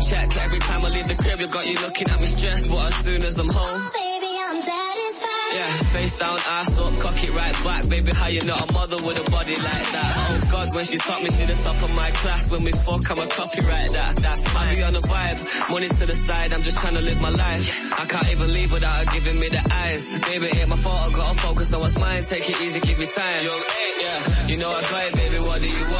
running up a check. Every time I leave the crib, you got you looking at me stressed. But as soon as I'm home, oh, baby, I'm satisfied. yeah, face down, ass up, cock it right back. Baby, how you not a mother with a body like that? Oh God, when she taught me to the top of my class. When we fuck, I'm a copyright that. That's I be on the vibe, money to the side, I'm just trying to live my life. I can't even leave without her giving me the eyes. Baby, ain't my fault, I gotta focus on what's mine. Take it easy, give me time. Yeah, you know I got it, baby, what do you want?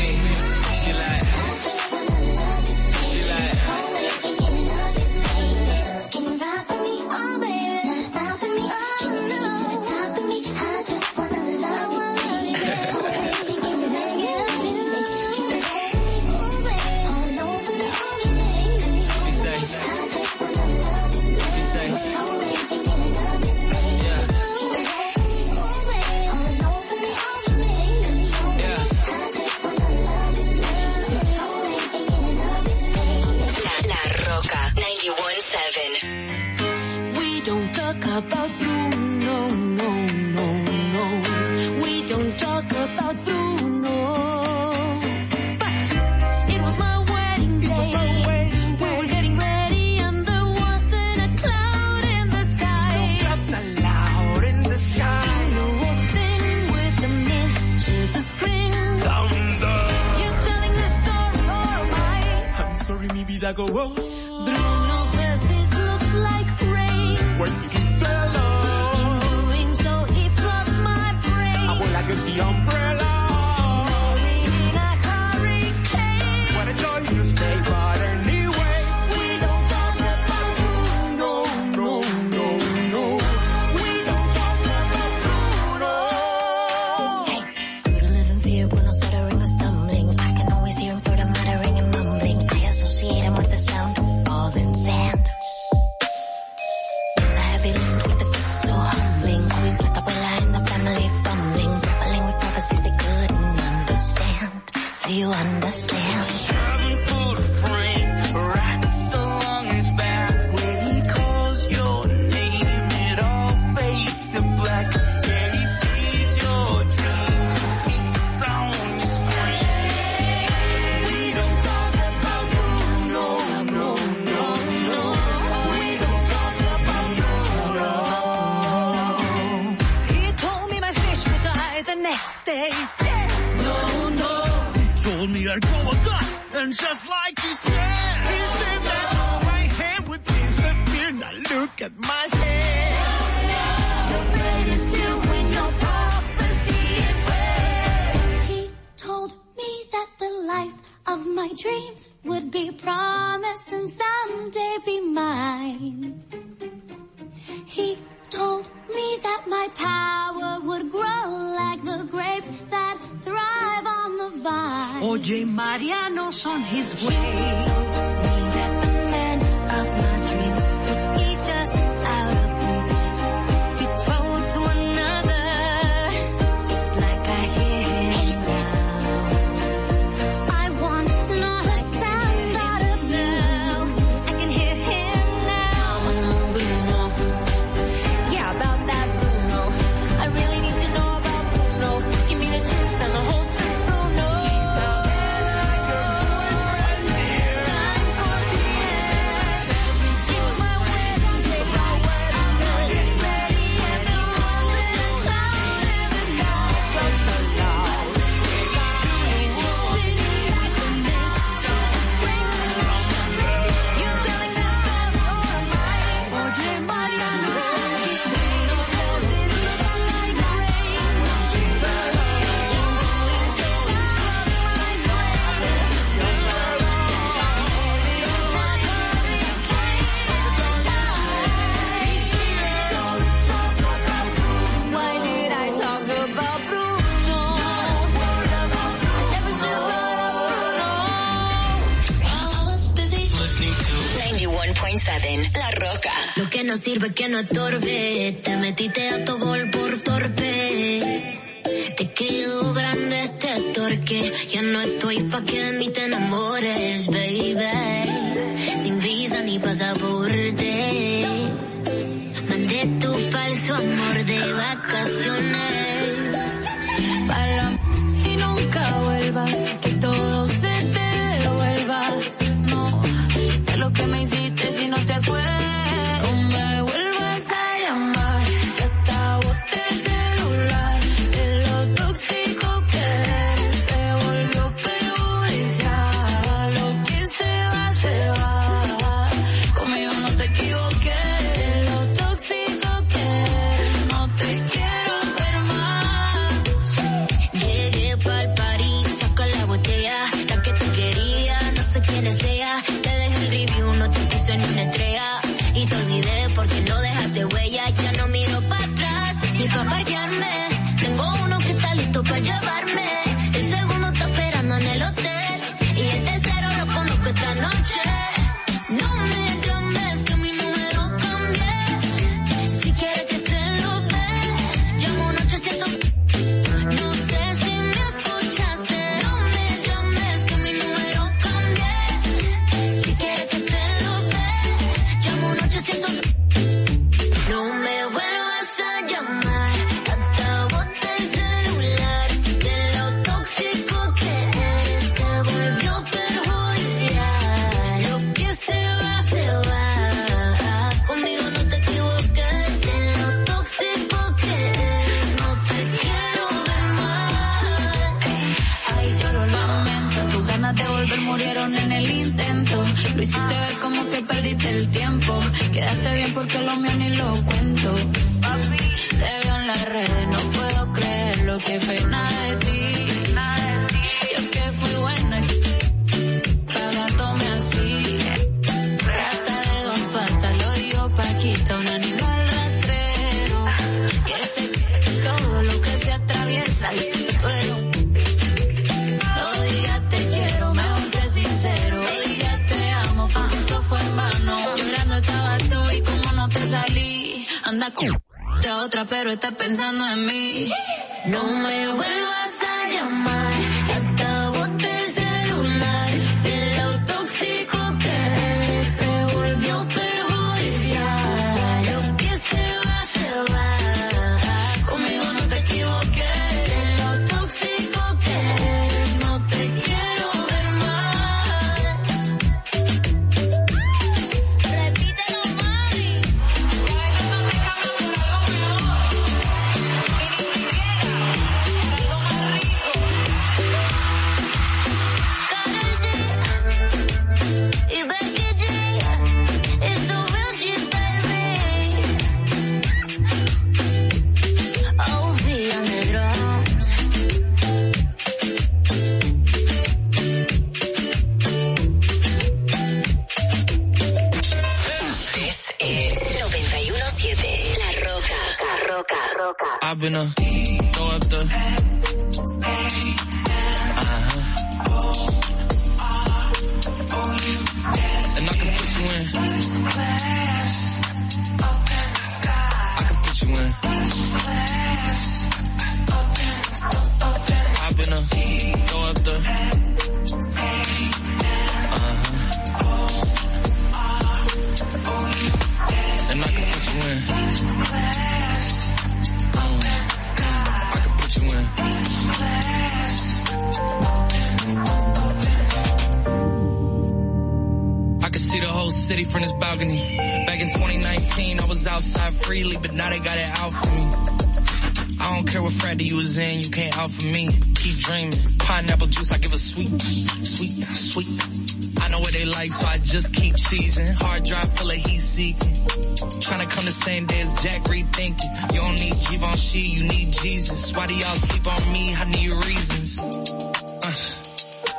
You need Jesus. Why do y'all sleep on me? I need reasons. Uh,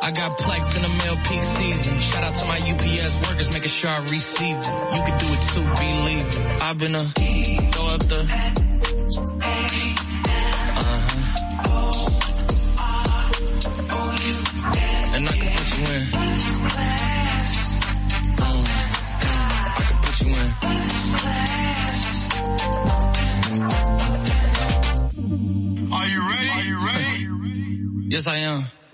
I got plex in the mail peak season. Shout out to my UPS workers making sure I receive them. You can do it too, believe it. I've been a throw up the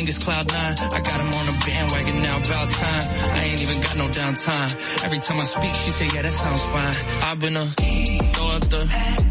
Angus Cloud9. I got him on a bandwagon now, about time. I ain't even got no downtime. Every time I speak, she say, yeah, that sounds fine. I've been a throw up the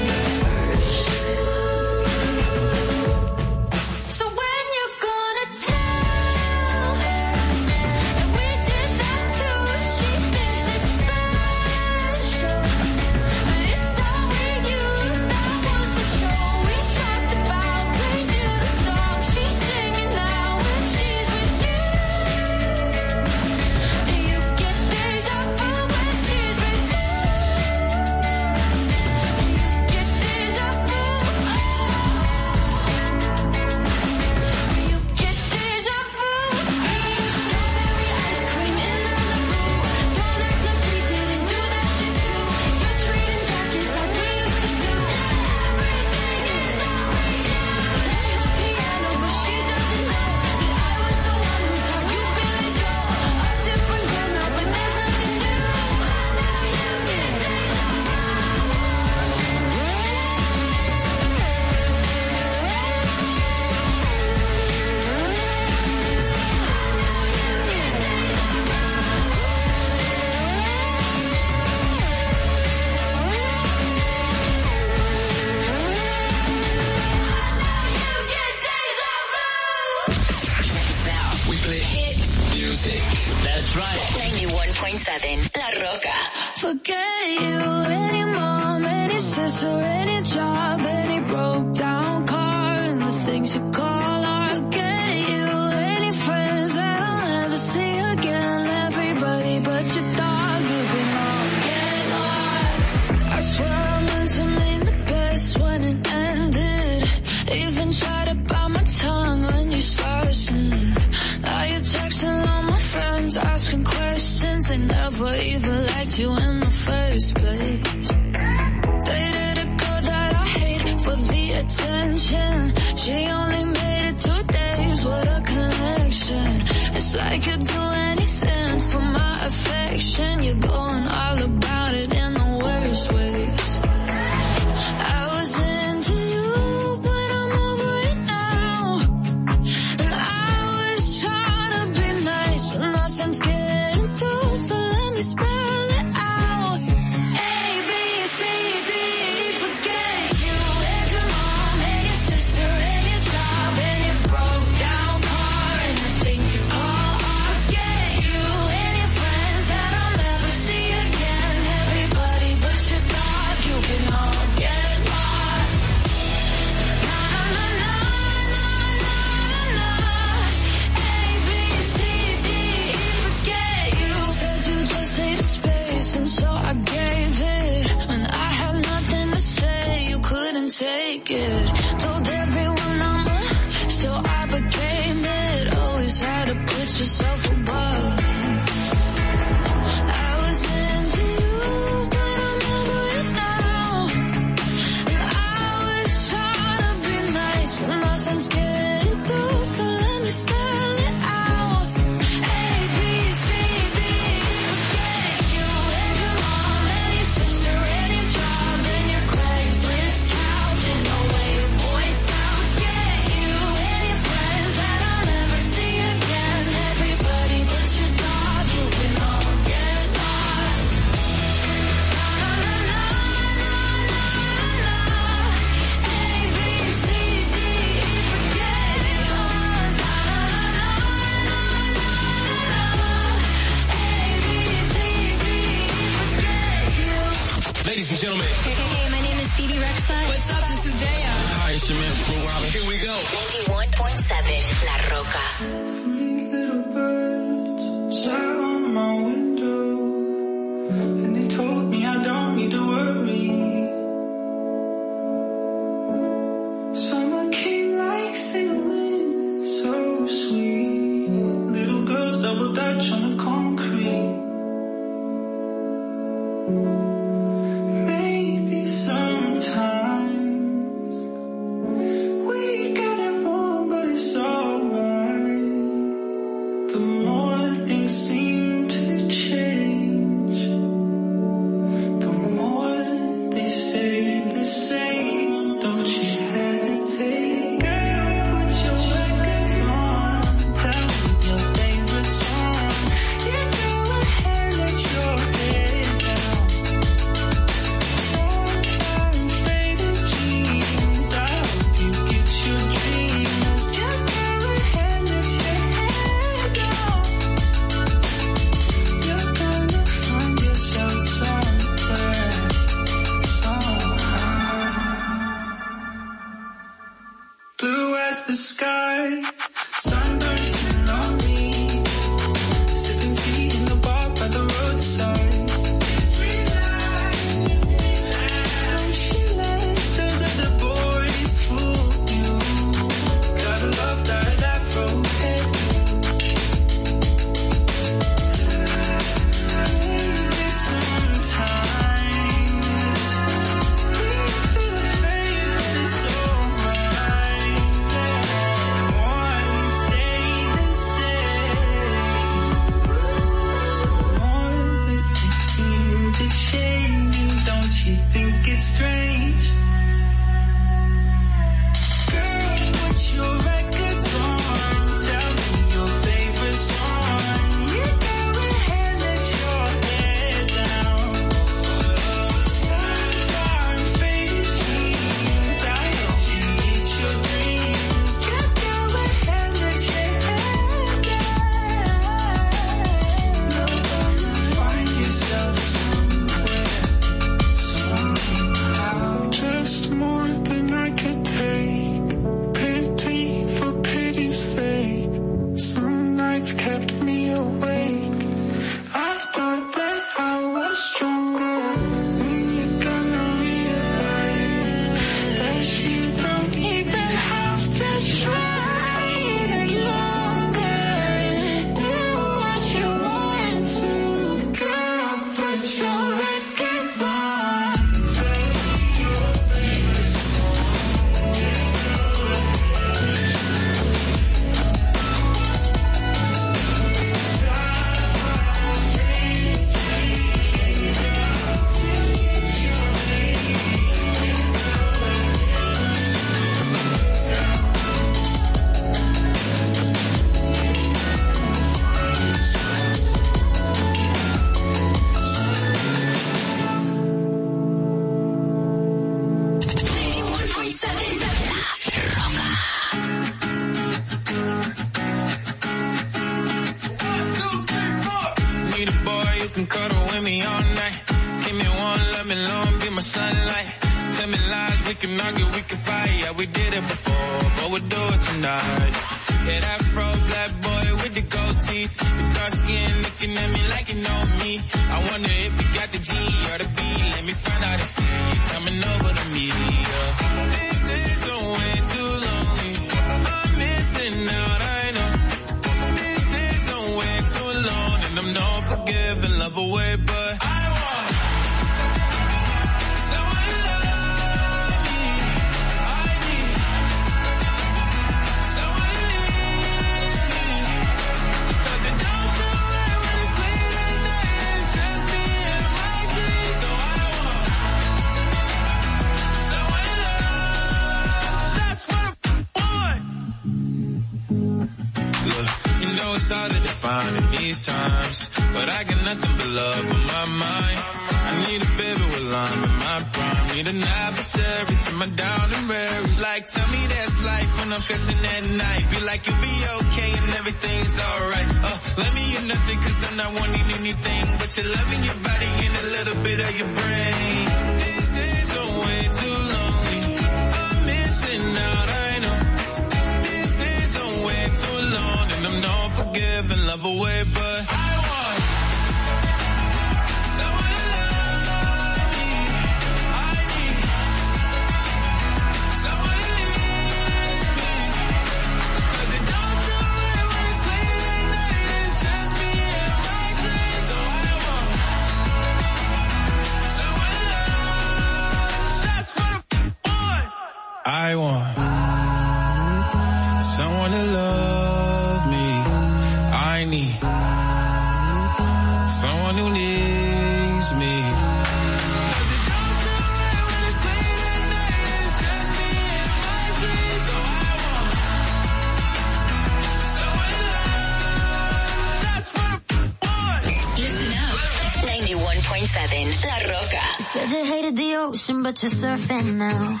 just surfing now.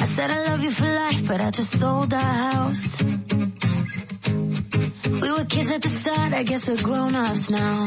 I said I love you for life, but I just sold our house. We were kids at the start, I guess we're grown ups now.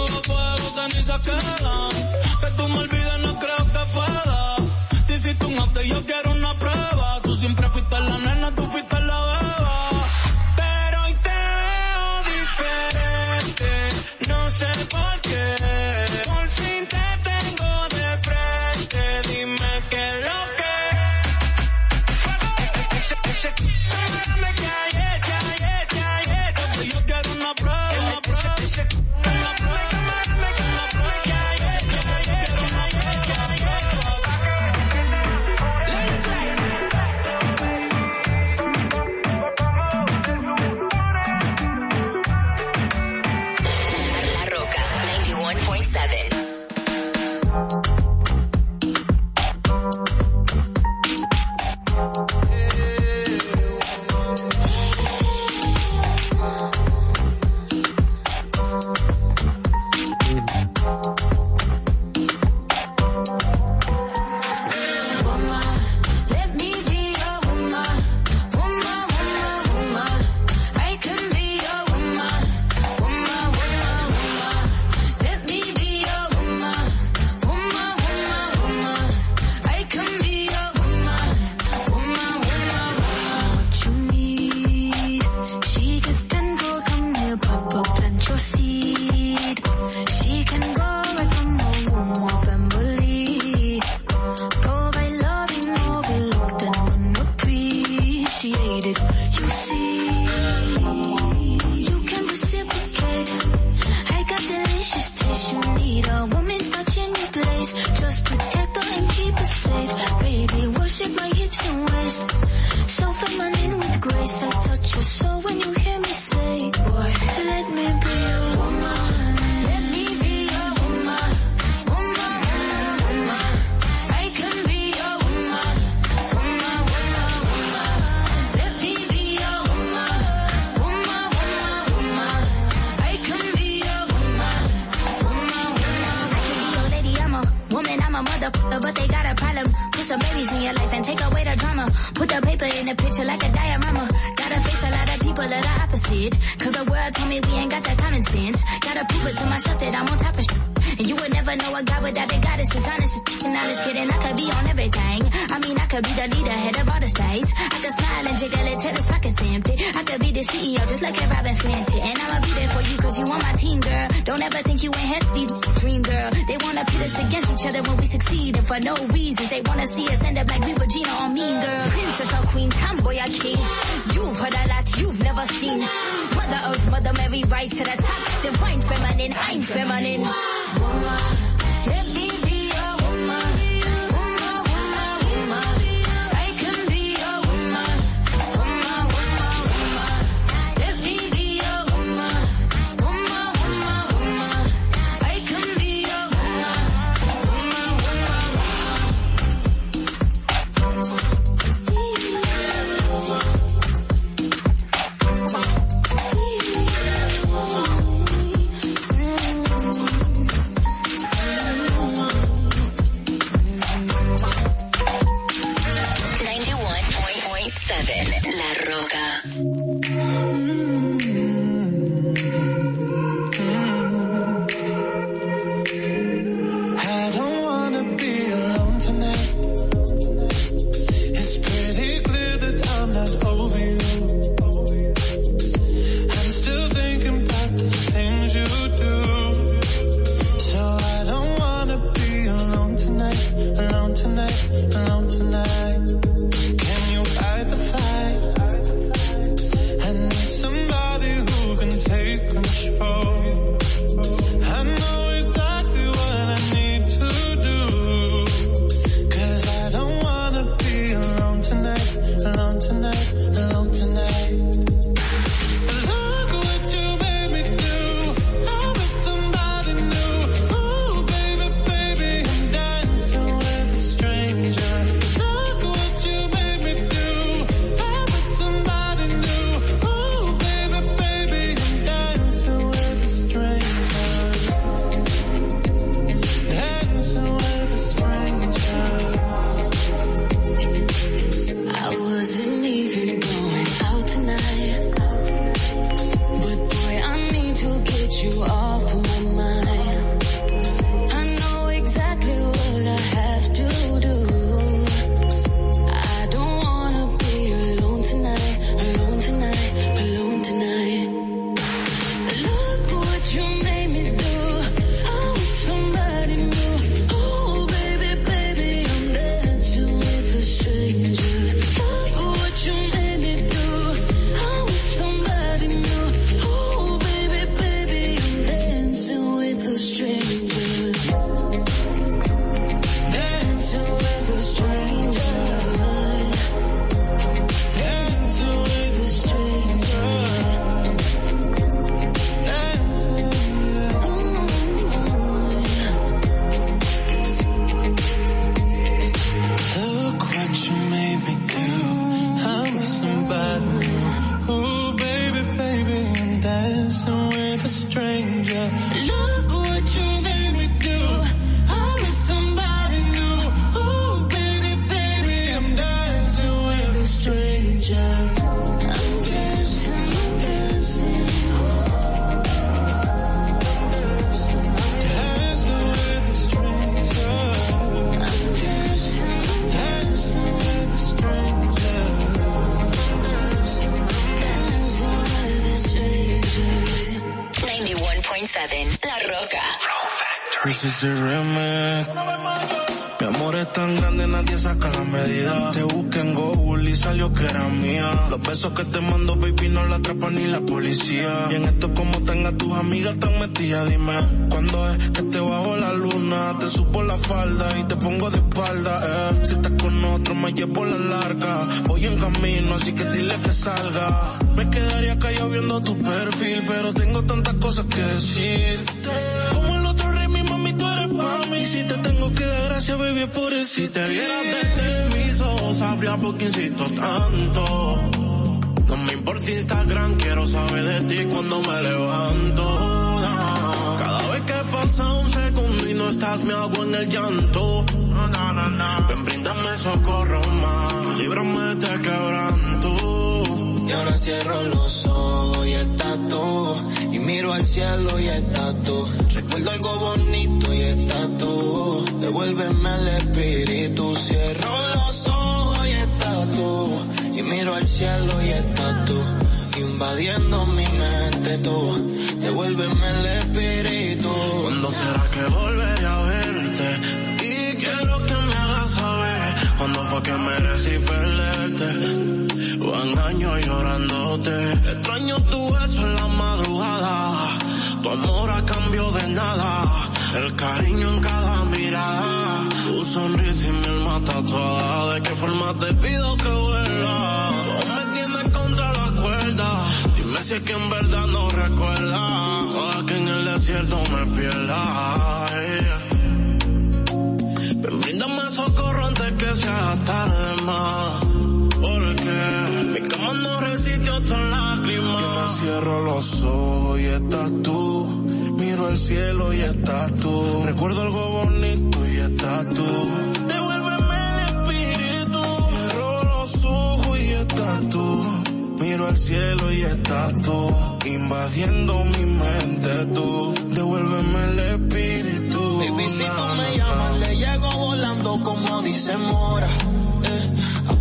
no lo puedo.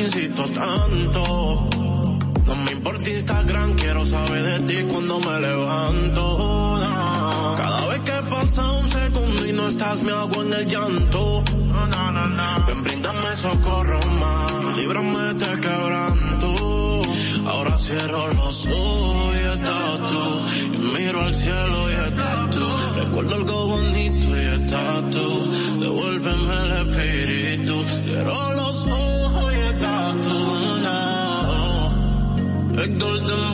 insisto tanto. No me importa Instagram, quiero saber de ti cuando me levanto. Cada vez que pasa un segundo y no estás, me hago en el llanto. No, Ven, brindame socorro más, líbrame de quebranto. Ahora cierro los ojos y estás tú. Y miro al cielo y estás tú. Recuerdo algo bonito y estás tú. Devuélveme el espíritu. Quiero Dol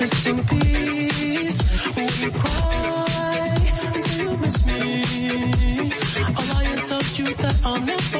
missing piece. Will you cry until you miss me? All I told you that I'll never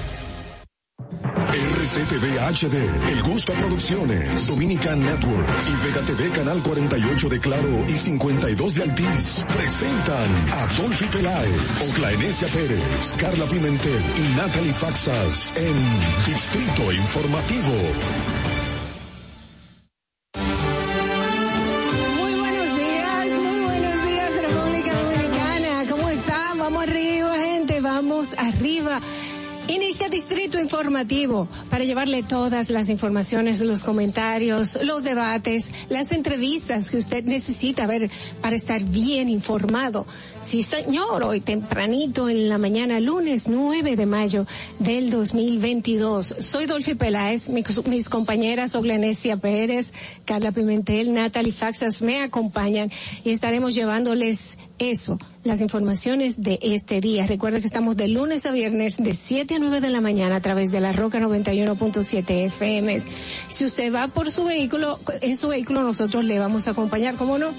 RCTV HD, El Gusto Producciones, Dominican Network y Vega TV Canal 48 de Claro y 52 de Altiz presentan a Dolphy Peláez, Oclaenecia Pérez, Carla Pimentel y Natalie Faxas en Distrito Informativo. Muy buenos días, muy buenos días República Dominicana. ¿Cómo están? Vamos arriba, gente, vamos arriba. Inicia Distrito Informativo para llevarle todas las informaciones, los comentarios, los debates, las entrevistas que usted necesita ver para estar bien informado. Sí, señor, hoy tempranito en la mañana, lunes 9 de mayo del 2022. Soy Dolphy Peláez, mis, mis compañeras Oglenesia Pérez, Carla Pimentel, Natalie Faxas me acompañan y estaremos llevándoles eso, las informaciones de este día. Recuerda que estamos de lunes a viernes de 7 a 9 de la mañana a través de la Roca 91.7 FM. Si usted va por su vehículo, en su vehículo nosotros le vamos a acompañar, ¿cómo no?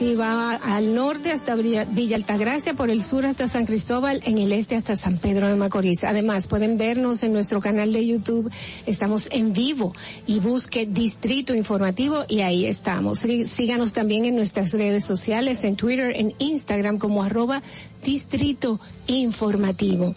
Si va al norte hasta Villa Altagracia, por el sur hasta San Cristóbal, en el este hasta San Pedro de Macorís. Además, pueden vernos en nuestro canal de YouTube. Estamos en vivo y busque Distrito Informativo y ahí estamos. Sí- Síganos también en nuestras redes sociales, en Twitter, en Instagram como arroba Distrito Informativo.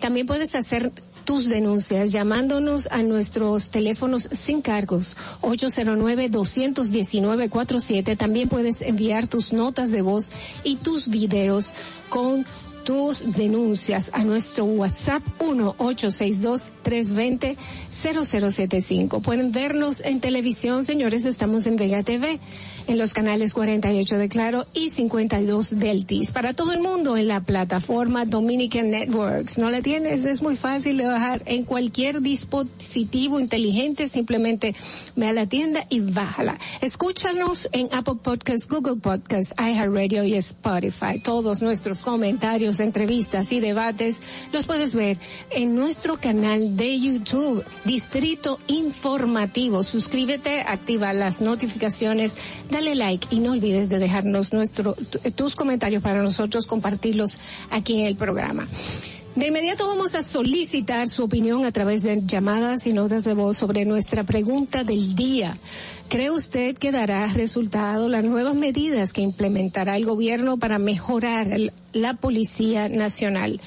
También puedes hacer tus denuncias llamándonos a nuestros teléfonos sin cargos 809-219-47. También puedes enviar tus notas de voz y tus videos con tus denuncias a nuestro WhatsApp 1-862-320-0075. Pueden vernos en televisión, señores, estamos en Vega TV, en los canales 48 de Claro y 52 del TIS. Para todo el mundo en la plataforma Dominican Networks. ¿No la tienes? Es muy fácil de bajar en cualquier dispositivo inteligente. Simplemente ve a la tienda y bájala. Escúchanos en Apple Podcasts, Google Podcasts, iHeartRadio y Spotify. Todos nuestros comentarios, entrevistas y debates los puedes ver en nuestro canal de YouTube, Distrito Informativo. Suscríbete, activa las notificaciones, dale like y no olvides de dejarnos nuestro, tu- tus comentarios para nosotros compartirlos aquí en el programa. De inmediato vamos a solicitar su opinión a través de llamadas y notas de voz sobre nuestra pregunta del día. ¿Cree usted que dará resultado las nuevas medidas que implementará el gobierno para mejorar la Policía Nacional?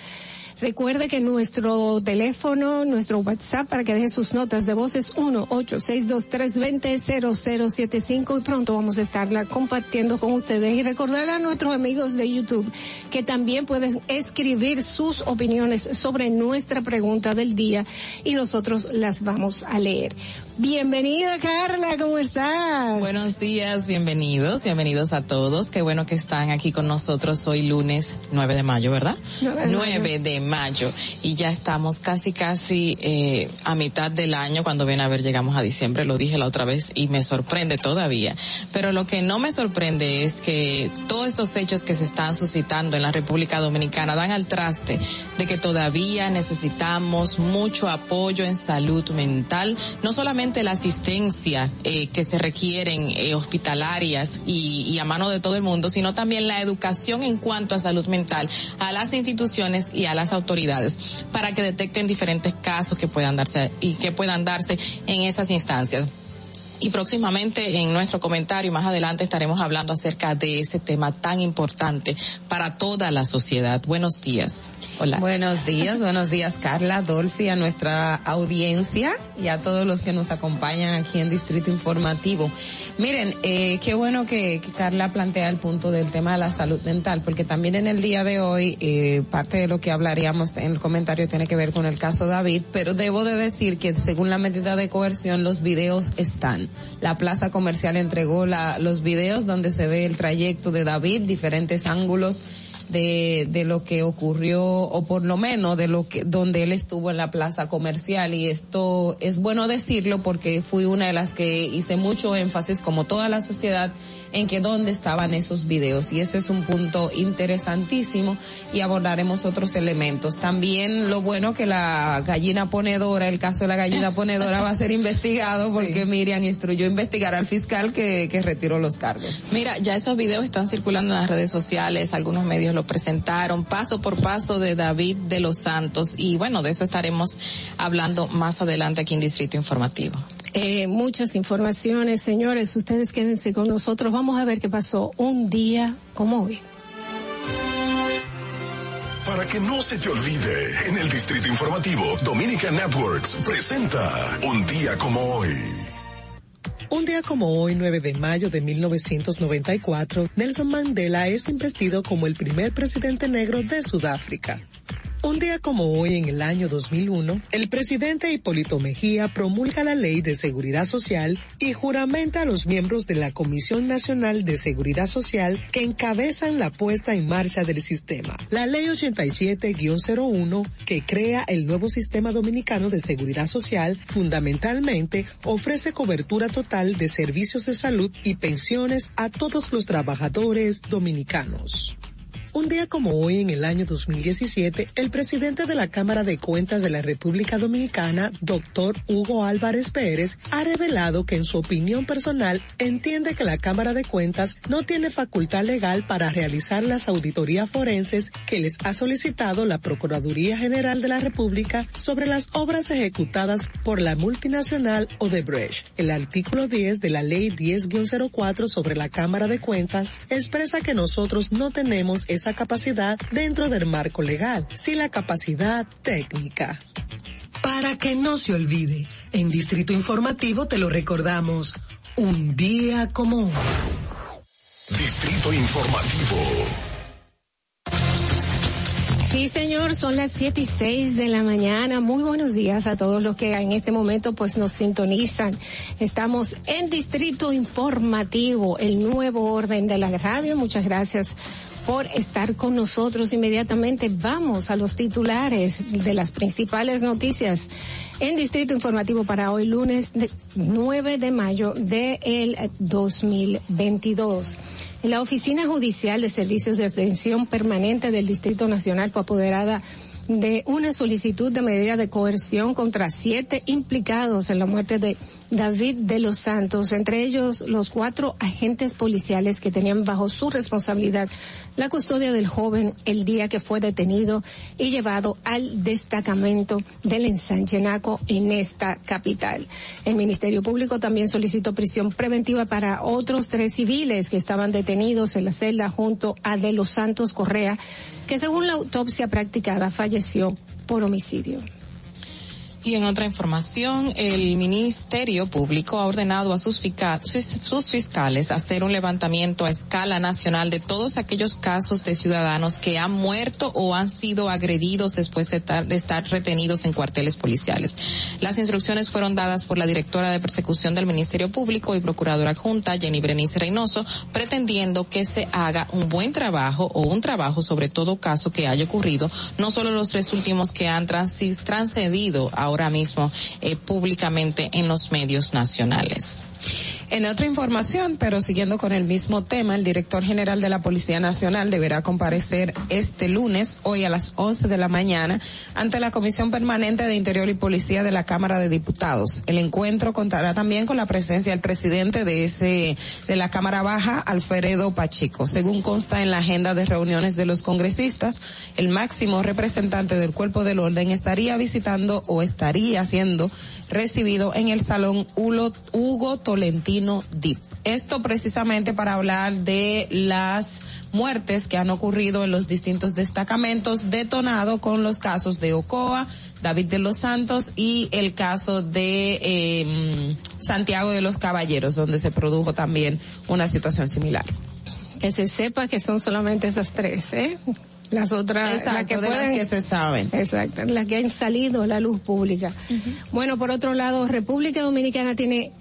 Recuerde que nuestro teléfono, nuestro WhatsApp para que deje sus notas de voz es 1-862-320-0075 y pronto vamos a estarla compartiendo con ustedes y recordar a nuestros amigos de YouTube que también pueden escribir sus opiniones sobre nuestra pregunta del día y nosotros las vamos a leer. Bienvenida Carla, ¿cómo estás? Buenos días, bienvenidos, bienvenidos a todos. Qué bueno que están aquí con nosotros hoy lunes 9 de mayo, ¿verdad? 9 de 9 de mayo. Y ya estamos casi, casi eh, a mitad del año. Cuando ven a ver, llegamos a diciembre, lo dije la otra vez y me sorprende todavía. Pero lo que no me sorprende es que todos estos hechos que se están suscitando en la República Dominicana dan al traste de que todavía necesitamos mucho apoyo en salud mental, no solamente la asistencia eh, que se requieren eh, hospitalarias y, y a mano de todo el mundo, sino también la educación en cuanto a salud mental a las instituciones y a las autoridades para que detecten diferentes casos que puedan darse y que puedan darse en esas instancias. Y próximamente en nuestro comentario más adelante estaremos hablando acerca de ese tema tan importante para toda la sociedad. Buenos días. Buenos días, buenos días Carla, Dolphy, a nuestra audiencia y a todos los que nos acompañan aquí en Distrito Informativo. Miren, eh, qué bueno que, que Carla plantea el punto del tema de la salud mental, porque también en el día de hoy eh, parte de lo que hablaríamos en el comentario tiene que ver con el caso David, pero debo de decir que según la medida de coerción los videos están. La plaza comercial entregó la, los videos donde se ve el trayecto de David, diferentes ángulos de, de lo que ocurrió, o por lo menos de lo que, donde él estuvo en la plaza comercial. Y esto es bueno decirlo porque fui una de las que hice mucho énfasis, como toda la sociedad, en que dónde estaban esos videos. Y ese es un punto interesantísimo y abordaremos otros elementos. También lo bueno que la gallina ponedora, el caso de la gallina ponedora va a ser investigado porque Miriam instruyó investigar al fiscal que, que retiró los cargos. Mira, ya esos videos están circulando en las redes sociales, algunos medios lo presentaron, paso por paso de David de los Santos y bueno, de eso estaremos hablando más adelante aquí en Distrito Informativo. Eh, muchas informaciones, señores, ustedes quédense con nosotros, vamos a ver qué pasó un día como hoy. Para que no se te olvide, en el Distrito Informativo, Dominica Networks presenta Un día como hoy. Un día como hoy, 9 de mayo de 1994, Nelson Mandela es investido como el primer presidente negro de Sudáfrica. Un día como hoy, en el año 2001, el presidente Hipólito Mejía promulga la Ley de Seguridad Social y juramenta a los miembros de la Comisión Nacional de Seguridad Social que encabezan la puesta en marcha del sistema. La Ley 87-01, que crea el nuevo sistema dominicano de seguridad social, fundamentalmente ofrece cobertura total de servicios de salud y pensiones a todos los trabajadores dominicanos. Un día como hoy, en el año 2017, el presidente de la Cámara de Cuentas de la República Dominicana, doctor Hugo Álvarez Pérez, ha revelado que en su opinión personal entiende que la Cámara de Cuentas no tiene facultad legal para realizar las auditorías forenses que les ha solicitado la Procuraduría General de la República sobre las obras ejecutadas por la multinacional Odebrecht. El artículo 10 de la Ley 10-04 sobre la Cámara de Cuentas expresa que nosotros no tenemos esa capacidad dentro del marco legal, sí la capacidad técnica. Para que no se olvide, en Distrito Informativo te lo recordamos, un día como hoy. Distrito Informativo. Sí, señor, son las siete y seis de la mañana. Muy buenos días a todos los que en este momento pues nos sintonizan. Estamos en Distrito Informativo, el nuevo orden de la radio. Muchas gracias por estar con nosotros. Inmediatamente vamos a los titulares de las principales noticias en Distrito Informativo para hoy lunes de 9 de mayo del 2022. La Oficina Judicial de Servicios de Atención Permanente del Distrito Nacional fue apoderada de una solicitud de medida de coerción contra siete implicados en la muerte de David de los Santos, entre ellos los cuatro agentes policiales que tenían bajo su responsabilidad la custodia del joven el día que fue detenido y llevado al destacamento del ensanchenaco en esta capital. El Ministerio Público también solicitó prisión preventiva para otros tres civiles que estaban detenidos en la celda junto a de los Santos Correa, que según la autopsia practicada falleció por homicidio. Y en otra información, el Ministerio Público ha ordenado a sus, fiscales hacer un levantamiento a escala nacional de todos aquellos casos de ciudadanos que han muerto o han sido agredidos después de estar, de estar retenidos en cuarteles policiales. Las instrucciones fueron dadas por la directora de persecución del Ministerio Público y procuradora adjunta, Jenny Brenice Reynoso, pretendiendo que se haga un buen trabajo o un trabajo sobre todo caso que haya ocurrido, no solo los tres últimos que han transcedido a ahora mismo eh, públicamente en los medios nacionales. En otra información, pero siguiendo con el mismo tema, el director general de la Policía Nacional deberá comparecer este lunes, hoy a las 11 de la mañana, ante la Comisión Permanente de Interior y Policía de la Cámara de Diputados. El encuentro contará también con la presencia del presidente de ese, de la Cámara Baja, Alfredo Pacheco. Según consta en la agenda de reuniones de los congresistas, el máximo representante del cuerpo del orden estaría visitando o estaría siendo recibido en el Salón Hugo Tolentino Dip. Esto precisamente para hablar de las muertes que han ocurrido en los distintos destacamentos detonado con los casos de Ocoa, David de los Santos y el caso de eh, Santiago de los Caballeros, donde se produjo también una situación similar. Que se sepa que son solamente esas tres, ¿eh? las otras Exacto, las que, de pueden, las que se saben. Exacto, las que han salido a la luz pública. Bueno, por otro lado, República Dominicana tiene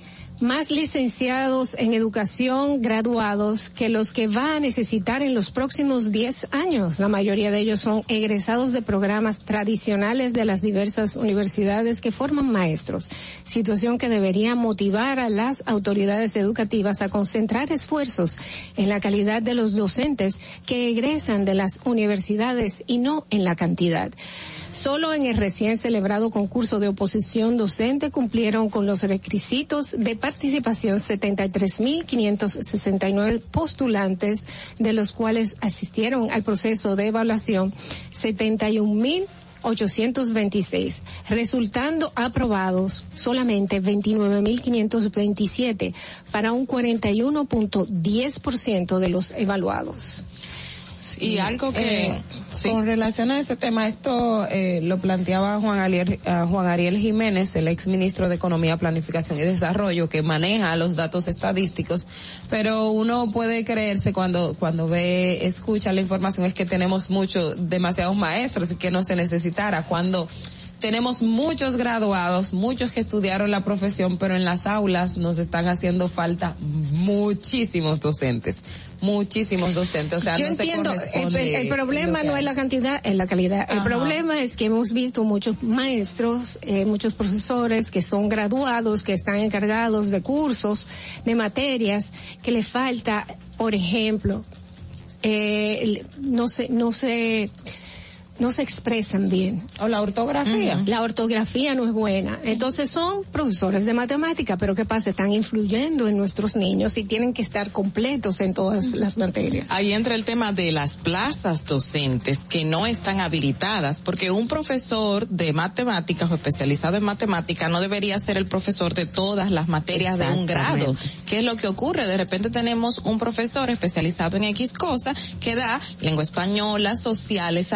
más licenciados en educación graduados que los que va a necesitar en los próximos 10 años. La mayoría de ellos son egresados de programas tradicionales de las diversas universidades que forman maestros, situación que debería motivar a las autoridades educativas a concentrar esfuerzos en la calidad de los docentes que egresan de las universidades y no en la cantidad. Solo en el recién celebrado concurso de oposición docente cumplieron con los requisitos de participación 73.569 postulantes, de los cuales asistieron al proceso de evaluación 71.000 826, resultando aprobados solamente 29.527 para un 41.10% de los evaluados. Y algo que Eh, con relación a ese tema, esto eh, lo planteaba Juan Ariel, ah, Juan Ariel Jiménez, el ex ministro de Economía, Planificación y Desarrollo, que maneja los datos estadísticos, pero uno puede creerse cuando cuando ve, escucha la información es que tenemos muchos, demasiados maestros y que no se necesitara. Cuando tenemos muchos graduados, muchos que estudiaron la profesión, pero en las aulas nos están haciendo falta muchísimos docentes, muchísimos docentes. O sea, Yo no se entiendo, el, corresponde el problema no es la cantidad, es la calidad. El problema es que hemos visto muchos maestros, eh, muchos profesores que son graduados, que están encargados de cursos, de materias, que le falta, por ejemplo, eh, el- no se, no se, no se expresan bien. O la ortografía. La ortografía no es buena. Entonces son profesores de matemática, pero ¿qué pasa? Están influyendo en nuestros niños y tienen que estar completos en todas las materias. Ahí entra el tema de las plazas docentes que no están habilitadas, porque un profesor de matemáticas o especializado en matemática no debería ser el profesor de todas las materias de un grado. ¿Qué es lo que ocurre? De repente tenemos un profesor especializado en X cosa que da lengua española, sociales,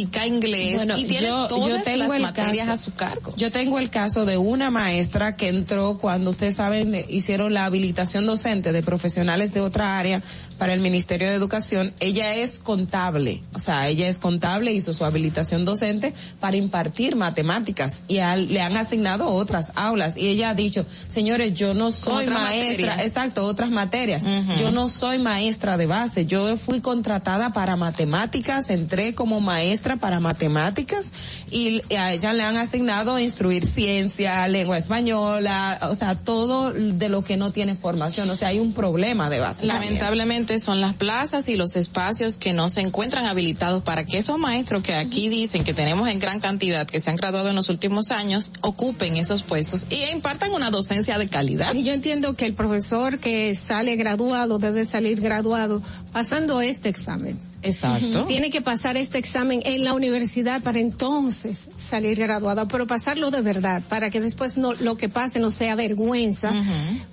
inglés Bueno, y tiene yo- yo todas tengo las el materias caso- a su cargo. Yo tengo el caso de una maestra que entró cuando ustedes saben hicieron la habilitación docente de profesionales de otra área para el Ministerio de Educación. Ella es contable, o sea, ella es contable, hizo su habilitación docente para impartir matemáticas y al- le han asignado otras aulas y ella ha dicho, señores, yo no soy maestra, materias. exacto, otras materias. Ujú. Yo no soy maestra de base, yo fui contratada para matemáticas, entré como maestra para matemáticas y a ella le han asignado instruir ciencia, lengua española, o sea, todo de lo que no tiene formación, o sea, hay un problema de base. Lamentablemente son las plazas y los espacios que no se encuentran habilitados para que esos maestros que aquí dicen que tenemos en gran cantidad, que se han graduado en los últimos años, ocupen esos puestos y impartan una docencia de calidad. Y yo entiendo que el profesor que sale graduado debe salir graduado pasando este examen. Exacto. Tiene que pasar este examen en la universidad para entonces salir graduado, pero pasarlo de verdad, para que después no lo que pase no sea vergüenza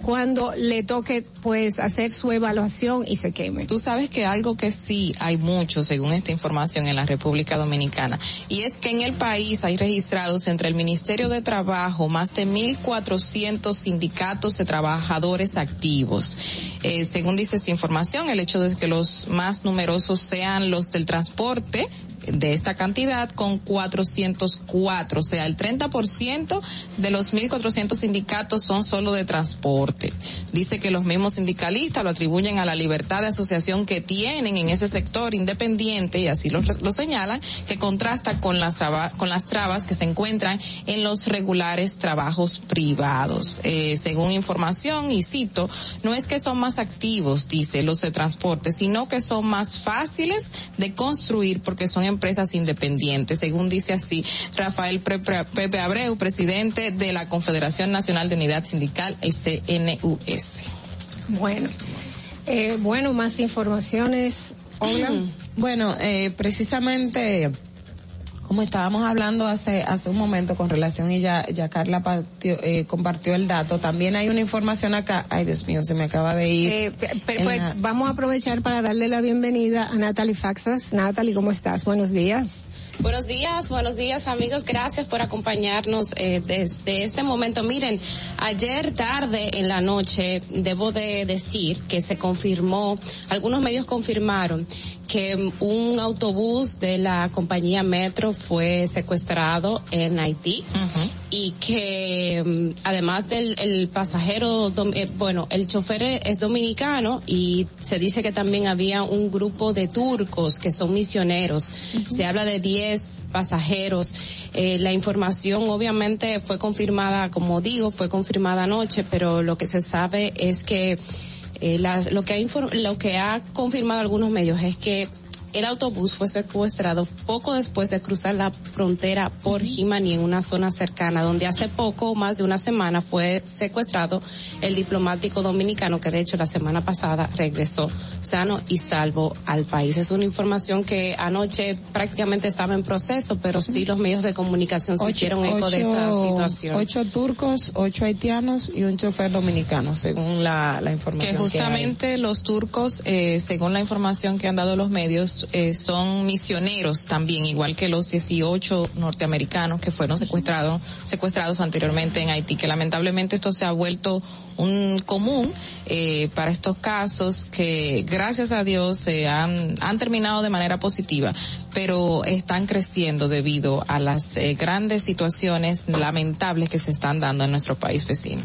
cuando le toque pues hacer su evaluación y se queme. Tú sabes que algo que sí hay mucho, según esta información, en la República Dominicana, y es que en el país hay registrados entre el Ministerio de Trabajo más de 1.400 sindicatos de trabajadores activos. Eh, según dice esta información, el hecho de que los más numerosos sean los del transporte, de esta cantidad con 404, o sea, el 30% de los 1.400 sindicatos son solo de transporte. Dice que los mismos sindicalistas lo atribuyen a la libertad de asociación que tienen en ese sector independiente, y así lo, lo señalan, que contrasta con las, con las trabas que se encuentran en los regulares trabajos privados. Eh, según información, y cito, no es que son más activos, dice, los de transporte, sino que son más fáciles de construir porque son empresas independientes, según dice así Rafael Pepe Pepe Abreu, presidente de la Confederación Nacional de Unidad Sindical, el CNUS. Bueno, eh, bueno, más informaciones. Hola. Bueno, eh, precisamente como estábamos hablando hace hace un momento con relación y ya ya Carla partió- eh, compartió el dato, también hay una información acá. Ay, Dios mío, se me acaba de ir. Eh, pues la- vamos a aprovechar para darle la bienvenida a Natalie Faxas. Natalie, ¿cómo estás? Buenos días. Buenos días, buenos días amigos, gracias por acompañarnos eh, desde este momento. Miren, ayer tarde en la noche debo de decir que se confirmó, algunos medios confirmaron que un autobús de la compañía Metro fue secuestrado en Haití. y que mm, además del el pasajero, eh, bueno, el chofer es dominicano y se dice que también había un grupo de turcos que son misioneros. Se habla de 10 pasajeros. Eh, la información obviamente fue confirmada, como digo, fue confirmada anoche, pero lo que se sabe es que eh, las- lo que ha lo que ha confirmado algunos medios es que el autobús fue secuestrado poco después de cruzar la frontera por Jimani en una zona cercana, donde hace poco, más de una semana, fue secuestrado el diplomático dominicano que de hecho la semana pasada regresó sano y salvo al país. Es una información que anoche prácticamente estaba en proceso, pero sí los medios de comunicación se hicieron eco de esta situación. Ocho turcos, ocho haitianos y un chofer dominicano, según la, la información. que hay. justamente los turcos, eh, según la información que han dado los medios, eh, son misioneros también, igual que los 18 norteamericanos que fueron secuestrados, secuestrados anteriormente en Haití, que lamentablemente esto se ha vuelto un común eh, para estos casos que gracias a Dios se han, han terminado de manera positiva, pero están creciendo debido a las eh, grandes situaciones lamentables que se están dando en nuestro país vecino.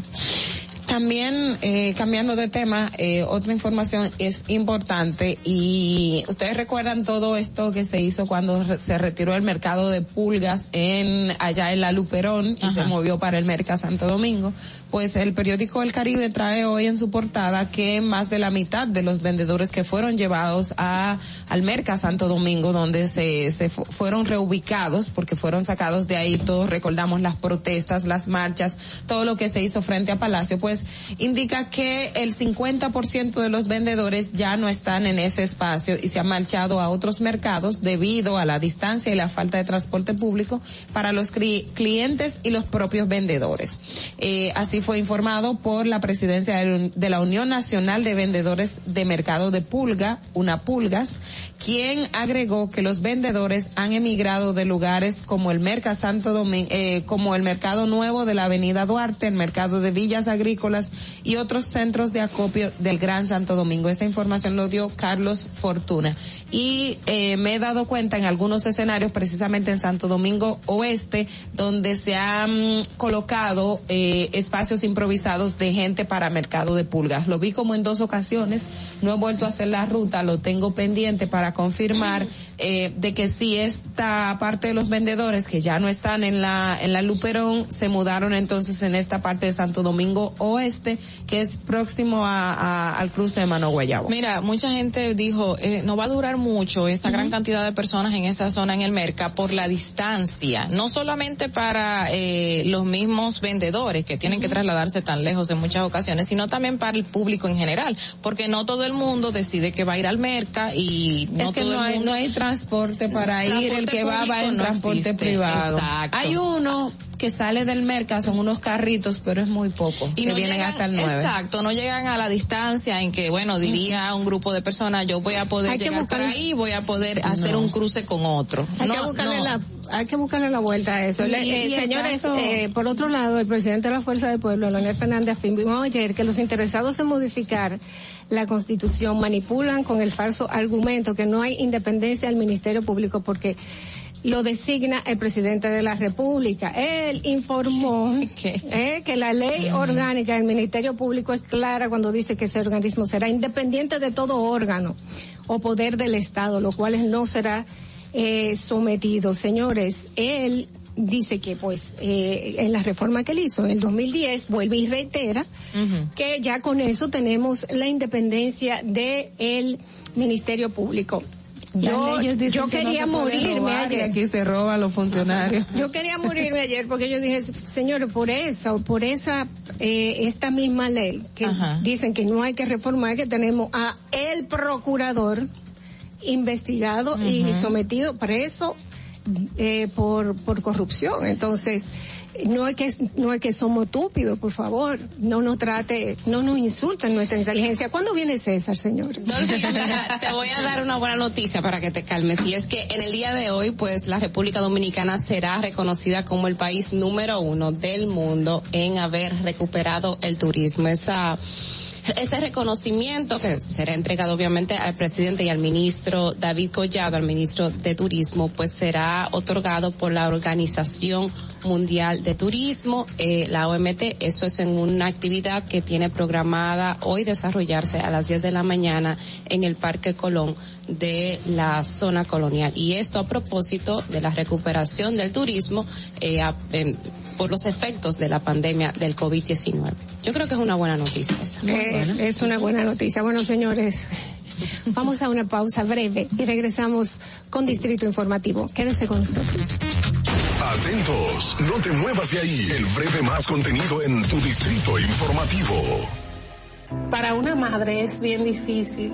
También, eh, cambiando de tema, eh, otra información es importante y ustedes recuerdan todo esto que se hizo cuando re- se retiró el mercado de pulgas en allá en la Luperón y se movió para el Merca Santo Domingo. Pues el periódico El Caribe trae hoy en su portada que más de la mitad de los vendedores que fueron llevados a al Merca Santo Domingo, donde se, se fu- fueron reubicados porque fueron sacados de ahí, todos recordamos las protestas, las marchas, todo lo que se hizo frente a Palacio, pues indica que el 50% de los vendedores ya no están en ese espacio y se han marchado a otros mercados debido a la distancia y la falta de transporte público para los clientes y los propios vendedores. Eh, así fue informado por la presidencia de la Unión Nacional de Vendedores de Mercado de Pulga, una Pulgas, quien agregó que los vendedores han emigrado de lugares como el Merca Santo Domingo, eh, como el Mercado Nuevo de la Avenida Duarte, el Mercado de Villas Agrícolas y otros centros de acopio del Gran Santo Domingo. Esa información lo dio Carlos Fortuna. Y eh, me he dado cuenta en algunos escenarios, precisamente en Santo Domingo Oeste, donde se han colocado eh, espacios improvisados de gente para mercado de pulgas. Lo vi como en dos ocasiones, no he vuelto a hacer la ruta, lo tengo pendiente para confirmar eh, de que si esta parte de los vendedores que ya no están en la en la Luperón se mudaron entonces en esta parte de Santo Domingo Oeste, que es próximo a, a- al cruce de Mano Guayabo. Mira, mucha gente dijo, eh, no va a durar mucho esa gran cantidad de personas en esa zona en el Merca por la distancia, no solamente para eh, los mismos vendedores que tienen que trasladarse tan lejos en muchas ocasiones, sino también para el público en general, porque no todo el mundo decide que va a ir al Merca y no es que todo no el hay, mundo no hay transporte para ir, el Transporte que va va en transporte existe, privado. exacto. Hay uno que sale del mercado, son unos carritos, pero es muy poco, y que no vienen llegan, hasta el 9. Exacto, no llegan a la distancia en que, bueno, diría un grupo de personas, yo voy a poder Hay llegar ahí, voy a poder hacer un cruce con otro. Hay No, que buscarle no. la hay que buscarle la vuelta a eso. Eh, señores, caso- eh, por otro lado, el presidente de la Fuerza del Pueblo, Leonel Fernández, afirmó ayer que los interesados en modificar la Constitución manipulan con el falso argumento que no hay independencia del Ministerio Público porque lo designa el presidente de la República. Él informó eh, que la ley orgánica del Ministerio Público es clara cuando dice que ese organismo será independiente de todo órgano o poder del Estado, lo cual no será eh, sometido. Señores, él dice que pues eh, en la reforma que él hizo en el 2010 vuelve y reitera que ya con eso tenemos la independencia de el Ministerio Público. Yo, yo que no quería morirme ayer. aquí se roban los funcionarios. Yo quería morirme ayer porque yo dije, señores, por eso, por esa, eh, esta misma ley que dicen que no hay que reformar, que tenemos a el procurador investigado y sometido preso eh, por, por corrupción. Entonces, no es que no es que somos estúpidos, por favor, no nos trate, no nos insulten nuestra inteligencia. ¿Cuándo viene César, señor? Mira, te voy a dar una buena noticia para que te calmes y es que en el día de hoy pues la República Dominicana será reconocida como el país número uno del mundo en haber recuperado el turismo. Esa Ese reconocimiento que será entregado obviamente al presidente y al ministro David Collado, al ministro de Turismo, pues será otorgado por la Organización Mundial de Turismo, eh, la OMT. Eso es en una actividad que tiene programada hoy desarrollarse a las 10 de la mañana en el Parque Colón de la zona colonial. Y esto a propósito de la recuperación del turismo eh, por los efectos de la pandemia del COVID-19. Yo creo que es una buena noticia esa. Eh, es una buena noticia. Bueno, señores, vamos a una pausa breve y regresamos con Distrito Informativo. Quédense con nosotros. Atentos, no te muevas de ahí. El breve más contenido en tu Distrito Informativo. Para una madre es bien difícil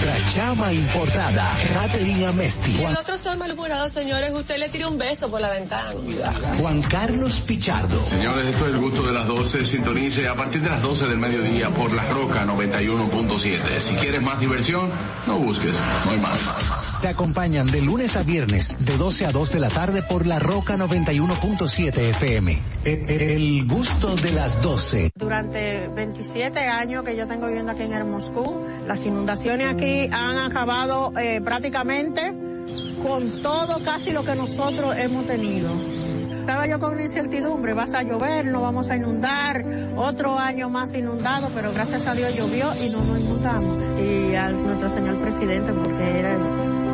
Nuestra chama importada, Caterina Mesti. El otro está malhumorado, señores. Usted le tiró un beso por la ventana. Juan Carlos Pichardo. Señores, esto es el gusto de las 12. Sintonice a partir de las 12 del mediodía por La Roca 91.7. Si quieres más diversión, no busques, no hay más. Te acompañan de lunes a viernes, de 12 a 2 de la tarde por La Roca 91.7 FM. El, el gusto de las 12. Durante 27 años que yo tengo viviendo aquí en el Moscú, las inundaciones aquí han acabado eh, prácticamente con todo casi lo que nosotros hemos tenido. Estaba yo con incertidumbre, vas a llover, no vamos a inundar, otro año más inundado, pero gracias a Dios llovió y no nos inundamos. Y a nuestro señor presidente porque él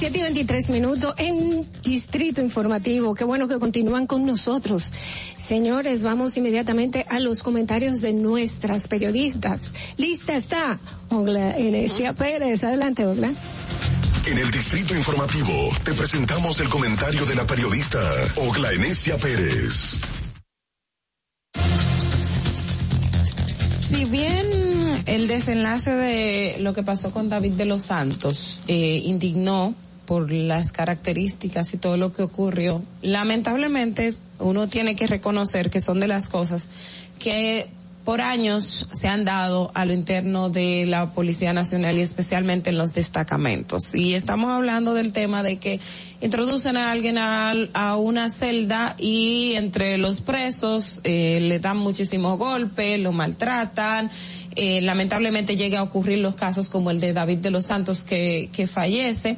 7 y 23 minutos en Distrito Informativo. Qué bueno que continúan con nosotros. Señores, vamos inmediatamente a los comentarios de nuestras periodistas. Lista está Ogla Enesia Pérez. Adelante, Ogla. En el Distrito Informativo te presentamos el comentario de la periodista Ogla Enesia Pérez. Si bien el desenlace de lo que pasó con David de los Santos eh, indignó por las características y todo lo que ocurrió. Lamentablemente, uno tiene que reconocer que son de las cosas que por años se han dado a lo interno de la Policía Nacional y especialmente en los destacamentos. Y estamos hablando del tema de que introducen a alguien a, a una celda y entre los presos eh, le dan muchísimos golpes, lo maltratan. Eh, lamentablemente llega a ocurrir los casos como el de David de los Santos que, que fallece,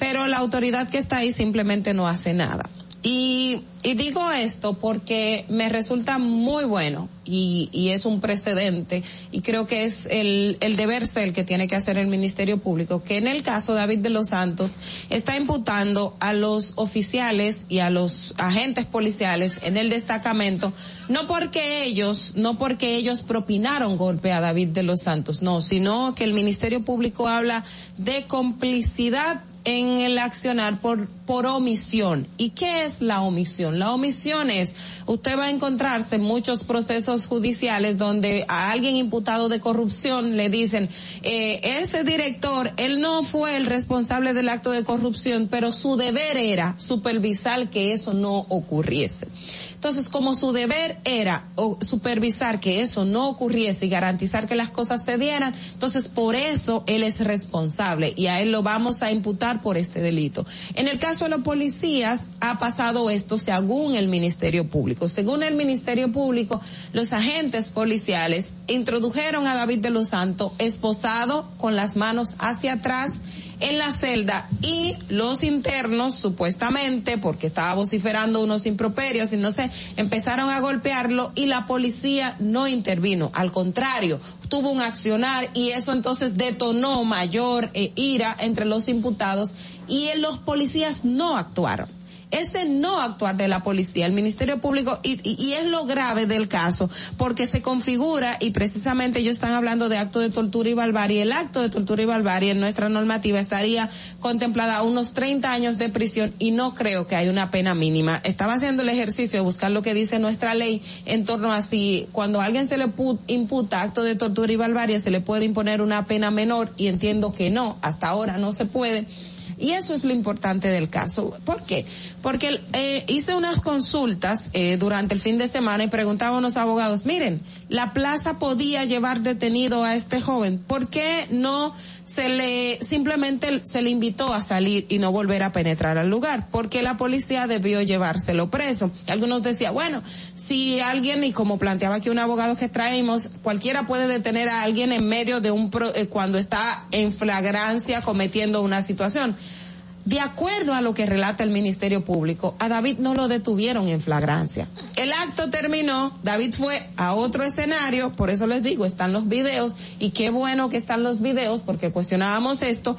pero la autoridad que está ahí simplemente no hace nada. Y, y digo esto porque me resulta muy bueno y, y es un precedente y creo que es el, el deber ser que tiene que hacer el Ministerio Público, que en el caso David de los Santos está imputando a los oficiales y a los agentes policiales en el destacamento, no porque ellos, no porque ellos propinaron golpe a David de los Santos, no, sino que el Ministerio Público habla de complicidad en el accionar por, por omisión. ¿Y qué es la omisión? La omisión es, usted va a encontrarse en muchos procesos judiciales donde a alguien imputado de corrupción le dicen, eh, ese director, él no fue el responsable del acto de corrupción, pero su deber era supervisar que eso no ocurriese. Entonces, como su deber era supervisar que eso no ocurriese y garantizar que las cosas se dieran, entonces por eso él es responsable y a él lo vamos a imputar por este delito. En el caso de los policías, ha pasado esto según el Ministerio Público. Según el Ministerio Público, los agentes policiales introdujeron a David de los Santos esposado con las manos hacia atrás en la celda y los internos supuestamente porque estaba vociferando unos improperios y no sé, empezaron a golpearlo y la policía no intervino, al contrario, tuvo un accionar y eso entonces detonó mayor eh, ira entre los imputados y los policías no actuaron ese no actuar de la policía, el Ministerio Público, y, es lo grave del caso, porque se configura, y precisamente ellos están hablando de acto de tortura y barbarie, el acto de tortura y barbarie en nuestra normativa estaría contemplada a unos 30 años de prisión y no creo que haya una pena mínima. Estaba haciendo el ejercicio de buscar lo que dice nuestra ley en torno a si cuando a alguien se le imputa acto de tortura y barbarie se le puede imponer una pena menor y entiendo que no, hasta ahora no se puede y eso es lo importante del caso. ¿Por qué? Porque eh, hice unas consultas eh, durante el fin de semana y preguntaba a unos abogados, miren, la plaza podía llevar detenido a este joven. ¿Por qué no se le, simplemente se le invitó a salir y no volver a penetrar al lugar? Porque la policía debió llevárselo preso. Algunos decían, bueno, si alguien, y como planteaba aquí un abogado que traemos, cualquiera puede detener a alguien en medio de un, pro, eh, cuando está en flagrancia cometiendo una situación. De acuerdo a lo que relata el Ministerio Público, a David no lo detuvieron en flagrancia. El acto terminó, David fue a otro escenario, por eso les digo, están los videos, y qué bueno que están los videos, porque cuestionábamos esto,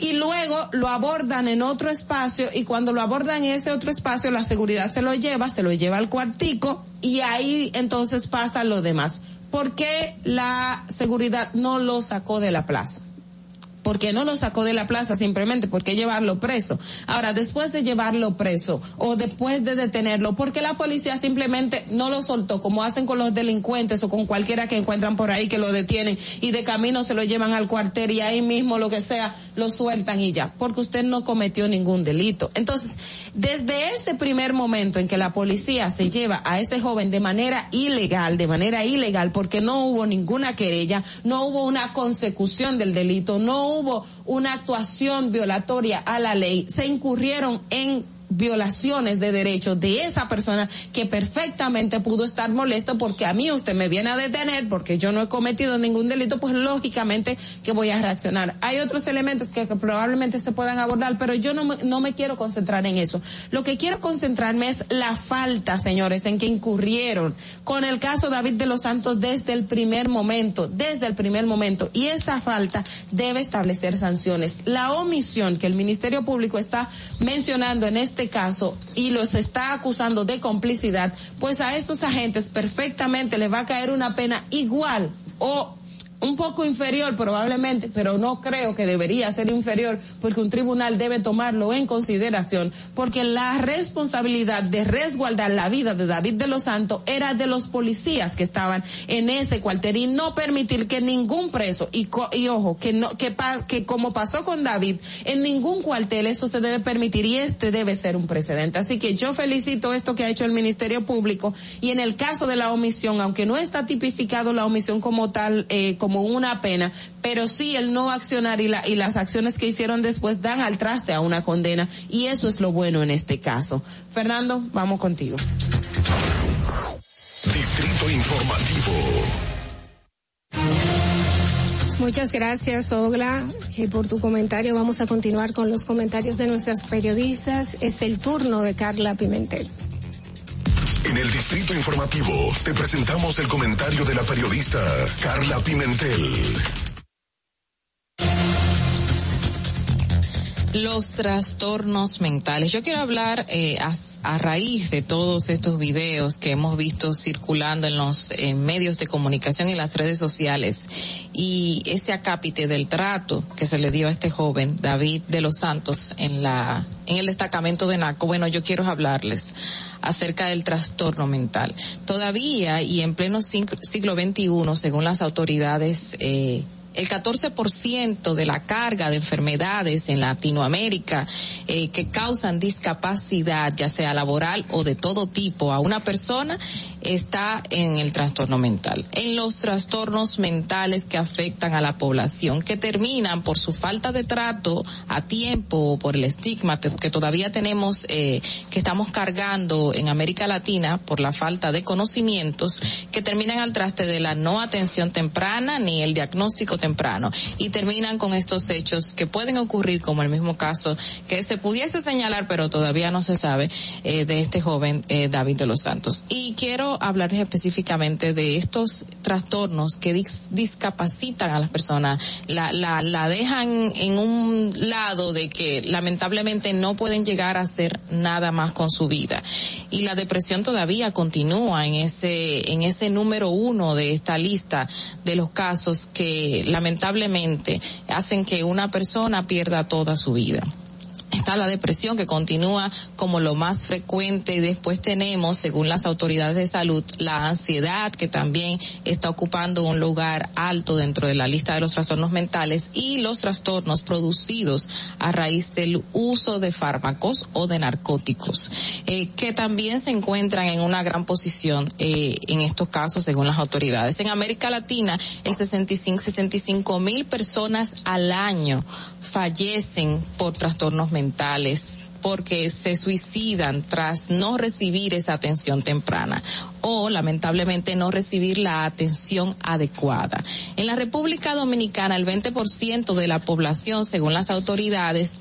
y luego lo abordan en otro espacio, y cuando lo abordan en ese otro espacio, la seguridad se lo lleva, se lo lleva al cuartico, y ahí entonces pasa lo demás. ¿Por qué la seguridad no lo sacó de la plaza? Porque no lo sacó de la plaza simplemente porque llevarlo preso. Ahora, después de llevarlo preso o después de detenerlo, porque la policía simplemente no lo soltó, como hacen con los delincuentes o con cualquiera que encuentran por ahí que lo detienen y de camino se lo llevan al cuartel y ahí mismo lo que sea, lo sueltan y ya, porque usted no cometió ningún delito. Entonces, desde ese primer momento en que la policía se lleva a ese joven de manera ilegal, de manera ilegal, porque no hubo ninguna querella, no hubo una consecución del delito, no hubo una actuación violatoria a la ley, se incurrieron en violaciones de derechos de esa persona que perfectamente pudo estar molesto porque a mí usted me viene a detener porque yo no he cometido ningún delito, pues lógicamente que voy a reaccionar. Hay otros elementos que, que probablemente se puedan abordar, pero yo no me, no me quiero concentrar en eso. Lo que quiero concentrarme es la falta, señores, en que incurrieron con el caso David de los Santos desde el primer momento, desde el primer momento. Y esa falta debe establecer sanciones. La omisión que el Ministerio Público está mencionando en este caso y los está acusando de complicidad, pues a estos agentes perfectamente les va a caer una pena igual o un poco inferior probablemente, pero no creo que debería ser inferior porque un tribunal debe tomarlo en consideración porque la responsabilidad de resguardar la vida de David de los Santos era de los policías que estaban en ese cuartel y no permitir que ningún preso y, co- y ojo, que no que pa- que como pasó con David, en ningún cuartel eso se debe permitir y este debe ser un precedente. Así que yo felicito esto que ha hecho el Ministerio Público y en el caso de la omisión, aunque no está tipificado la omisión como tal, eh, una pena, pero sí el no accionar y, la, y las acciones que hicieron después dan al traste a una condena y eso es lo bueno en este caso. Fernando, vamos contigo. Distrito Informativo. Muchas gracias, Ogla, eh, por tu comentario. Vamos a continuar con los comentarios de nuestras periodistas. Es el turno de Carla Pimentel. En el Distrito Informativo te presentamos el comentario de la periodista Carla Pimentel. Los trastornos mentales. Yo quiero hablar eh, a, raíz de todos estos videos que hemos visto circulando en los medios de comunicación y las redes sociales y ese acápite del trato que se le dio a este joven David de los Santos en la en el destacamento de Naco. Bueno, yo quiero hablarles acerca del trastorno mental. Todavía y en pleno siglo XXI, según las autoridades eh, el 14% de la carga de enfermedades en Latinoamérica eh, que causan discapacidad, ya sea laboral o de todo tipo, a una persona está en el trastorno mental. En los trastornos mentales que afectan a la población, que terminan por su falta de trato a tiempo o por el estigma que, todavía tenemos, eh, que estamos cargando en América Latina por la falta de conocimientos, que terminan al traste de la no atención temprana ni el diagnóstico temprano y terminan con estos hechos que pueden ocurrir como el mismo caso que se pudiese señalar pero todavía no se sabe eh, de este joven eh, David de los Santos. Y quiero hablarles específicamente de estos trastornos que dis- discapacitan a las personas. La, la, la dejan en un lado de que lamentablemente no pueden llegar a hacer nada más con su vida. Y la depresión todavía continúa en ese en ese número uno de esta lista de los casos que lamentablemente hacen que una persona pierda toda su vida está la depresión que continúa como lo más frecuente y después tenemos, según las autoridades de salud, la ansiedad que también está ocupando un lugar alto dentro de la lista de los trastornos mentales y los trastornos producidos a raíz del uso de fármacos o de narcóticos, eh, que también se encuentran en una gran posición eh, en estos casos según las autoridades. En América Latina, el 65, 65 mil personas al año fallecen por trastornos mentales porque se suicidan tras no recibir esa atención temprana o lamentablemente no recibir la atención adecuada. En la República Dominicana el 20% de la población, según las autoridades,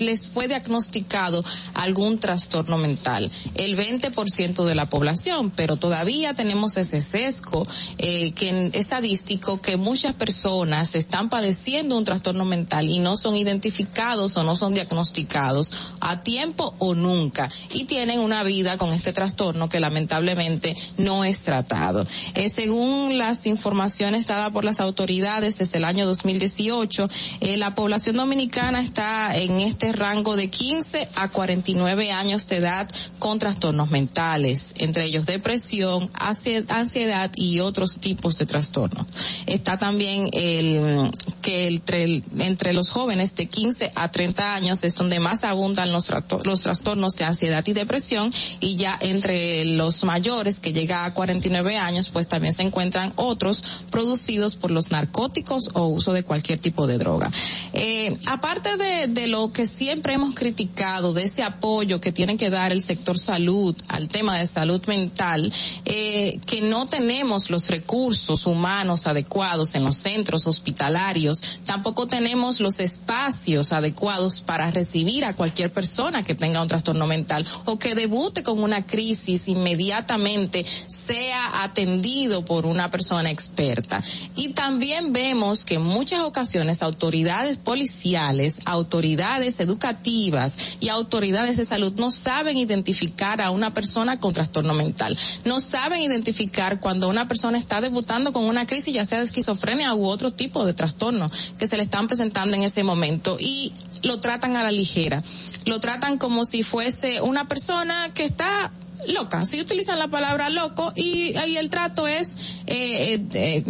les fue diagnosticado algún trastorno mental, el 20% de la población, pero todavía tenemos ese sesgo eh, que estadístico que muchas personas están padeciendo un trastorno mental y no son identificados o no son diagnosticados a tiempo o nunca y tienen una vida con este trastorno que lamentablemente no es tratado. Eh, según las informaciones dadas por las autoridades desde el año 2018, eh, la población dominicana está en este rango de 15 a 49 años de edad con trastornos mentales, entre ellos depresión, ansie- ansiedad y otros tipos de trastornos. Está también el que entre, entre los jóvenes de 15 a 30 años es donde más abundan los, los trastornos de ansiedad y depresión y ya entre los mayores que llega a 49 años pues también se encuentran otros producidos por los narcóticos o uso de cualquier tipo de droga. Eh, aparte de, de lo que siempre hemos criticado, de ese apoyo que tiene que dar el sector salud al tema de salud mental, eh, que no tenemos los recursos humanos adecuados en los centros hospitalarios, tampoco tenemos los espacios adecuados para recibir a cualquier persona que tenga un trastorno mental o que debute con una crisis inmediatamente sea atendido por una persona experta. Y también vemos que en muchas ocasiones autoridades policiales, autoridades educativas y autoridades de salud no saben identificar a una persona con trastorno mental. No saben identificar cuando una persona está debutando con una crisis, ya sea de esquizofrenia u otro tipo de trastorno que se le están presentando en ese momento y lo tratan a la ligera. Lo tratan como si fuese una persona que está loca. Si utilizan la palabra loco y el trato es eh, eh,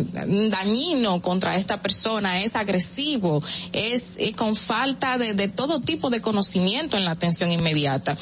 dañino contra esta persona, es agresivo, es eh, con falta de todo tipo de conocimiento en la atención inmediata.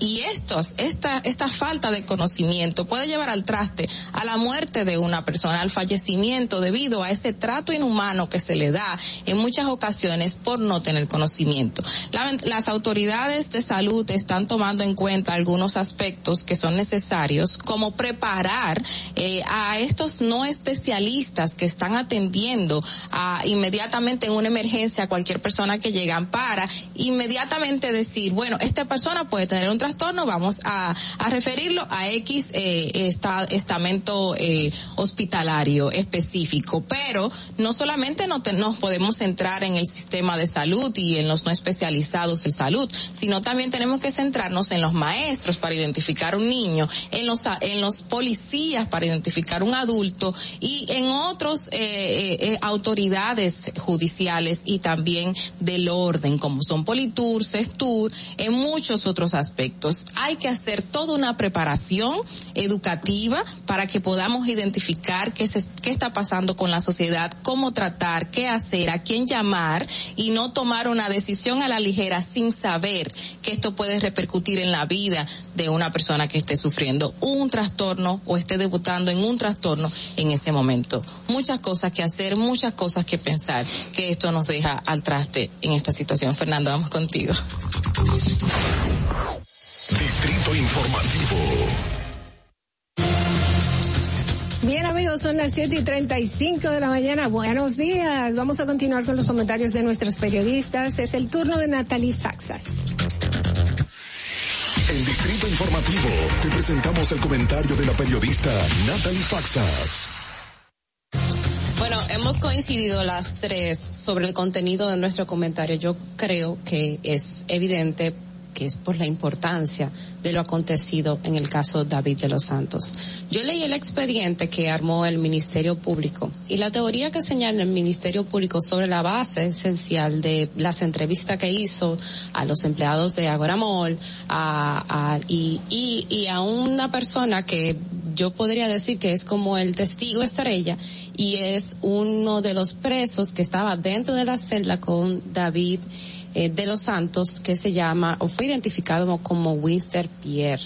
Y estos, esta, esta falta de conocimiento puede llevar al traste a la muerte de una persona, al fallecimiento debido a ese trato inhumano que se le da en muchas ocasiones por no tener conocimiento. La- las autoridades de salud están tomando en cuenta algunos aspectos que son necesarios, como preparar eh, a estos no especialistas que están atendiendo a, inmediatamente en una emergencia a cualquier persona que llegan para inmediatamente decir, bueno, esta persona puede tener un vamos a, a referirlo a X eh, esta- estamento eh, hospitalario específico, pero no solamente no te- nos podemos centrar en el sistema de salud y en los no especializados en salud, sino también tenemos que centrarnos en los maestros para identificar un niño, en los en los policías para identificar un adulto y en otros eh, eh, eh, autoridades judiciales y también del orden como son Politur, Sestur, en muchos otros aspectos. Hay que hacer toda una preparación educativa para que podamos identificar qué, qué está pasando con la sociedad, cómo tratar, qué hacer, a quién llamar y no tomar una decisión a la ligera sin saber que esto puede repercutir en la vida de una persona que esté sufriendo un trastorno o esté debutando en un trastorno en ese momento. Muchas cosas que hacer, muchas cosas que pensar, que esto nos deja al traste en esta situación. Fernando, vamos contigo. Distrito Informativo. Bien amigos, son las 7 y 35 de la mañana. Buenos días. Vamos a continuar con los comentarios de nuestros periodistas. Es el turno de Natalie Faxas. En Distrito Informativo te presentamos el comentario de la periodista Natalie Faxas. Bueno, hemos coincidido las tres sobre el contenido de nuestro comentario. Yo creo que es evidente que es por la importancia de lo acontecido en el caso David de los Santos. Yo leí el expediente que armó el Ministerio Público y la teoría que señala el Ministerio Público sobre la base esencial de las entrevistas que hizo a los empleados de Agoramol a, a- y, y, y a una persona que yo podría decir que es como el testigo estrella y es uno de los presos que estaba dentro de la celda con David eh, de los Santos que se llama o fue identificado como, Winston Pierre.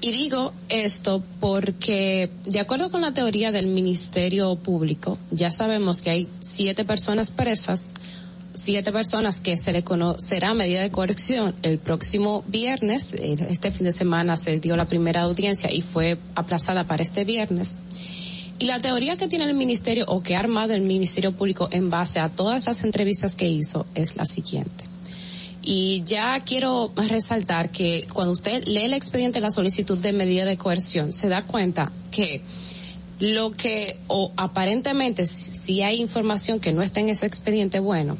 Y digo esto porque, de acuerdo con la teoría del Ministerio Público, ya sabemos que hay siete personas presas, siete personas que se le conocerá medida de corrección el próximo viernes. Eh, Este fin de semana se dio la primera audiencia y fue aplazada para este viernes. Y la teoría que tiene el ministerio o que ha armado el Ministerio Público en base a todas las entrevistas que hizo es la siguiente. Y ya quiero resaltar que cuando usted lee el expediente de la solicitud de medida de coerción, se da cuenta que lo que, o aparentemente, si hay información que no está en ese expediente, bueno,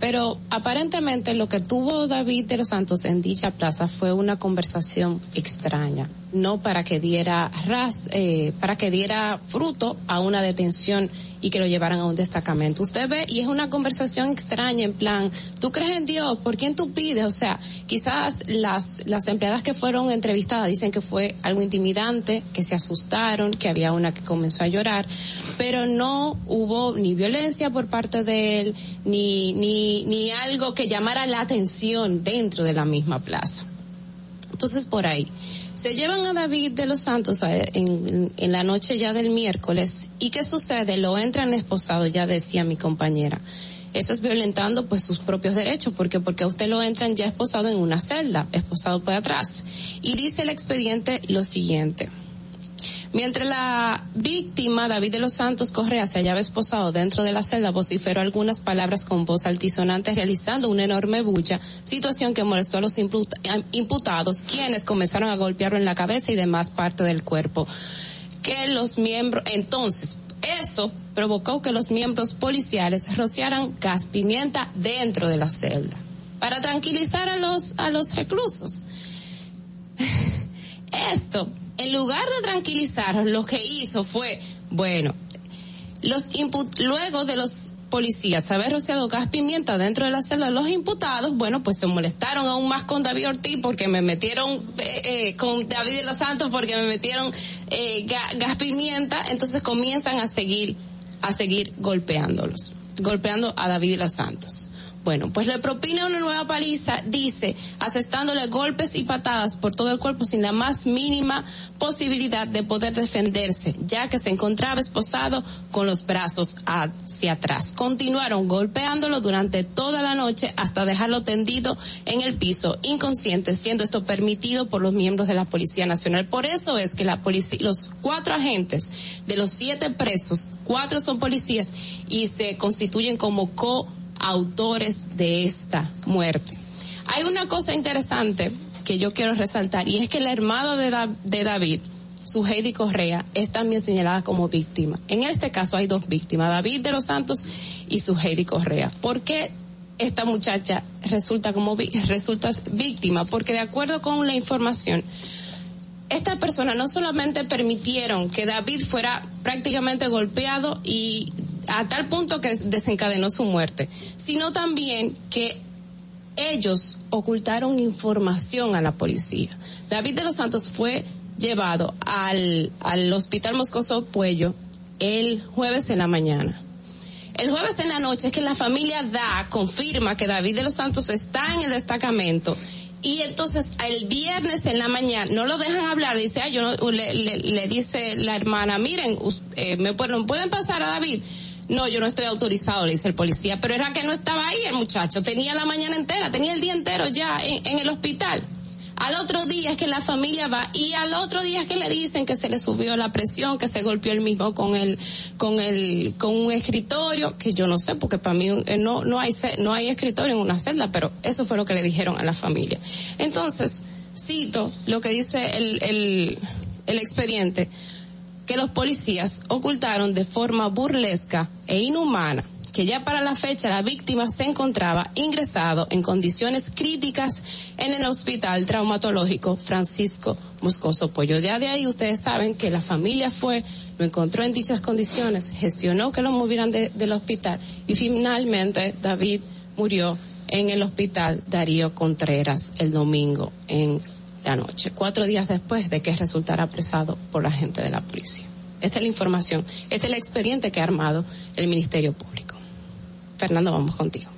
pero aparentemente lo que tuvo David de los Santos en dicha plaza fue una conversación extraña, no para que diera ras, eh, para que diera fruto a una detención y que lo llevaran a un destacamento. Usted ve y es una conversación extraña en plan, ¿tú crees en Dios? ¿Por quién tú pides? O sea, quizás las las empleadas que fueron entrevistadas dicen que fue algo intimidante, que se asustaron, que había una que comenzó a llorar, pero no hubo ni violencia por parte de él, ni, ni, ni algo que llamara la atención dentro de la misma plaza. Entonces por ahí. Se llevan a David de los Santos en, en la noche ya del miércoles y ¿qué sucede? Lo entran esposado, ya decía mi compañera. Eso es violentando pues sus propios derechos, porque porque a usted lo entran ya esposado en una celda, esposado por atrás. Y dice el expediente lo siguiente. Mientras la víctima, David de los Santos Correa, se hallaba esposado dentro de la celda, vociferó algunas palabras con voz altisonante realizando una enorme bulla, situación que molestó a los imputa- imputados, quienes comenzaron a golpearlo en la cabeza y demás parte del cuerpo. Que los miembros, entonces, eso provocó que los miembros policiales rociaran gas pimienta dentro de la celda. para tranquilizar a los, a los reclusos. Esto, en lugar de tranquilizar, lo que hizo fue, bueno, los luego de los policías haber rociado gas pimienta dentro de la celda de los imputados, bueno, pues se molestaron aún más con David Ortiz porque me metieron, eh, eh, con David de los Santos porque me metieron eh, ga- gas pimienta, entonces comienzan a seguir, a seguir golpeándolos, golpeando a David de los Santos. Bueno, pues le propina una nueva paliza, dice, asestándole golpes y patadas por todo el cuerpo sin la más mínima posibilidad de poder defenderse, ya que se encontraba esposado con los brazos hacia atrás. Continuaron golpeándolo durante toda la noche hasta dejarlo tendido en el piso, inconsciente, siendo esto permitido por los miembros de la Policía Nacional. Por eso es que la policía, los cuatro agentes de los siete presos, cuatro son policías y se constituyen como co autores de esta muerte. Hay una cosa interesante que yo quiero resaltar y es que la hermana de, de David, su Heidi Correa, es también señalada como víctima. En este caso hay dos víctimas, David de los Santos y su Heidi Correa. ¿Por qué esta muchacha resulta como resulta víctima? Porque de acuerdo con la información, estas personas no solamente permitieron que David fuera prácticamente golpeado y a tal punto que desencadenó su muerte, sino también que ellos ocultaron información a la policía. David de los Santos fue llevado al, al hospital Moscoso Puello el jueves en la mañana. El jueves en la noche es que la familia da, confirma que David de los Santos está en el destacamento y entonces el viernes en la mañana no lo dejan hablar, dice, yo no, le, dice la hermana, miren, us- eh, me pueden pasar a David. No, yo no estoy autorizado, le dice el policía, pero era que no estaba ahí el muchacho, tenía la mañana entera, tenía el día entero ya en, en el hospital. Al otro día es que la familia va y al otro día es que le dicen que se le subió la presión, que se golpeó el mismo con el, con el, con un escritorio, que yo no sé porque para mí eh, no, no hay, no hay escritorio en una celda, pero eso fue lo que le dijeron a la familia. Entonces, cito lo que dice el, el, el expediente, que los policías ocultaron de forma burlesca e inhumana que ya para la fecha la víctima se encontraba ingresado en condiciones críticas en el hospital traumatológico Francisco Moscoso Pollo. Ya de ahí ustedes saben que la familia fue, lo encontró en dichas condiciones, gestionó que lo movieran de- del hospital y finalmente David murió en el hospital Darío Contreras el domingo en la noche, cuatro días después de que resultara apresado por la gente de la policía. Esta es la información, este es el expediente que ha armado el Ministerio Público. Fernando, vamos contigo.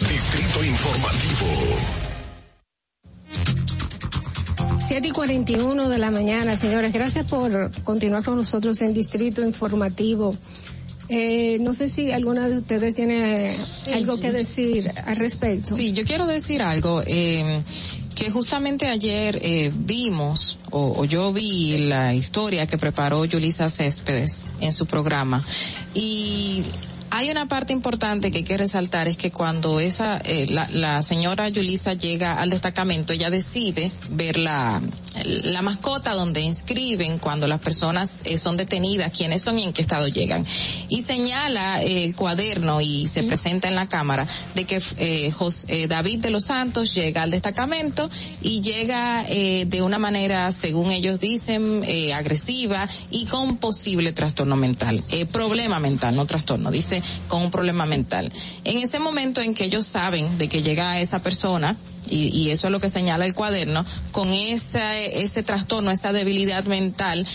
Distrito Informativo. 7 y 41 de la mañana, señores. Gracias por continuar con nosotros en Distrito Informativo. Eh, no sé si alguna de ustedes tiene algo que decir al respecto. Sí, yo quiero decir algo. Eh, que justamente ayer eh, vimos, o, o yo vi la historia que preparó Yulisa Céspedes en su programa. Y hay una parte importante que hay que resaltar, es que cuando esa, eh, la, la señora Yulisa llega al destacamento, ella decide ver la, la mascota donde inscriben cuando las personas eh, son detenidas, quiénes son y en qué estado llegan. Y señala eh, el cuaderno y se presenta en la cámara de que eh, Jos- eh, David de los Santos llega al destacamento y llega eh, de una manera, según ellos dicen, agresiva y con posible trastorno mental, eh, problema mental, no trastorno, dice con un problema mental. En ese momento en que ellos saben de que llega esa persona, y, y eso es lo que señala el cuaderno, con esa, ese trastorno, esa debilidad mental,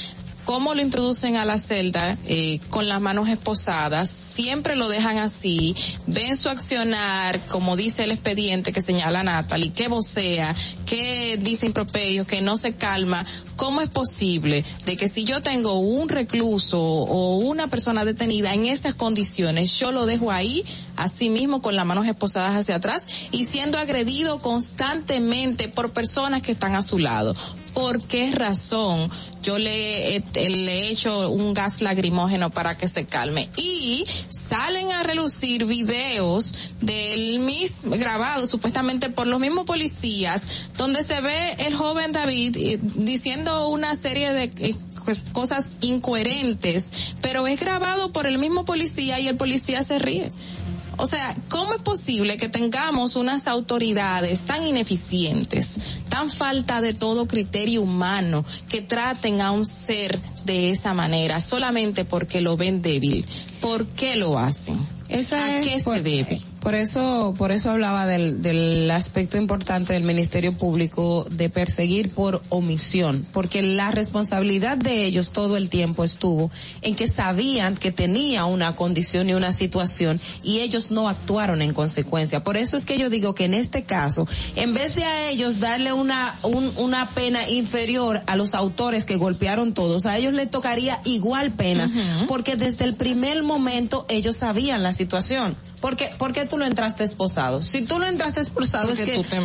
cómo lo introducen a la celda eh, con las manos esposadas, siempre lo dejan así, ven su accionar, como dice el expediente que señala Natalie, que vocea, que dice improperios, que no se calma, ¿cómo es posible de que si yo tengo un recluso o una persona detenida en esas condiciones, yo lo dejo ahí, así mismo con las manos esposadas hacia atrás y siendo agredido constantemente por personas que están a su lado? ¿Por qué razón yo le, le he hecho un gas lacrimógeno para que se calme? Y salen a relucir videos del mismo, grabado supuestamente por los mismos policías, donde se ve el joven David eh, diciendo una serie de eh, pues, cosas incoherentes, pero es grabado por el mismo policía y el policía se ríe. O sea, ¿cómo es posible que tengamos unas autoridades tan ineficientes, tan falta de todo criterio humano, que traten a un ser de esa manera solamente porque lo ven débil? ¿Por qué lo hacen? ¿A es qué se debe? Por eso, por eso hablaba del, del aspecto importante del Ministerio Público de perseguir por omisión, porque la responsabilidad de ellos todo el tiempo estuvo en que sabían que tenía una condición y una situación y ellos no actuaron en consecuencia. Por eso es que yo digo que en este caso, en vez de a ellos darle una, un- una pena inferior a los autores que golpearon todos, a ellos les tocaría igual pena, porque desde el primer momento ellos sabían la situación. Porque, ¿Por qué tú lo entraste esposado? Si tú lo entraste esposado Porque es que tú te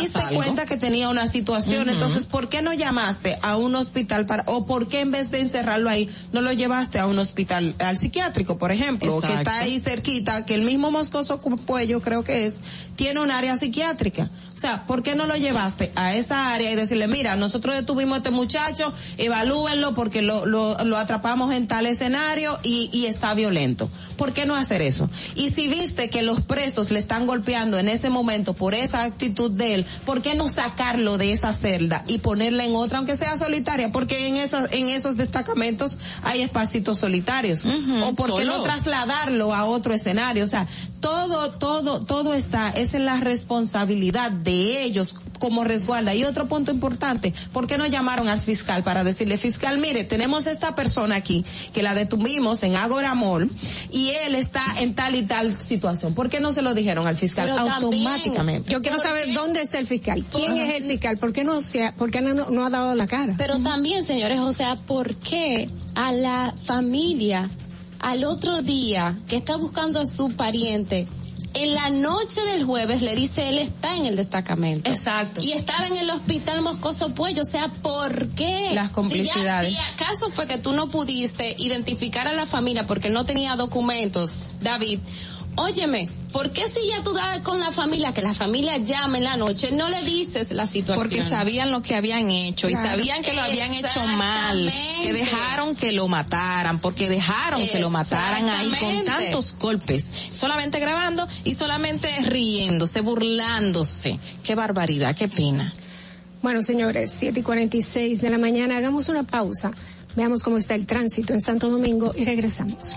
diste algo. cuenta que tenía una situación, entonces ¿por qué no llamaste a un hospital para, o por qué en vez de encerrarlo ahí, no lo llevaste a un hospital, al psiquiátrico, por ejemplo, que está ahí cerquita, que el mismo Moscoso Puello creo que es, tiene un área psiquiátrica. O sea, ¿por qué no lo llevaste a esa área y decirle, mira, nosotros detuvimos a este muchacho, evalúenlo porque lo, lo, lo atrapamos en tal escenario y, y está violento? ¿Por qué no hacer eso? Y si viste que los presos le están golpeando en ese momento por esa actitud de él, ¿por qué no sacarlo de esa celda y ponerle en otra, aunque sea solitaria? Porque en esas, en esos destacamentos hay espacios solitarios. o por qué no trasladarlo a otro escenario. O sea, todo, todo, todo está, es en la responsabilidad de ellos como resguarda. Y otro punto importante, ¿por qué no llamaron al fiscal para decirle, fiscal, mire, tenemos esta persona aquí que la detuvimos en Agora Mall y él está en tal y tal situación? ¿Por qué no se lo dijeron al fiscal Pero también, automáticamente? Yo quiero saber dónde está el fiscal. ¿Quién es el fiscal? ¿Por qué no se ha, por qué no, no ha dado la cara? Pero también, señores, o sea, ¿por qué a la familia al otro día que está buscando a su pariente en la noche del jueves le dice él está en el destacamento. Exacto. Y estaba en el hospital Moscoso Puello. O sea, ¿por qué? Las Si, ya- complicidades. si acaso fue que tú no pudiste identificar a la familia porque no tenía documentos, David. Óyeme, ¿por qué si ya tú das con la familia, que la familia llame en la noche, no le dices la situación? Porque sabían lo que habían hecho y sabían que lo habían hecho mal, que dejaron que lo mataran, porque dejaron que lo mataran ahí con tantos golpes, solamente grabando y solamente riéndose, burlándose. Qué barbaridad, qué pena. Bueno, señores, 7 y 46 de la mañana, hagamos una pausa. Veamos cómo está el tránsito en Santo Domingo y regresamos.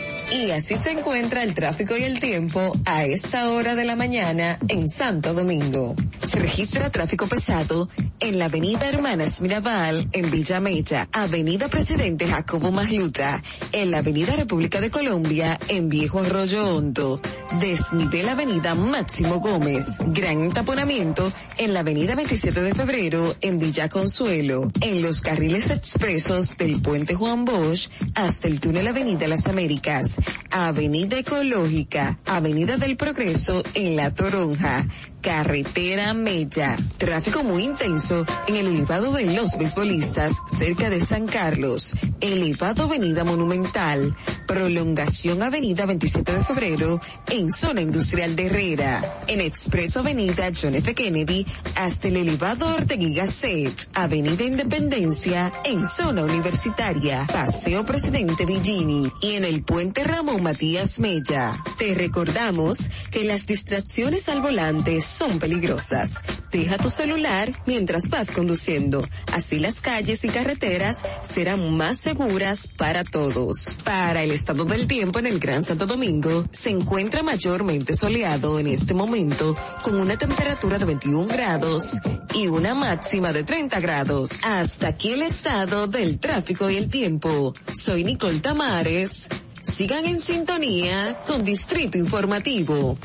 Y así se encuentra el tráfico y el tiempo a esta hora de la mañana en Santo Domingo. Se registra tráfico pesado en la avenida Hermanas Mirabal en Villa Mella, avenida Presidente Jacobo Magluta, en la avenida República de Colombia en Viejo Arroyo Hondo, desnivel avenida Máximo Gómez, gran entaponamiento en la avenida 27 de febrero en Villa Consuelo, en los carriles expresos del puente Juan Bosch hasta el túnel Avenida Las Américas, Avenida Ecológica, Avenida del Progreso en La Toronja, Carretera Mella, tráfico muy intenso en el elevado de los beisbolistas cerca de San Carlos, elevado Avenida Monumental, prolongación Avenida 27 de Febrero en zona industrial de Herrera, en Expreso Avenida John F. Kennedy hasta el elevado Ortegui Gasset, Avenida Independencia en zona universitaria, Paseo Presidente Villini. Y en el puente Ramón Matías Mella. Te recordamos que las distracciones al volante son peligrosas. Deja tu celular mientras vas conduciendo. Así las calles y carreteras serán más seguras para todos. Para el estado del tiempo en el Gran Santo Domingo, se encuentra mayormente soleado en este momento con una temperatura de 21 grados y una máxima de 30 grados. Hasta aquí el estado del tráfico y el tiempo. Soy Nicole Tamares. Sigan en sintonía con Distrito Informativo.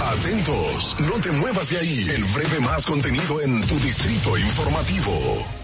Atentos, no te muevas de ahí. El breve más contenido en tu distrito informativo.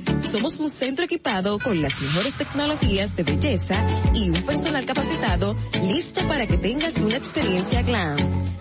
Somos un centro equipado con las mejores tecnologías de belleza y un personal capacitado listo para que tengas una experiencia glam.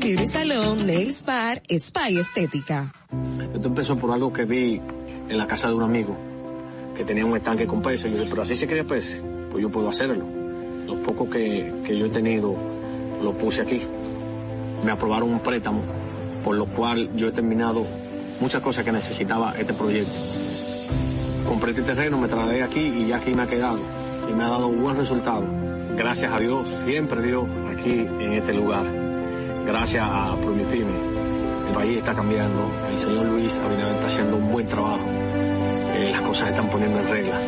Beauty Salon, Nails Bar, Spa y Estética. Esto empezó por algo que vi en la casa de un amigo que tenía un estanque con peces. Yo dije, pero así se cría peces, pues yo puedo hacerlo. Lo poco que, que yo he tenido lo puse aquí. Me aprobaron un préstamo, por lo cual yo he terminado muchas cosas que necesitaba este proyecto. Compré este terreno, me trasladé aquí y ya aquí me ha quedado. Y me ha dado buen resultado. Gracias a Dios, siempre Dios, aquí en este lugar. Gracias a Promifime. El país está cambiando. El señor Luis Abinader está haciendo un buen trabajo. Eh, las cosas se están poniendo en regla.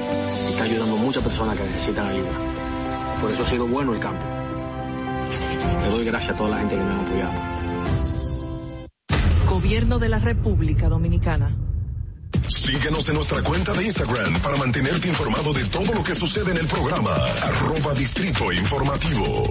Está ayudando a muchas personas que necesitan ayuda. Por eso ha sido bueno el cambio. Le doy gracias a toda la gente que me ha apoyado. Gobierno de la República Dominicana. Síguenos en nuestra cuenta de Instagram para mantenerte informado de todo lo que sucede en el programa. Arroba Distrito Informativo.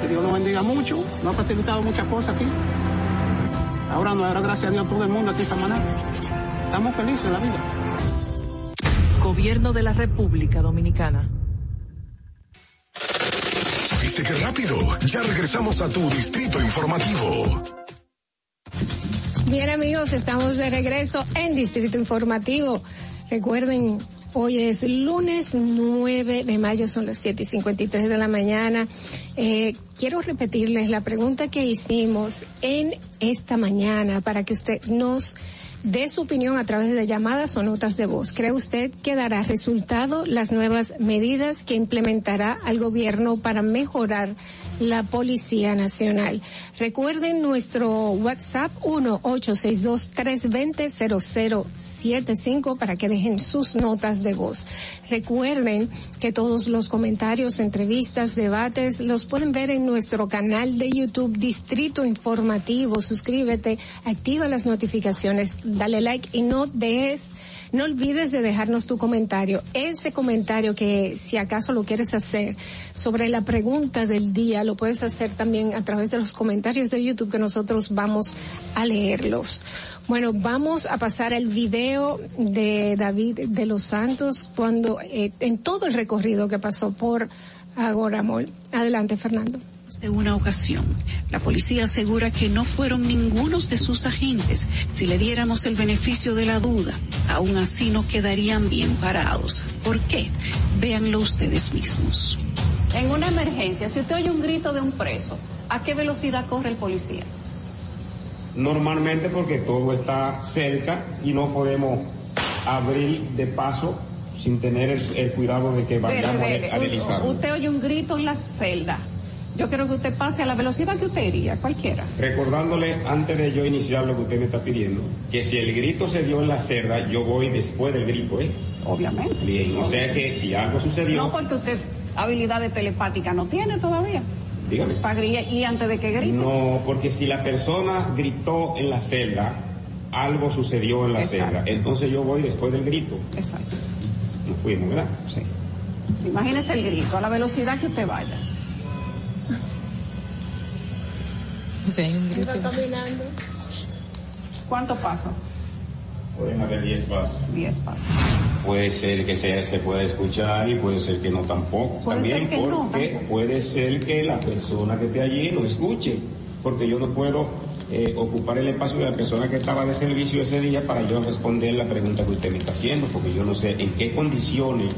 que Dios lo bendiga mucho, nos ha facilitado muchas cosas aquí. Ahora nos dará gracias a Dios todo el mundo aquí esta manera. Estamos felices en la vida. Gobierno de la República Dominicana. ¿Viste qué rápido? Ya regresamos a tu distrito informativo. Bien amigos, estamos de regreso en Distrito Informativo. Recuerden, hoy es lunes 9 de mayo, son las 7 y 53 de la mañana. Eh, quiero repetirles la pregunta que hicimos en esta mañana para que usted nos dé su opinión a través de llamadas o notas de voz. ¿Cree usted que dará resultado las nuevas medidas que implementará el gobierno para mejorar la Policía Nacional. Recuerden nuestro WhatsApp 1-862-320-0075 para que dejen sus notas de voz. Recuerden que todos los comentarios, entrevistas, debates los pueden ver en nuestro canal de YouTube Distrito Informativo. Suscríbete, activa las notificaciones, dale like y no des no olvides de dejarnos tu comentario. Ese comentario que si acaso lo quieres hacer sobre la pregunta del día, lo puedes hacer también a través de los comentarios de YouTube que nosotros vamos a leerlos. Bueno, vamos a pasar el video de David de los Santos cuando eh, en todo el recorrido que pasó por Agoramol. Adelante, Fernando de una ocasión. La policía asegura que no fueron ningunos de sus agentes. Si le diéramos el beneficio de la duda, aún así no quedarían bien parados. ¿Por qué? Véanlo ustedes mismos. En una emergencia, si usted oye un grito de un preso, ¿a qué velocidad corre el policía? Normalmente porque todo está cerca y no podemos abrir de paso sin tener el, cuidado de que vayamos a deslizar. Usted oye un grito en la celda yo quiero que usted pase a la velocidad que usted iría, cualquiera. Recordándole, antes de yo iniciar lo que usted me está pidiendo, que si el grito se dio en la cerda, yo voy después del grito, ¿eh? Obviamente. Bien, o sea que si algo sucedió... No, porque usted habilidades telepáticas no tiene todavía. Dígame. Para y antes de que grite. No, porque si la persona gritó en la celda, algo sucedió en la celda. Entonces yo voy después del grito. Exacto. Nos fuimos, ¿verdad? Sí. Imagínese el grito, a la velocidad que usted vaya. Sí, un grito. caminando. ¿Cuántos pasos? Pueden haber 10 pasos. 10 pasos. Puede ser que se, se pueda escuchar y puede ser que no tampoco. Puede También ser que porque no, puede ser que la persona que esté allí no escuche, porque yo no puedo eh, ocupar el espacio de la persona que estaba de servicio ese día para yo responder la pregunta que usted me está haciendo, porque yo no sé en qué condiciones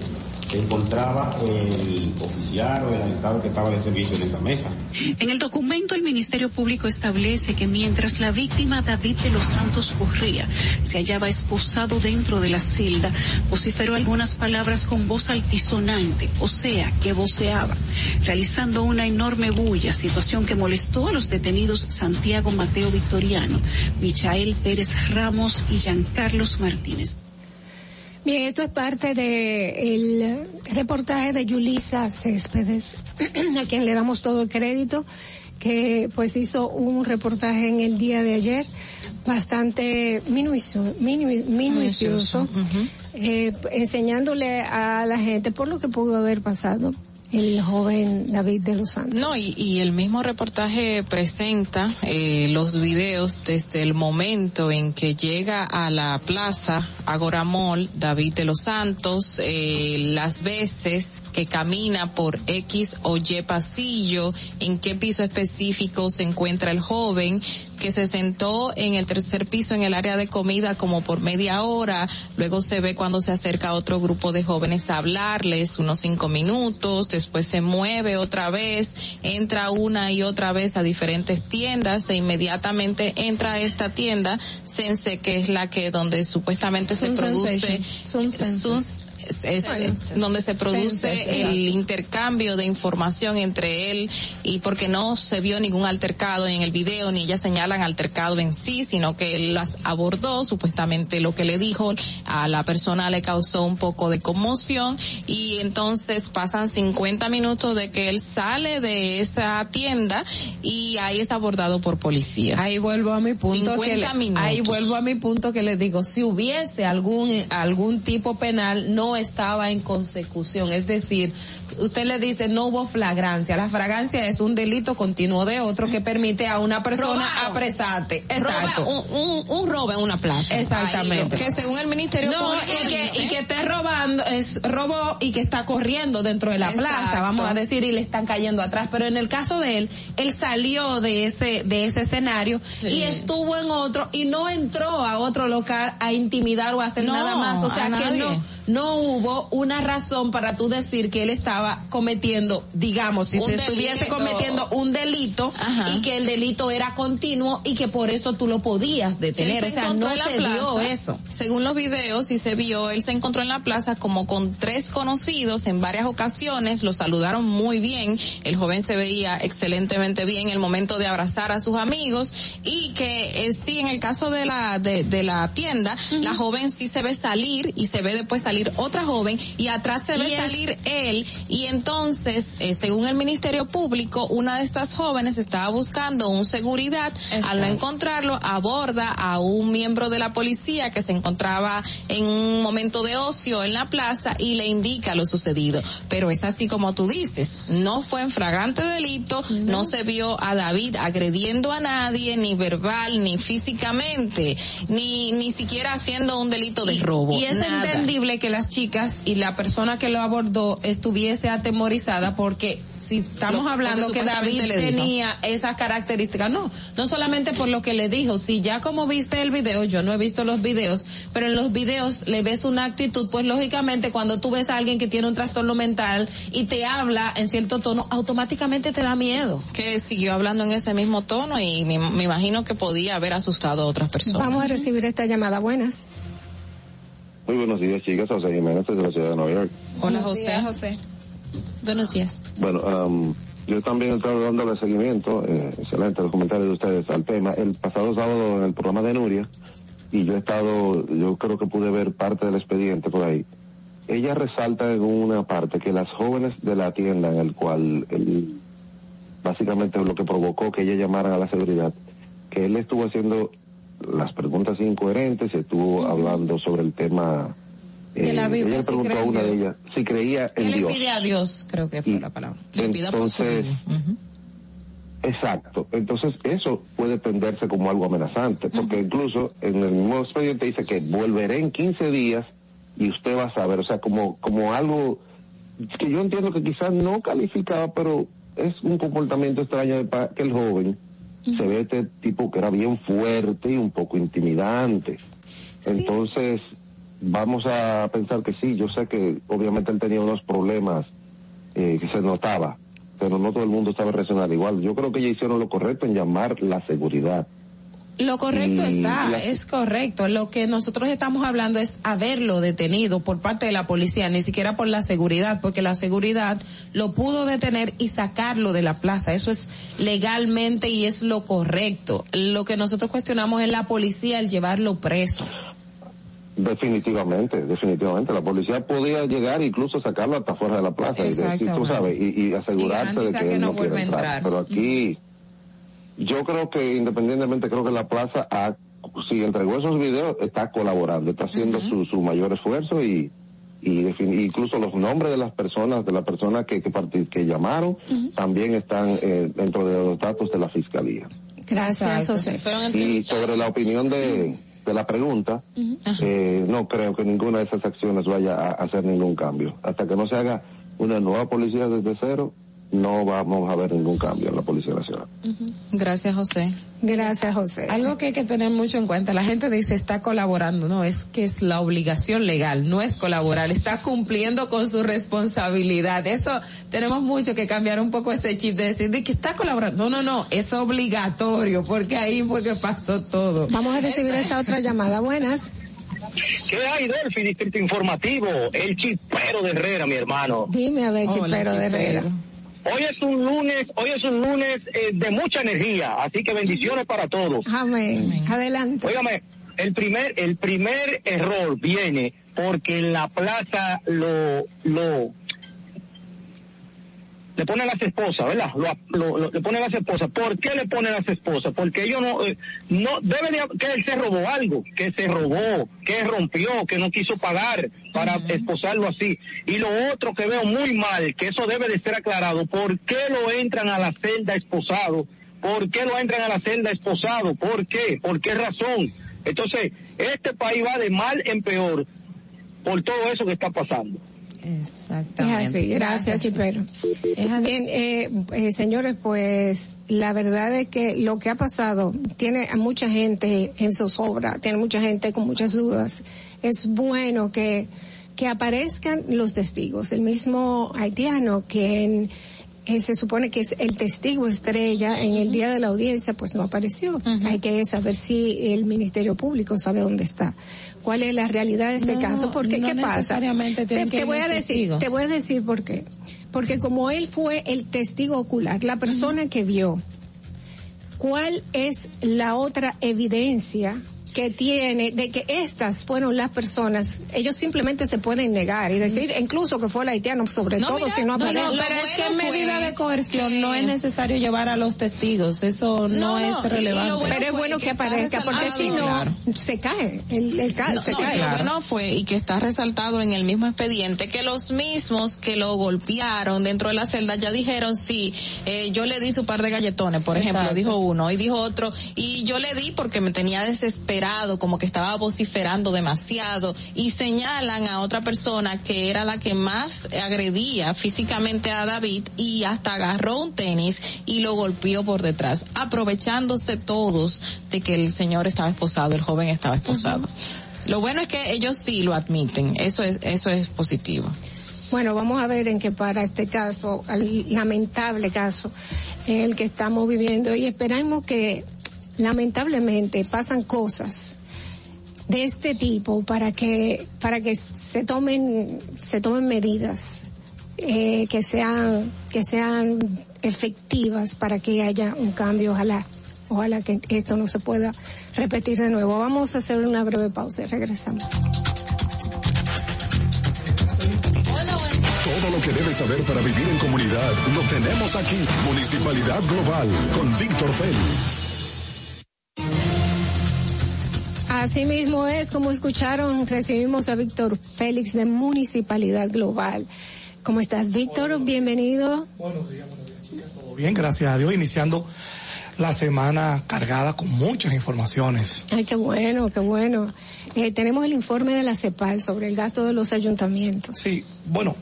encontraba el oficial o el alistado que estaba de servicio en esa mesa. En el documento el Ministerio Público establece que mientras la víctima David de los Santos corría, se hallaba esposado dentro de la celda, vociferó algunas palabras con voz altisonante, o sea, que voceaba, realizando una enorme bulla, situación que molestó a los detenidos Santiago Mateo Victoriano, Michael Pérez Ramos y Giancarlos Martínez. Bien, esto es parte del reportaje de Yulisa Céspedes, a quien le damos todo el crédito, que pues hizo un reportaje en el día de ayer bastante minucioso, minucioso, eh, enseñándole a la gente por lo que pudo haber pasado el joven David de los Santos. No, y, el mismo reportaje presenta eh, los videos desde el momento en que llega a la plaza Agoramol David de los Santos, eh, las veces que camina por X o Y pasillo, en qué piso específico se encuentra el joven, que se sentó en el tercer piso en el área de comida como por media hora, luego se ve cuando se acerca otro grupo de jóvenes a hablarles unos cinco minutos, después se mueve otra vez, entra una y otra vez a diferentes tiendas e inmediatamente entra a esta tienda, Sense, que es la que donde supuestamente se produce sus es, donde se produce el intercambio de información entre él y porque no se vio ningún altercado en el video ni ella señalan altercado en sí, sino que él las abordó, supuestamente lo que le dijo a la persona le causó un poco de conmoción y entonces pasan 50 minutos de que él sale de esa tienda y ahí es abordado por policías. Ahí vuelvo a mi punto que ahí vuelvo a mi punto que le digo, si hubiese algún algún tipo penal no estaba en consecución. Es decir, usted le dice no hubo flagrancia. La flagrancia es un delito continuo de otro que permite a una persona apresarte. Exacto. un, un, robo en una plaza. Exactamente. que según el ministerio no, y que, y que esté robando, es robo y que está corriendo dentro de la plaza, vamos a decir, y le están cayendo atrás. Pero en el caso de él, él salió de ese, de ese escenario y estuvo en otro y no entró a otro local a intimidar o a hacer nada más. O sea que no no hubo una razón para tú decir que él estaba cometiendo, digamos, si Un se estuviese cometiendo un delito Ajá. y que el delito era continuo y que por eso tú lo podías detener. se O sea, no se plaza, eso. Según los videos y se vio, él se encontró en la plaza como con tres conocidos en varias ocasiones, lo saludaron muy bien, el joven se veía excelentemente bien en el momento de abrazar a sus amigos y que eh, sí en el caso de la de, de la tienda, la joven sí se ve salir y se ve después salir otra joven y atrás se ve Y es- salir él y entonces, eh, según el Ministerio Público, una de estas jóvenes estaba buscando un seguridad, al no encontrarlo aborda a un miembro de la policía que se encontraba en un momento de ocio en la plaza y le indica lo sucedido. Pero es así como tú dices, no fue en flagrante delito, no, se vio a David agrediendo a nadie, ni verbal, ni físicamente, ni, ni siquiera haciendo un delito de robo. Y es nada. entendible que las chicas y la persona que lo abordó estuviese atemorizada porque si estamos Lo- hablando que David tenía esas características, no, no solamente por lo que le dijo, si ya como viste el video, yo no he visto los videos, pero en los videos le ves una actitud, pues lógicamente cuando tú ves a alguien que tiene un trastorno mental y te habla en cierto tono, automáticamente te da miedo. que siguió hablando en ese mismo tono y me, me imagino que podía haber asustado a otras personas. Vamos a recibir esta llamada. Buenas. Muy buenos días, chicas. José Jiménez desde la ciudad de Nueva York. Hola José. días, José. Buenos días. Bueno, am, yo también he estado dándole seguimiento, eh, excelente los comentarios de ustedes al tema. El pasado sábado en el programa de Nuria, y yo he estado, yo creo que pude ver parte del expediente por ahí. Ella resalta en una parte que las jóvenes de la tienda en el cual él, básicamente lo que provocó que ella llamara a la seguridad, que él estuvo haciendo las preguntas incoherentes, estuvo hablando sobre el tema. De la eh, Biblia, ella le si preguntó a una de ellas si creía ¿Qué en le Dios. pide a Dios? Creo que fue la palabra. Le Entonces. Exacto. Entonces, eso puede tenderse como algo amenazante, porque incluso en el mismo expediente dice que volveré en 15 días y usted va a saber, o sea, como, como algo que yo entiendo que quizás no calificaba, pero es un comportamiento extraño de que el joven se ve este tipo que era bien fuerte y un poco intimidante. Entonces, vamos a pensar que sí, yo sé que obviamente él tenía unos problemas eh, que se notaba, pero no todo el mundo estaba reaccionando igual. Yo creo que ellos hicieron lo correcto en llamar la seguridad. Lo correcto Y está, la- es correcto. Lo que nosotros estamos hablando es haberlo detenido por parte de la policía, ni siquiera por la seguridad, porque la seguridad lo pudo detener y sacarlo de la plaza. Eso es legalmente y es lo correcto. Lo que nosotros cuestionamos es la policía al llevarlo preso. Definitivamente, definitivamente. La policía podía llegar e incluso sacarlo hasta fuera de la plaza y decir, tú Exactamente. sabes, y, y asegurarse de que, que él no vuelva a entrar. entrar. Pero aquí, yo creo que independientemente, creo que la plaza, ha, si entregó esos videos, está colaborando, está haciendo su, su mayor esfuerzo y, y incluso los nombres de las personas, de las personas que, que, parti- que llamaron, también están eh, dentro de los datos de la fiscalía. Gracias. José. Y sobre la opinión de, de la pregunta, eh, no creo que ninguna de esas acciones vaya a hacer ningún cambio. Hasta que no se haga una nueva policía desde cero, no vamos a ver ningún cambio en la Policía Nacional. Gracias José. Gracias, José. Algo que hay que tener mucho en cuenta, la gente dice está colaborando, no, es que es la obligación legal, no es colaborar, está cumpliendo con su responsabilidad. Eso tenemos mucho que cambiar un poco ese chip de decir de que está colaborando. No, no, no, es obligatorio, porque ahí fue que pasó todo. Vamos a recibir esta otra llamada. Buenas. ¿Qué hay, Dolphy, Distrito Informativo? El chipero de Herrera, mi hermano. Dime a ver, Hola, chipero de chipero. Herrera. Hoy es un lunes, hoy es un lunes eh, de mucha energía, así que bendiciones para todos. Amén. Adelante. Óigame, el primer, el primer error viene porque en la plaza lo, lo, le ponen las esposas, ¿verdad? Lo, lo- lo- le ponen las esposas. ¿Por qué le ponen las esposas? Porque ellos no, eh, no, debe de, que él se robó algo, que se robó, que rompió, que no quiso pagar para esposarlo así. Y lo otro que veo muy mal, que eso debe de ser aclarado, ¿por qué lo entran a la celda esposado? ¿Por qué lo entran a la celda esposado? ¿Por qué? ¿Por qué razón? Entonces, este país va de mal en peor por todo eso que está pasando. Es Exactamente. así, gracias, Chipero. Bien, eh, eh, señores, pues la verdad es que lo que ha pasado tiene a mucha gente en zozobra, tiene mucha gente con muchas dudas. Es bueno que que aparezcan los testigos. El mismo haitiano que eh, se supone que es el testigo estrella en el día de la audiencia, pues no apareció. Hay que saber si el Ministerio Público sabe dónde está. ¿Cuál es la realidad de este No, caso? Porque no ¿qué pasa? Te, te voy a decir, testigos. te voy a decir por qué. Porque como él fue el testigo ocular, la persona que vio, ¿cuál es la otra evidencia que tiene de que estas fueron las personas? Ellos simplemente se pueden negar y decir, incluso que fue el haitiano, sobre todo si no aparece. no, pero es que en medida de coerción no es necesario llevar a los testigos, eso no, es relevante. pero es bueno que, aparezca, porque si no, se cae, el, el ca- se no, cae. lo bueno fue, y que está resaltado en el mismo expediente, que los mismos que lo golpearon dentro de la celda ya dijeron, sí, eh, yo le di su par de galletones, por ejemplo, dijo uno, y dijo otro, y yo le di porque me tenía desesperado, como que estaba vociferando demasiado, y señalan a otra persona que era la que más agredía físicamente a David, y hasta agarró un tenis y lo golpeó por detrás, aprovechándose todos de que el señor estaba esposado, el joven estaba esposado. Lo bueno es que ellos sí lo admiten, eso es, eso es positivo. Bueno, vamos a ver en qué para este caso, el lamentable caso en el que estamos viviendo y esperamos que lamentablemente pasan cosas de este tipo para que para que se tomen se tomen medidas eh, que sean que sean efectivas para que haya un cambio ojalá ojalá que esto no se pueda repetir de nuevo vamos a hacer una breve pausa y regresamos Todo lo que debes saber para vivir en comunidad lo tenemos aquí. Municipalidad Global con Víctor Félix. Así mismo es, como escucharon, recibimos a Víctor Félix de Municipalidad Global. ¿Cómo estás, Víctor? Bienvenido. Buenos días, buenos días, chicas. Todo bien, gracias a Dios. Iniciando la semana cargada con muchas informaciones. Ay, qué bueno, qué bueno. Eh, tenemos el informe de la CEPAL sobre el gasto de los ayuntamientos. Sí, bueno,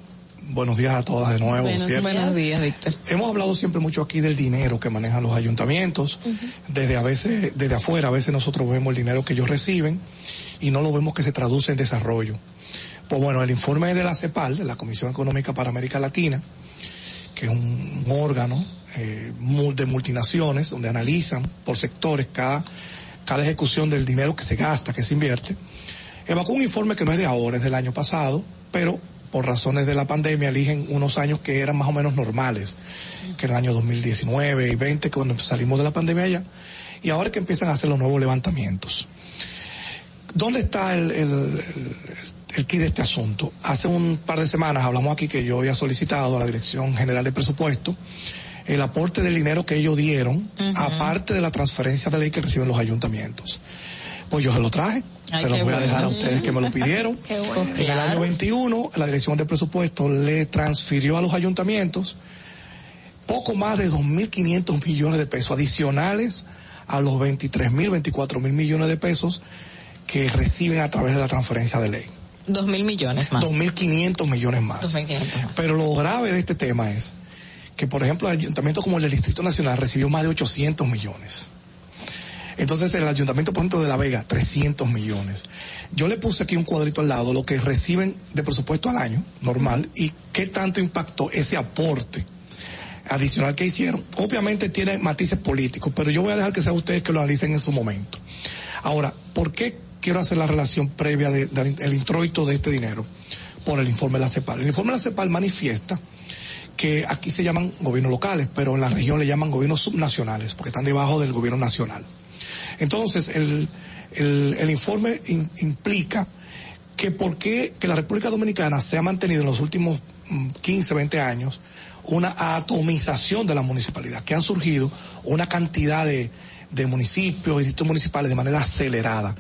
buenos días a todas de nuevo. Buenos, buenos días, Víctor. Hemos hablado siempre mucho aquí del dinero que manejan los ayuntamientos. Desde a veces, desde afuera, a veces nosotros vemos el dinero que ellos reciben y no lo vemos que se traduce en desarrollo. Pues bueno, el informe de la CEPAL, de la Comisión Económica para América Latina, que es un, un órgano eh, de multinaciones donde analizan por sectores cada, cada ejecución del dinero que se gasta, que se invierte, evacuó un informe que no es de ahora, es del año pasado, pero por razones de la pandemia eligen unos años que eran más o menos normales, que era el año 2019 y 20, que cuando salimos de la pandemia ya, y ahora que empiezan a hacer los nuevos levantamientos. ¿Dónde está el, el, el, el key de este asunto? Hace un par de semanas hablamos aquí que yo había solicitado a la Dirección General de Presupuesto el aporte del dinero que ellos dieron, aparte de la transferencia de ley que reciben los ayuntamientos. Pues yo se lo traje, Ay, se los voy a bueno. dejar a ustedes que me lo pidieron. Qué bueno. En el año 21, la Dirección de Presupuesto le transfirió a los ayuntamientos poco más de 2.500 millones de pesos adicionales a los 23.000, 24.000 millones de pesos que reciben a través de la transferencia de ley. Dos mil millones más. 2.500 millones más. Pero lo grave de este tema es que, por ejemplo, el ayuntamiento como el del Distrito Nacional recibió más de 800 millones. Entonces el ayuntamiento, por ejemplo, de La Vega, 300 millones. Yo le puse aquí un cuadrito al lado, lo que reciben de presupuesto al año, normal, y qué tanto impactó ese aporte adicional que hicieron. Obviamente tiene matices políticos, pero yo voy a dejar que sea ustedes que lo analicen en su momento. Ahora, ¿por qué quiero hacer la relación previa del de, del introito de este dinero? Por el informe de la CEPAL. El informe de la CEPAL manifiesta que aquí se llaman gobiernos locales, pero en la región le llaman gobiernos subnacionales, porque están debajo del gobierno nacional. Entonces, el, el, informe in- implica que por qué que la República Dominicana se ha mantenido en los últimos mm, 15, 20 años una atomización de la municipalidad, que han surgido una cantidad de, de municipios y distritos municipales de manera acelerada.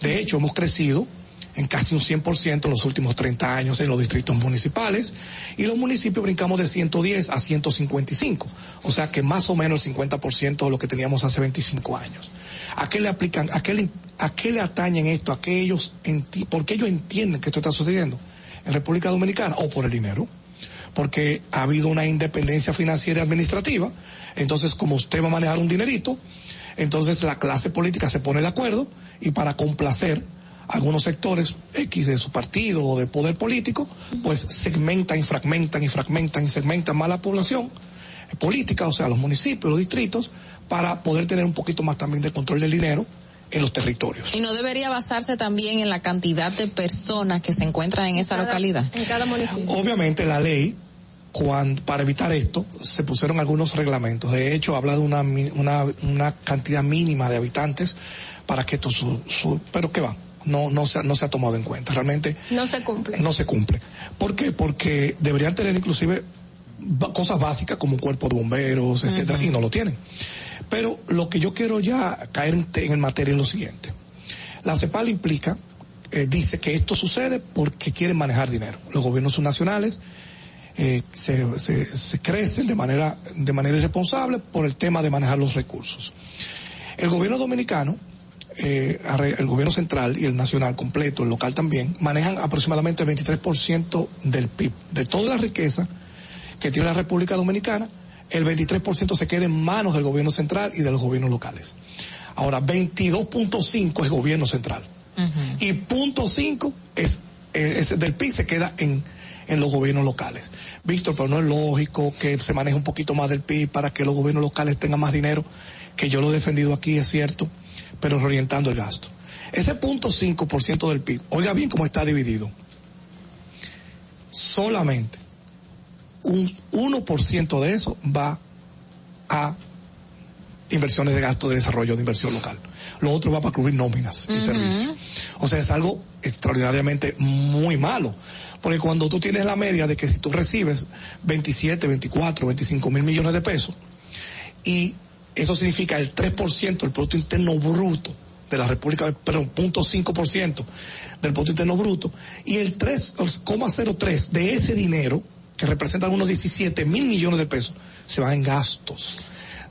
De hecho, hemos crecido en casi un 100% en los últimos 30 años en los distritos municipales y los municipios brincamos de 110 a 155, o sea que más o menos el 50% de lo que teníamos hace 25 años. ¿A qué le aplican, a qué le, a qué le atañen esto? ¿A qué ellos, enti- por qué ellos entienden que esto está sucediendo en República Dominicana o por el dinero? Porque ha habido una independencia financiera y administrativa, entonces como usted va a manejar un dinerito, entonces la clase política se pone de acuerdo y para complacer algunos sectores X de su partido o de poder político, pues segmentan y fragmentan y fragmentan y segmentan más la población política, o sea, los municipios, los distritos, para poder tener un poquito más también de control del dinero en los territorios. Y no debería basarse también en la cantidad de personas que se encuentran en esa localidad. En cada municipio. Obviamente la ley, cuando, para evitar esto, se pusieron algunos reglamentos. De hecho, habla de una, una, una cantidad mínima de habitantes para que esto su, su- pero ¿qué va? No, no se, ha- no se ha tomado en cuenta. Realmente No se cumple. no se cumple. ¿Por qué? Porque deberían tener inclusive cosas básicas como cuerpo de bomberos, etcétera, y no lo tienen. Pero lo que yo quiero ya caer en, materia es lo siguiente. La CEPAL implica, eh, dice que esto sucede porque quieren manejar dinero. Los gobiernos subnacionales eh, se, se, se crecen de manera, de manera irresponsable por el tema de manejar los recursos. El gobierno dominicano, eh, el gobierno central y el nacional completo, el local también, manejan aproximadamente el 23% del PIB, de toda la riqueza que tiene la República Dominicana, el 23% se queda en manos del gobierno central y de los gobiernos locales. Ahora, 22.5 es gobierno central y punto 5 es, es del PIB se queda en, en los gobiernos locales. Víctor, pero no es lógico que se maneje un poquito más del PIB para que los gobiernos locales tengan más dinero, que yo lo he defendido aquí, es cierto, pero reorientando el gasto. Ese punto 5% del PIB, oiga bien cómo está dividido. Solamente un 1% de eso va a inversiones de gasto de desarrollo de inversión local. Lo otro va para cubrir nóminas y servicios. O sea, es algo extraordinariamente muy malo. Porque cuando tú tienes la media de que si tú recibes 27, 24, 25 mil millones de pesos, y eso significa el 3% del Producto Interno Bruto de la República, perdón, 0.5% del Producto Interno Bruto, y el 3,03 de ese dinero, que representa unos 17 mil millones de pesos, se van en gastos.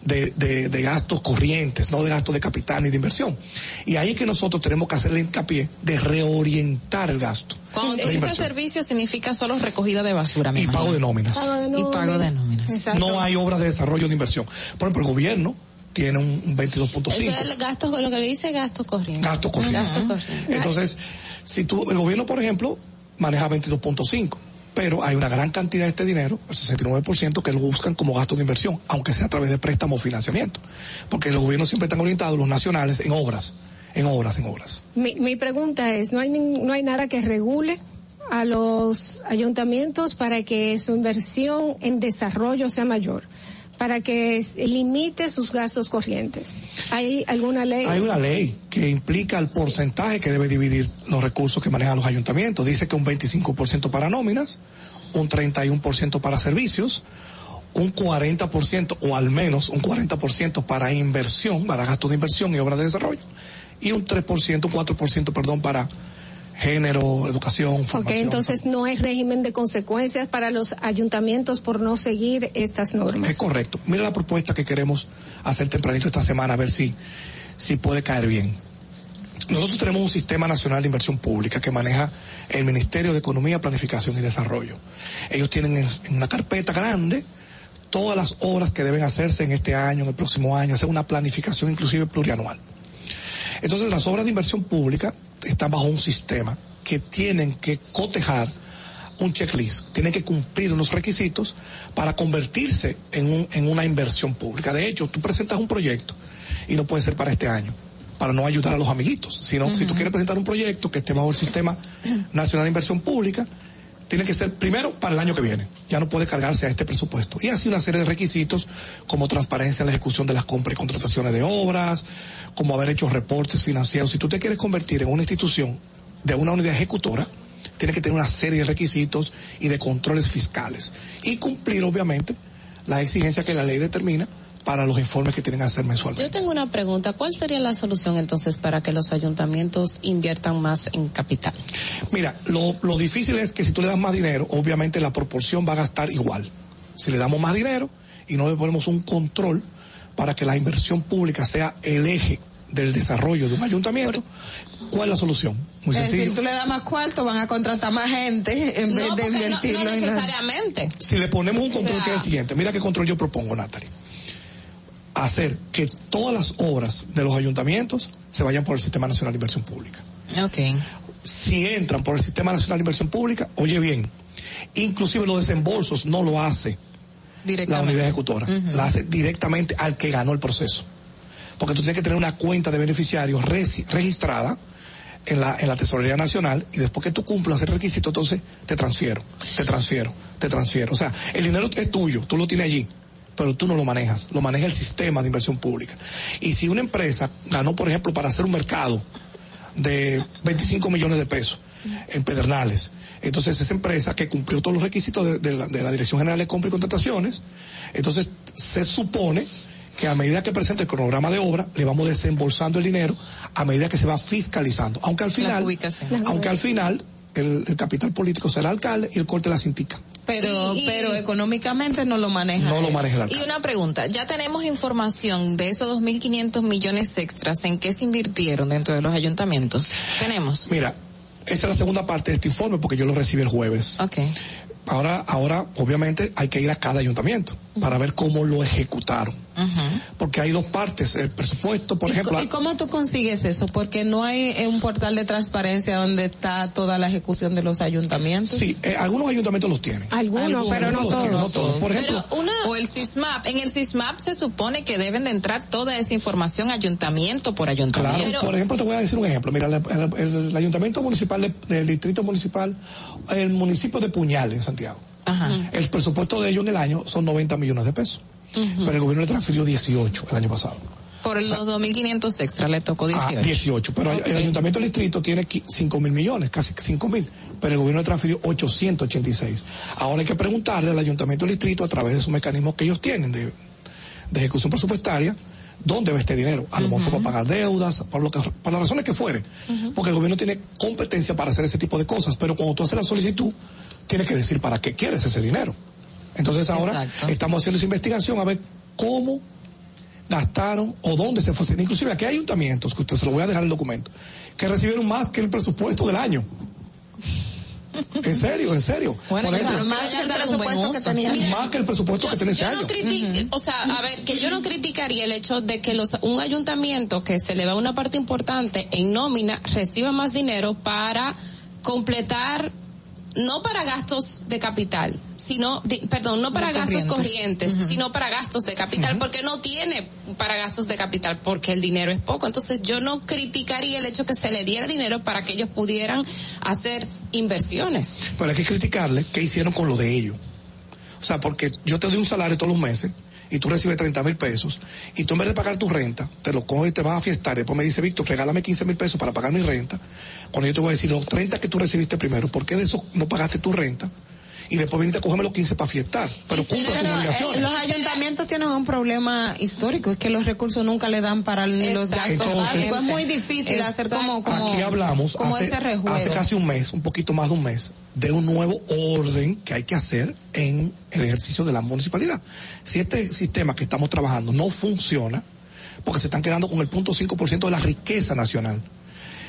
De, de, de gastos corrientes, no de gastos de capital ni de inversión. Y ahí es que nosotros tenemos que hacerle hincapié de reorientar el gasto. Cuando tú dices servicio significa solo recogida de basura. Y pago de nóminas. Y pago de nóminas. No hay obras de desarrollo de inversión. Por ejemplo, el gobierno tiene un un 22.5. Eso es el gasto, lo que le dice gasto corriente. Gasto corriente. Gasto corriente. Entonces, si tú, el gobierno, por ejemplo, maneja 22.5, pero hay una gran cantidad de este dinero, el 69%, que lo buscan como gasto de inversión, aunque sea a través de préstamo o financiamiento. Porque los gobiernos siempre están orientados, los nacionales, en obras, en obras, en obras. Mi, mi pregunta es, ¿no hay, ¿no hay nada que regule a los ayuntamientos para que su inversión en desarrollo sea mayor? Para que limite sus gastos corrientes. ¿Hay alguna ley? Hay una ley que implica el porcentaje que debe dividir los recursos que manejan los ayuntamientos. Dice que un 25% para nóminas, un 31% para servicios, un 40% o al menos un 40% para inversión, para gastos de inversión y obras de desarrollo, y un 3%, un 4%, perdón, para género, educación, Ok, formación. entonces no hay régimen de consecuencias para los ayuntamientos por no seguir estas normas. Es correcto. Mira la propuesta que queremos hacer tempranito esta semana, a ver si, si puede caer bien. Nosotros tenemos un sistema nacional de inversión pública que maneja el Ministerio de Economía, Planificación y Desarrollo. Ellos tienen en, en una carpeta grande todas las obras que deben hacerse en este año, en el próximo año, hacer una planificación inclusive plurianual. Entonces las obras de inversión pública están bajo un sistema que tienen que cotejar un checklist, tienen que cumplir unos requisitos para convertirse en, un- en una inversión pública. De hecho, tú presentas un proyecto y no puede ser para este año, para no ayudar a los amiguitos, sino si tú quieres presentar un proyecto que esté bajo el sistema nacional de inversión pública, tiene que ser primero para el año que viene. Ya no puede cargarse a este presupuesto. Y así una serie de requisitos como transparencia en la ejecución de las compras y contrataciones de obras, como haber hecho reportes financieros. Si tú te quieres convertir en una institución de una unidad ejecutora, tiene que tener una serie de requisitos y de controles fiscales. Y cumplir, obviamente, la exigencia que la ley determina para los informes que tienen que hacer mensualmente. Yo tengo una pregunta. ¿Cuál sería la solución entonces para que los ayuntamientos inviertan más en capital? Mira, lo, lo difícil es que si tú le das más dinero, obviamente la proporción va a gastar igual. Si le damos más dinero y no le ponemos un control para que la inversión pública sea el eje del desarrollo de un ayuntamiento, ¿cuál es la solución? Muy Es decir, sencillo. tú le das más cuarto, van a contratar más gente en vez de invertirlo en la- necesariamente. Si le ponemos un O control sea- que es el siguiente, mira qué control yo propongo, Natalie. Hacer que todas las obras de los ayuntamientos se vayan por el Sistema Nacional de Inversión Pública. Ok. Si entran por el Sistema Nacional de Inversión Pública, oye bien, inclusive los desembolsos no lo hace la unidad ejecutora, Ujú. la hace directamente al que ganó el proceso. Porque tú tienes que tener una cuenta de beneficiarios registrada en la, en la Tesorería Nacional y después que tú cumplas el requisito, entonces te transfiero, te transfiero, te transfiero. O sea, el dinero es tuyo, tú lo tienes allí, pero tú no lo manejas, lo maneja el sistema de inversión pública. Y si una empresa ganó, por ejemplo, para hacer un mercado de 25 millones de pesos en Pedernales, entonces esa empresa que cumplió todos los requisitos de, de la, de la Dirección General de Compra y Contrataciones, entonces se supone que a medida que presente el cronograma de obra, le vamos desembolsando el dinero a medida que se va fiscalizando. Aunque al final, aunque al final el, el capital político será el alcalde y el corte la cintica. Pero, Y- y- pero económicamente no lo maneja. No lo maneja alcalde. Y una pregunta, ya tenemos información de esos 2.500 millones extras, ¿en qué se invirtieron dentro de los ayuntamientos? Tenemos. Mira, esa es la segunda parte de este informe porque yo lo recibí el jueves. Ahora, ahora, obviamente, hay que ir a cada ayuntamiento para ver cómo lo ejecutaron. Porque hay dos partes, el presupuesto, por ¿Y ejemplo. ¿Y cómo tú consigues eso? Porque no hay eh, un portal de transparencia donde está toda la ejecución de los ayuntamientos. Sí, eh, algunos ayuntamientos los tienen. Algunos, pero no los tienen, todos. no todos. Por ejemplo, Pero una, o el SISMAP, en el SISMAP se supone que deben de entrar toda esa información ayuntamiento por Claro, ayuntamiento. por ejemplo, te voy a decir un ejemplo. Mira, el, el- el- el ayuntamiento municipal de- del distrito municipal, el municipio de Puñal en Santiago. El presupuesto de ellos en el año son 90 millones de pesos. Pero el gobierno le transfirió 18 el año pasado. Por los 2.500 extras le tocó 18. Ah, 18. Pero el ayuntamiento del distrito tiene 5 mil millones, casi 5 mil. Pero el gobierno le transfirió 886. Ahora hay que preguntarle al ayuntamiento del distrito a través de sus mecanismos que ellos tienen de, de ejecución presupuestaria, ¿dónde va este dinero? A lo mejor fue para pagar deudas, para, lo que, para las razones que fuere. Porque el gobierno tiene competencia para hacer ese tipo de cosas. Pero cuando tú haces la solicitud, tienes que decir para qué quieres ese dinero. Entonces ahora Exacto. estamos haciendo esa investigación a ver cómo gastaron o dónde se fue. Inclusive aquí hay ayuntamientos, que usted se lo voy a dejar el documento, que recibieron más que el presupuesto del año. En serio, en serio. Bueno, Por ejemplo, más que el presupuesto que tenía. más que el presupuesto que tiene ese Yo año. no criti- o sea, a ver, que yo no criticaría el hecho de que los, un ayuntamiento que se le da una parte importante en nómina reciba más dinero para completar, no para gastos de capital, sino, di- perdón, no para De gastos corrientes. sino para gastos de capital, porque no tiene para gastos de capital, porque el dinero es poco. Entonces yo no criticaría el hecho que se le diera dinero para que ellos pudieran hacer inversiones. Pero hay que criticarle qué hicieron con lo de ellos. O sea, porque yo te doy un salario todos los meses y tú recibes 30 mil pesos y tú en vez de pagar tu renta, te lo coges y te vas a fiestar. Después me dice, Víctor, regálame 15 mil pesos para pagar mi renta. Cuando yo te voy a decir los 30 que tú recibiste primero, ¿por qué de eso no pagaste tu renta? Y después viniste a cogerme los 15 para fiestar. Pero cumple tus eh, obligaciones. los ayuntamientos tienen un problema histórico, es que los recursos nunca le dan para ni los gastos Entonces, básicos. Es muy difícil hacer como, como, Aquí hablamos como hace, ese rejuego. hace casi un mes, un poquito más de un mes, de un nuevo orden que hay que hacer en el ejercicio de la municipalidad. Si este sistema que estamos trabajando no funciona, porque se están quedando con el punto 5% de la riqueza nacional.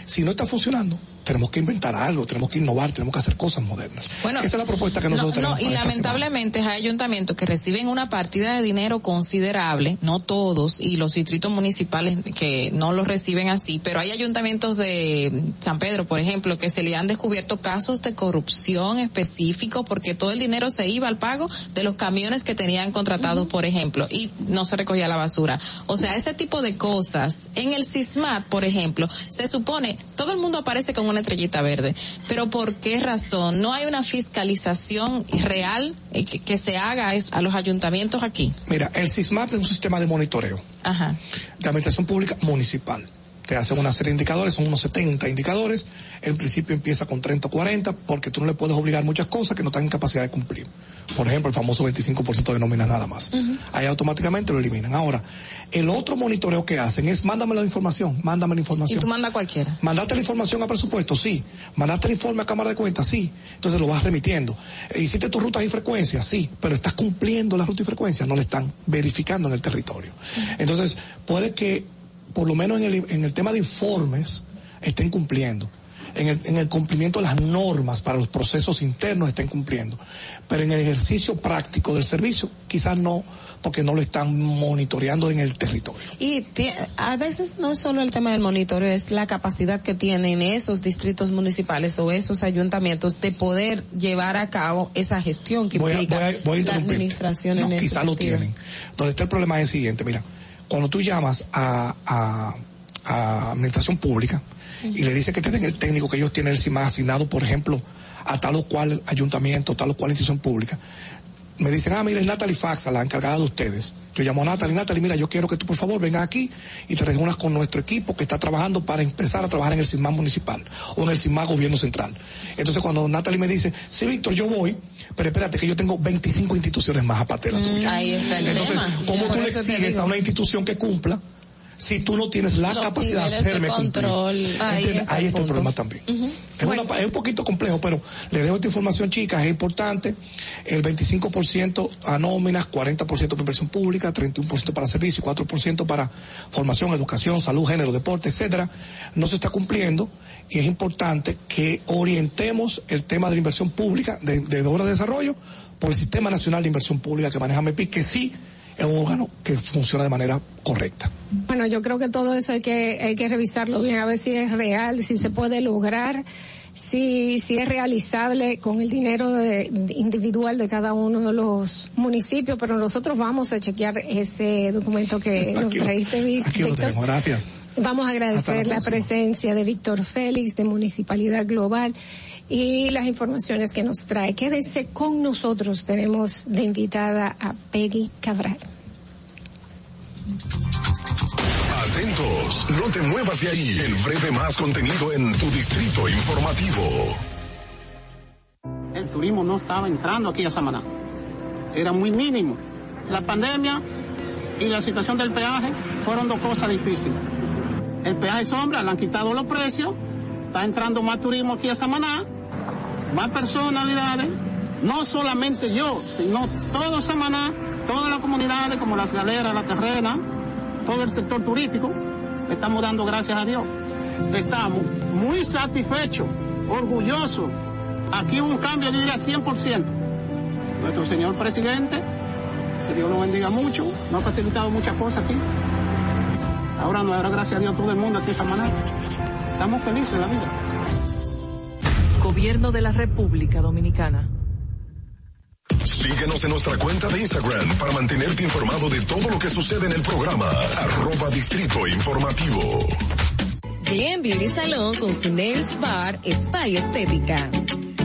Si no está funcionando, tenemos que inventar algo, tenemos que innovar, tenemos que hacer cosas modernas. Bueno, Esa es la propuesta que nosotros no, tenemos. no, y semana. lamentablemente hay ayuntamientos que reciben una partida de dinero considerable, no todos, y los distritos municipales que no lo reciben así, pero hay ayuntamientos de San Pedro, por ejemplo, que se le han descubierto casos de corrupción específicos porque todo el dinero se iba al pago de los camiones que tenían contratados, por ejemplo, y no se recogía la basura. O sea, ese tipo de cosas. En el SISMAT, por ejemplo, se supone, todo el mundo aparece con una estrellita verde, pero ¿por qué razón? No hay una fiscalización real eh, que, que se haga a los ayuntamientos aquí. Mira, el SISMAP es un sistema de monitoreo. Ajá. de administración pública municipal. Te hacen una serie de indicadores, son unos 70 indicadores. En principio empieza con 30 o 40 porque tú no le puedes obligar muchas cosas que no están en capacidad de cumplir. Por ejemplo, el famoso 25% de nóminas nada más. Ahí automáticamente lo eliminan. Ahora, el otro monitoreo que hacen es mándame la información, mándame la Y información. tú manda cualquiera. ¿Mandaste la información a presupuesto? Sí. ¿Mandaste el informe a Cámara de Cuentas? Sí. Entonces lo vas remitiendo. ¿Hiciste tus rutas y frecuencias? Sí. Pero estás cumpliendo las rutas y frecuencias, no le están verificando en el territorio. Entonces, puede que, por lo menos en el, en el tema de informes, estén cumpliendo. en el, en el cumplimiento de las normas para los procesos internos estén cumpliendo. Pero en el ejercicio práctico del servicio, quizás no, porque no lo están monitoreando en el territorio. Y a veces no es solo el tema del monitoreo, es la capacidad que tienen esos distritos municipales o esos ayuntamientos de poder llevar a cabo esa gestión que voy implica a, voy a la administración no, en quizás lo tienen. Donde está el problema es el siguiente, mira, cuando tú llamas a, a, a administración pública y le dices que te den el técnico que ellos tienen el CIMA asignado, por ejemplo, a tal o cual ayuntamiento, tal o cual institución pública, me dicen, ah, mira, es Natalie Faxa, la encargada de ustedes. Yo llamo a Natalie, Natalie, mira, yo quiero que tú por favor vengas aquí y te reúnas con nuestro equipo que está trabajando para empezar a trabajar en el CIMA municipal o en el CIMA gobierno central. Entonces cuando Natalie me dice, sí, Víctor, yo voy, pero espérate que yo tengo 25 instituciones más aparte de la tuya. Mm, Ahí está el Entonces, tema. ¿cómo tú le exiges a una institución que cumpla si tú no tienes la Los capacidad de niveles de hacerme cumplir? Ahí está Ahí el está el punto. problema también. es, una pa- es un poquito complejo, pero le dejo esta información, chicas, es importante. El 25% a nóminas, 40% para inversión pública, 31% para servicios, 4% para formación, educación, salud, género, deporte, etcétera. No se está cumpliendo y es importante que orientemos el tema de la inversión pública, de, de obra de desarrollo, por el Sistema Nacional de Inversión Pública que maneja MEPI, que sí es un órgano que funciona de manera correcta. Bueno, yo creo que todo eso hay que, hay que revisarlo bien, a ver si es real, si se puede lograr, si, si es realizable con el dinero de- de individual de cada uno de los municipios, pero nosotros vamos a chequear ese documento que nos Aquí lo Víctor. gracias. Vamos a agradecer la presencia de Víctor Félix de Municipalidad Global y las informaciones que nos trae. Quédense con nosotros. Tenemos de invitada a Peggy Cabral. Atentos, no te muevas de ahí. El breve más contenido en tu distrito informativo. El turismo no estaba entrando aquí a Samaná. Era muy mínimo. La pandemia y la situación del peaje fueron dos cosas difíciles. El peaje sombra, le han quitado los precios, está entrando más turismo aquí a Samaná, más personalidades, no solamente yo, sino todo Samaná, todas las comunidades como las galeras, la terrena, todo el sector turístico, estamos dando gracias a Dios. Estamos muy satisfechos, orgullosos. Aquí hubo un cambio, yo diría 100%. Nuestro señor presidente, que Dios lo bendiga mucho, nos ha facilitado muchas cosas aquí. Ahora nos dará gracias a Dios todo el mundo aquí en Samaná. Estamos felices de la vida. Gobierno de la República Dominicana. Síguenos en nuestra cuenta de Instagram para mantenerte informado de todo lo que sucede en el programa. Arroba Distrito Informativo. Glen Beauty Salón con su Nails Bar Spa y Estética.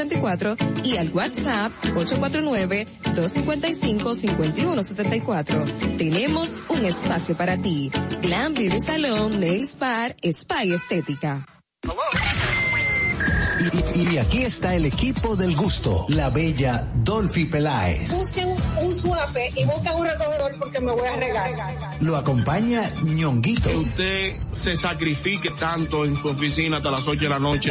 809-333-5174 y al WhatsApp 849-255-5174. Tenemos un espacio para ti. Glam Beauty Salon, Nails Bar, Spa y Estética. Y, y aquí está el equipo del gusto, la bella Dolphy Peláez. Busquen un suape y busquen un recogedor porque me voy a regar. Lo acompaña ñonguito. Que usted se sacrifique tanto en su oficina hasta las 8 de la noche.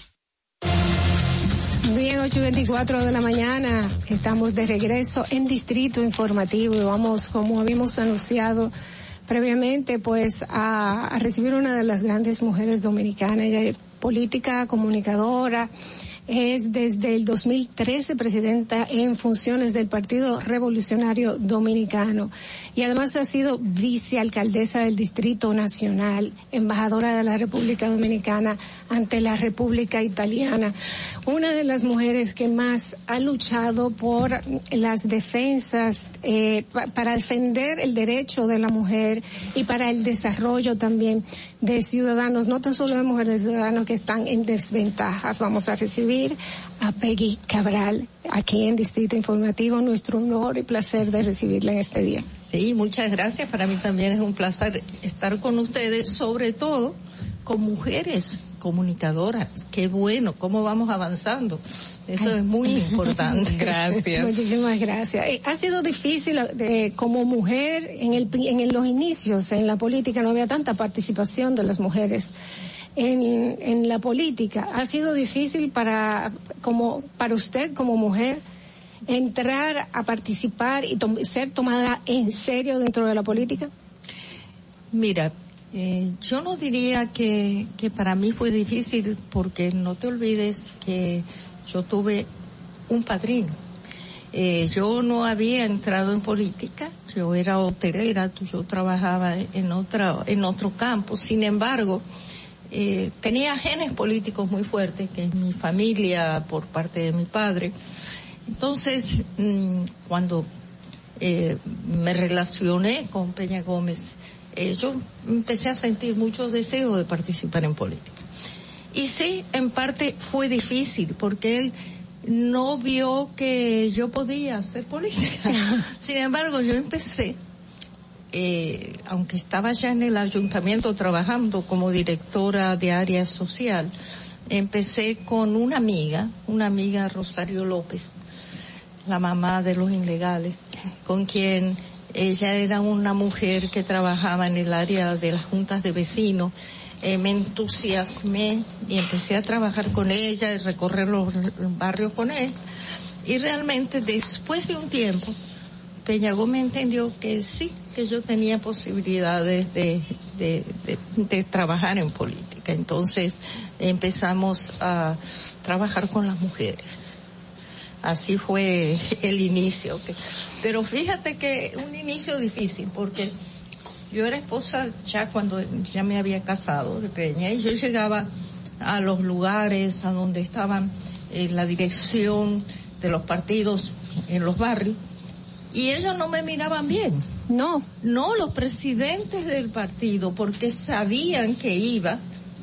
Bien, 8.24 de la mañana, estamos de regreso en Distrito Informativo y vamos, como habíamos anunciado previamente, pues a, a recibir una de las grandes mujeres dominicanas, ella es política, comunicadora, es desde el 2013 presidenta en funciones del Partido Revolucionario Dominicano y además ha sido vicealcaldesa del Distrito Nacional, embajadora de la República Dominicana ante la República Italiana. Una de las mujeres que más ha luchado por las defensas, eh, pa- para defender el derecho de la mujer y para el desarrollo también de ciudadanos, no tan solo de mujeres, de ciudadanos que están en desventajas. Vamos a recibir a Peggy Cabral aquí en Distrito Informativo. Nuestro honor y placer de recibirla en este día. Sí, muchas gracias. Para mí también es un placer estar con ustedes, sobre todo con mujeres comunicadoras. Qué bueno, cómo vamos avanzando. Eso es muy importante. Muchísimas gracias. Eh, Ha sido difícil eh, como mujer en, el, en los inicios en la política no había tanta participación de las mujeres en, en la política. Ha sido difícil para como para usted como mujer entrar a participar y ser tomada en serio dentro de la política. Mira, eh, yo no diría que, que para mí fue difícil porque no te olvides que yo tuve un padrino. Eh, yo no había entrado en política, yo era hotelera, yo trabajaba en otra, en otro campo. Sin embargo, eh, tenía genes políticos muy fuertes, que es mi familia por parte de mi padre. Entonces, mm, cuando eh, me relacioné con Peña Gómez, eh, yo empecé a sentir mucho deseo de participar en política. Y sí, en parte fue difícil porque él no vio que yo podía hacer política. Sin embargo, yo empecé, eh, aunque estaba ya en el ayuntamiento trabajando como directora de área social, empecé con una amiga, una amiga Rosario López, la mamá de los ilegales, con quien ella era una mujer que trabajaba en el área de las juntas de vecinos. Eh, me entusiasmé y empecé a trabajar con ella y recorrer los barrios con ella. Y realmente después de un tiempo, Peña Gómez entendió que sí, que yo tenía posibilidades de, trabajar en política. Entonces empezamos a trabajar con las mujeres así fue el inicio. Pero fíjate que un inicio difícil porque yo era esposa ya cuando ya me había casado de Peña y yo llegaba a los lugares a donde estaban eh, la dirección de los partidos en los barrios y ellos no me miraban bien. No. No, los presidentes del partido porque sabían que iba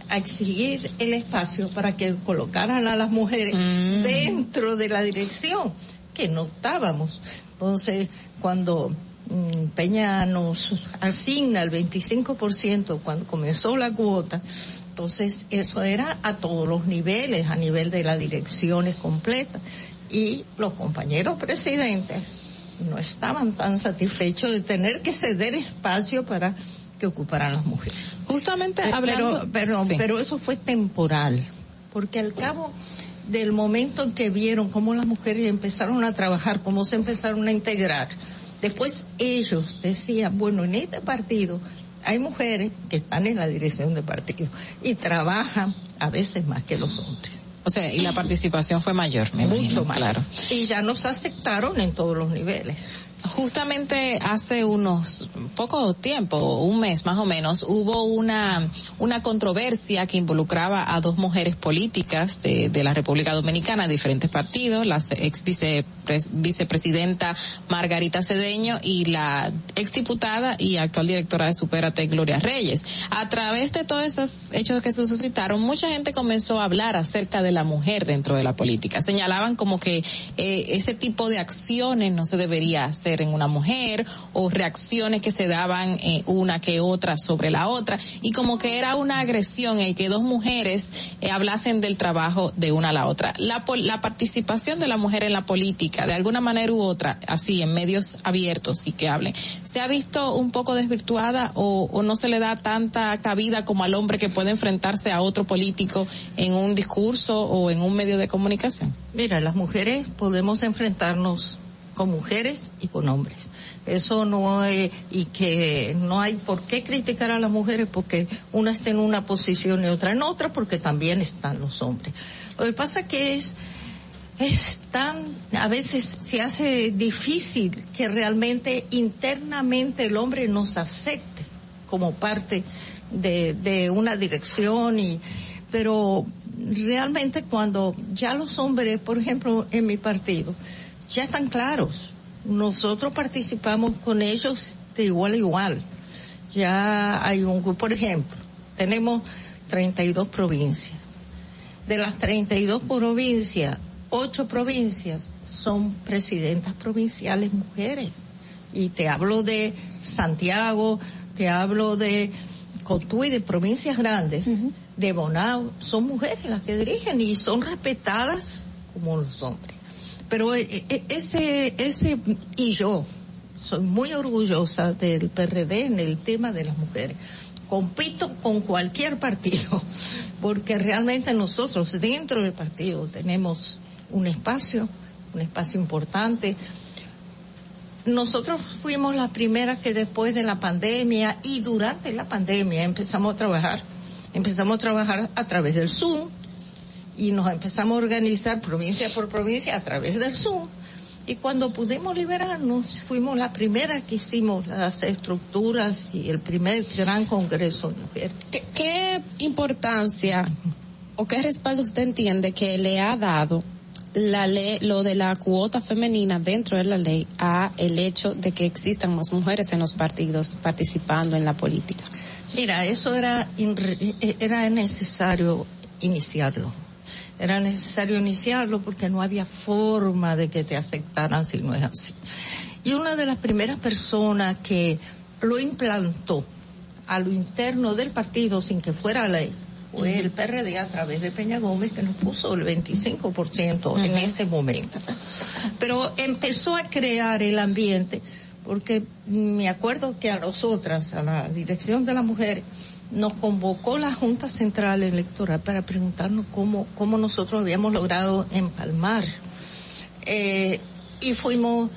a exigir el espacio para que colocaran a las mujeres dentro de la dirección, que no estábamos. Entonces, cuando mm, Peña nos asigna el 25% cuando comenzó la cuota, entonces eso era a todos los niveles, a nivel de las direcciones completas. Y los compañeros presidentes no estaban tan satisfechos de tener que ceder espacio para que ocuparan las mujeres. Justamente Eh, hablando- pero, pero, sí. pero eso fue temporal, porque al cabo del momento en que vieron cómo las mujeres empezaron a trabajar, cómo se empezaron a integrar. Después ellos decían, bueno, en este partido hay mujeres que están en la dirección del partido y trabajan a veces más que los hombres. O sea, y la participación fue mayor, me Mucho imagino, más. claro. Y ya nos aceptaron en todos los niveles. Justamente hace unos poco tiempo, un mes más o menos, hubo una una controversia que involucraba a dos mujeres políticas de, de la República Dominicana, de diferentes partidos, la ex vicepres- vicepresidenta Margarita Cedeño y la exdiputada y actual directora de Superate Gloria Reyes. A través de todos esos hechos que se suscitaron, mucha gente comenzó a hablar acerca de la mujer dentro de la política. Señalaban como que eh, ese tipo de acciones no se debería hacer en una mujer o reacciones que se daban eh, una que otra sobre la otra y como que era una agresión el que dos mujeres eh, hablasen del trabajo de una a la otra. La, la participación de la mujer en la política, de alguna manera u otra, así en medios abiertos y que hablen, ¿se ha visto un poco desvirtuada o no se le da tanta cabida como al hombre que puede enfrentarse a otro político en un discurso o en un medio de comunicación? Mira, las mujeres podemos enfrentarnos con mujeres y con hombres. Eso no es, y que no hay por qué criticar a las mujeres porque una está en una posición y otra en otra porque también están los hombres. Lo que pasa que es, es tan, a veces se hace difícil que realmente internamente el hombre nos acepte como parte de, de una dirección y, pero realmente cuando ya los hombres, por ejemplo, en mi partido, ya están claros. Nosotros participamos con ellos de igual a igual. Ya hay un grupo, por ejemplo, tenemos 32 provincias. De las 32 provincias, ocho provincias son presidentas provinciales mujeres. Y te hablo de Santiago, te hablo de Cotuí, de provincias grandes, de Bonao, son mujeres las que dirigen y son respetadas como los hombres. Pero eh, eh, ese, ese, y yo soy muy orgullosa del PRD en el tema de las mujeres. Compito con cualquier partido, porque realmente nosotros dentro del partido tenemos un espacio, un espacio importante. Nosotros fuimos las primeras que después de la pandemia y durante la pandemia empezamos a trabajar. Empezamos a trabajar a través del Zoom, y nos empezamos a organizar provincia por provincia a través del Zoom. Y cuando pudimos liberarnos, fuimos la primera que hicimos las estructuras y el primer gran congreso. ¿Qué, qué importancia o qué respaldo usted entiende que le ha dado la ley, lo de la cuota femenina dentro de la ley a el hecho de que existan más mujeres en los partidos participando en la política? Mira, eso era, inre- era necesario iniciarlo. Era necesario iniciarlo porque no había forma de que te aceptaran si no es así. Y una de las primeras personas que lo implantó a lo interno del partido sin que fuera ley fue el PRD a través de Peña Gómez que nos puso el 25% en ese momento. Pero empezó a crear el ambiente porque me acuerdo que a nosotras, a la dirección de las mujeres, nos convocó la Junta Central Electoral para preguntarnos cómo, cómo nosotros habíamos logrado empalmar. Eh, y fuimos,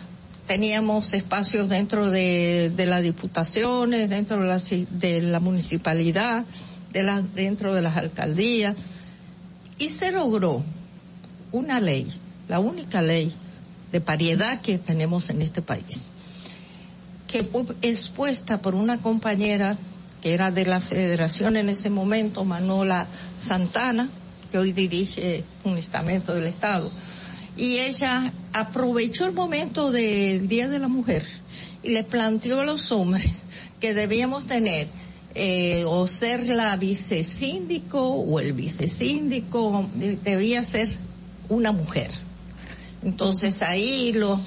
teníamos espacios dentro de, de las diputaciones, dentro de la, de la municipalidad, de la, dentro de las alcaldías, y se logró una ley, la única ley de paridad que tenemos en este país, que fue expuesta por una compañera que era de la federación en ese momento, Manola Santana, que hoy dirige un estamento del Estado. Y ella aprovechó el momento del Día de la Mujer y le planteó a los hombres que debíamos tener eh, o ser la vicesíndico o el vicesíndico, de- debía ser una mujer. Entonces ahí los,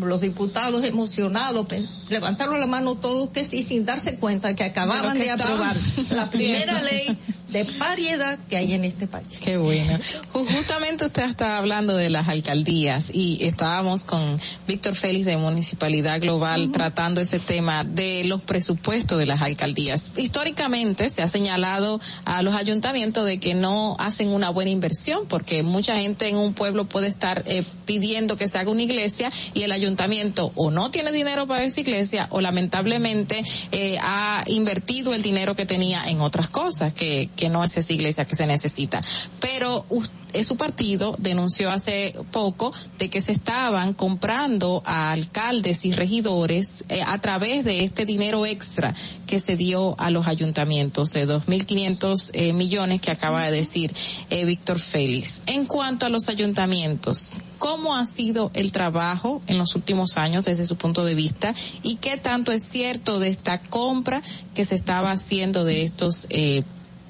los diputados emocionados pe- levantaron la mano todos que sí, sin darse cuenta que acababan De aprobar la primera ley de variedad que hay en este país. Qué bueno. Justamente usted está hablando de las alcaldías y estábamos con Víctor Félix de Municipalidad Global tratando ese tema de los presupuestos de las alcaldías. Históricamente se ha señalado a los ayuntamientos de que no hacen una buena inversión porque mucha gente en un pueblo puede estar eh, pidiendo que se haga una iglesia y el ayuntamiento o no tiene dinero para esa iglesia o lamentablemente eh, ha invertido el dinero que tenía en otras cosas que, que no es esa iglesia que se necesita. Pero eh, su partido denunció hace poco de que se estaban comprando a alcaldes y regidores eh, a través de este dinero extra que se dio a los ayuntamientos de 2.500 eh, millones que acaba de decir Víctor Félix. En cuanto a los ayuntamientos, ¿cómo ha sido el trabajo en los últimos años desde su punto de vista y qué tanto es cierto de esta compra que se estaba haciendo de estos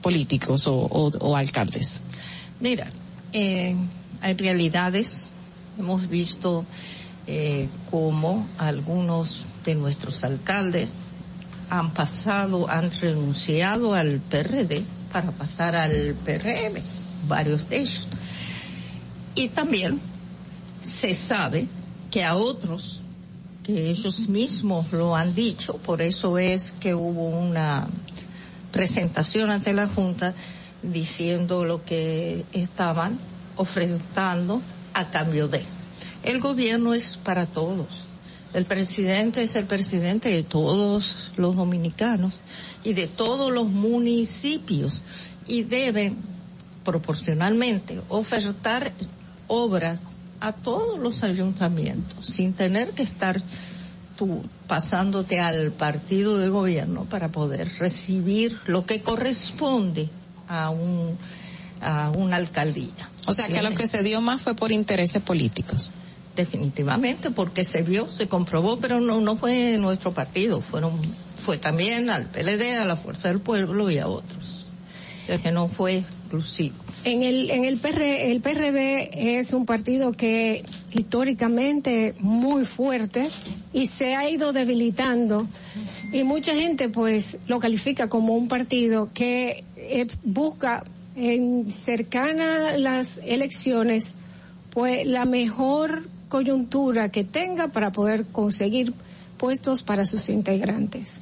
políticos o, o, alcaldes? Mira, eh, hay realidades. Hemos visto eh, cómo algunos de nuestros alcaldes han pasado, han renunciado al PRD para pasar al PRM, varios de ellos. Y también se sabe que a otros, que ellos mismos lo han dicho, por eso es que hubo una presentación ante la Junta diciendo lo que estaban ofreciendo a cambio de. El gobierno es para todos. El presidente es el presidente de todos los dominicanos y de todos los municipios y debe proporcionalmente ofertar obras a todos los ayuntamientos sin tener que estar tú pasándote al partido de gobierno para poder recibir lo que corresponde a un a una alcaldía. O sea que lo que se dio más fue por intereses políticos. Definitivamente, porque se vio, se comprobó, pero no no fue nuestro partido, fueron fue también al PLD, a la Fuerza del Pueblo y a otros. O sea que no fue exclusivo. En el, en el, PR, el PRD es un partido que históricamente muy fuerte y se ha ido debilitando y mucha gente pues lo califica como un partido que eh, busca en cercana las elecciones pues la mejor coyuntura que tenga para poder conseguir puestos para sus integrantes.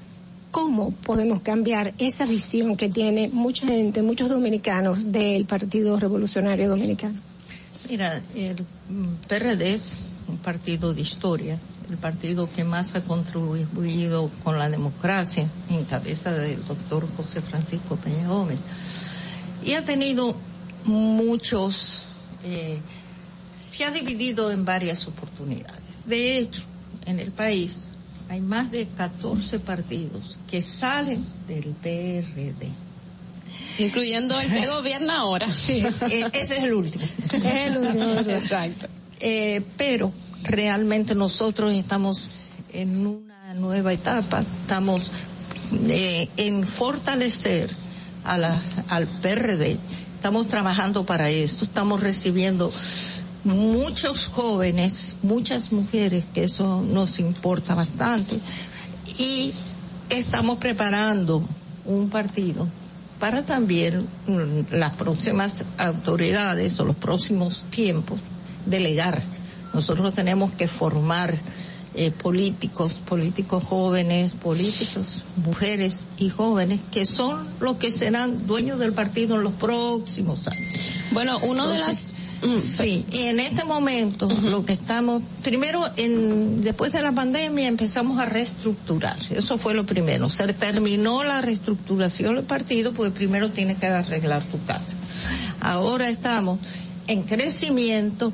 ¿Cómo podemos cambiar esa visión que tiene mucha gente, muchos dominicanos del Partido Revolucionario Dominicano? Mira, el PRD es un partido de historia, el partido que más ha contribuido con la democracia, en cabeza del doctor José Francisco Peña Gómez. Y ha tenido muchos, eh, se ha dividido en varias oportunidades. De hecho, en el país hay más de 14 partidos que salen del PRD. Incluyendo el que gobierna ahora. Sí, eh, ese es el último. Es el último, Exacto. Eh, pero realmente nosotros estamos en una nueva etapa, estamos eh, en fortalecer a la, al PRD, estamos trabajando para esto, estamos recibiendo muchos jóvenes, muchas mujeres, que eso nos importa bastante, y estamos preparando un partido para también mm, las próximas autoridades o los próximos tiempos delegar. Nosotros tenemos que formar eh, políticos, políticos jóvenes, políticos, mujeres y jóvenes, que son los que serán dueños del partido en los próximos años. Bueno, uno de las Sí, y en este momento lo que estamos, primero, en, después de la pandemia empezamos a reestructurar, eso fue lo primero, se terminó la reestructuración del partido, pues primero tienes que arreglar tu casa. Ahora estamos en crecimiento,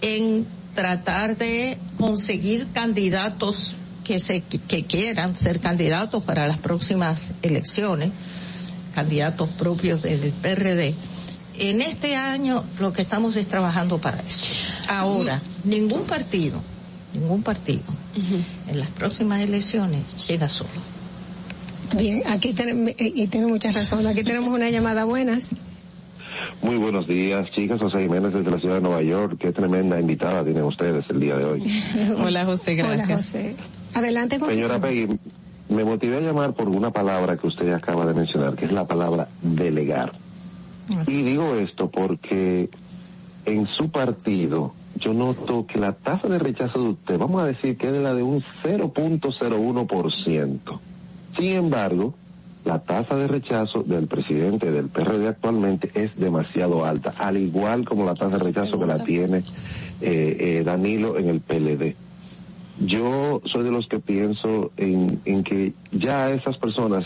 en tratar de conseguir candidatos que se que quieran ser candidatos para las próximas elecciones, candidatos propios del PRD en este año lo que estamos es trabajando para eso. Ahora, ningún partido, ningún partido, en las próximas elecciones llega solo. Bien, aquí tenemos, y tiene mucha razón, aquí tenemos una llamada buenas. Muy buenos días, chicas. José Jiménez desde la ciudad de Nueva York. Qué tremenda invitada tienen ustedes el día de hoy. Hola, José, gracias. Hola, José. Adelante con Señora Peggy, me motivé a llamar por una palabra que usted acaba de mencionar, que es la palabra delegar. Y digo esto porque en su partido yo noto que la tasa de rechazo de usted, vamos a decir que es la de un 0.01%. Sin embargo, la tasa de rechazo del presidente del PRD actualmente es demasiado alta, al igual como la tasa de rechazo que la tiene eh, eh, Danilo en el PLD. Yo soy de los que pienso en, en que ya esas personas,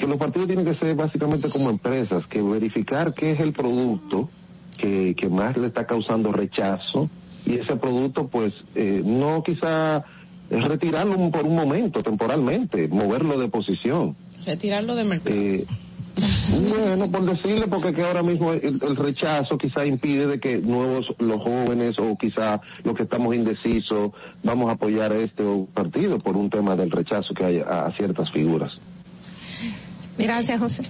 que los partidos tienen que ser básicamente como empresas, que verificar qué es el producto que, que más le está causando rechazo y ese producto pues eh, no quizá retirarlo por un momento, temporalmente, moverlo de posición. Retirarlo de mercado. Eh, bueno, por decirle, porque que ahora mismo el, el, rechazo quizá impide de que nuevos, los jóvenes o quizá los que estamos indecisos, vamos a apoyar a este partido por un tema del rechazo que hay a, a ciertas figuras. Gracias, José.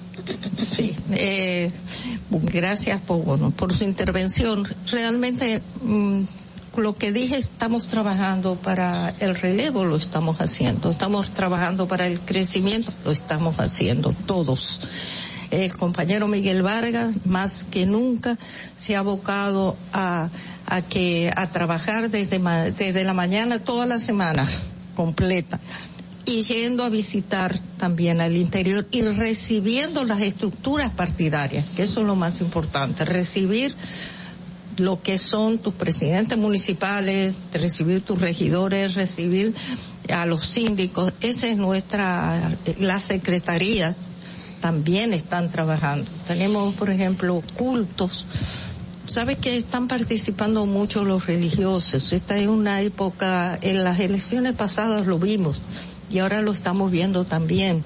Sí, eh, gracias por, bueno, por su intervención. Realmente, mmm, lo que dije, estamos trabajando para el relevo, lo estamos haciendo. Estamos trabajando para el crecimiento, lo estamos haciendo todos. El compañero Miguel Vargas, más que nunca, se ha abocado a, a que, a trabajar desde, desde la mañana toda la semana completa y yendo a visitar también al interior y recibiendo las estructuras partidarias, que eso es lo más importante, recibir lo que son tus presidentes municipales, recibir tus regidores, recibir a los síndicos. Esa es nuestra, las secretarías también están trabajando. Tenemos, por ejemplo, cultos. Sabe que están participando mucho los religiosos. Esta es una época, en las elecciones pasadas lo vimos y ahora lo estamos viendo también.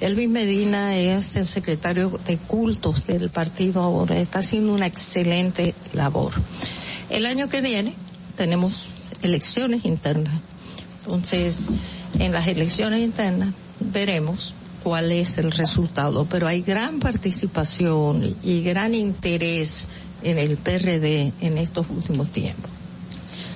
Elvin Medina es el secretario de cultos del partido ahora, está haciendo una excelente labor. El año que viene tenemos elecciones internas. Entonces, en las elecciones internas veremos cuál es el resultado, pero hay gran participación y gran interés en el PRD en estos últimos tiempos.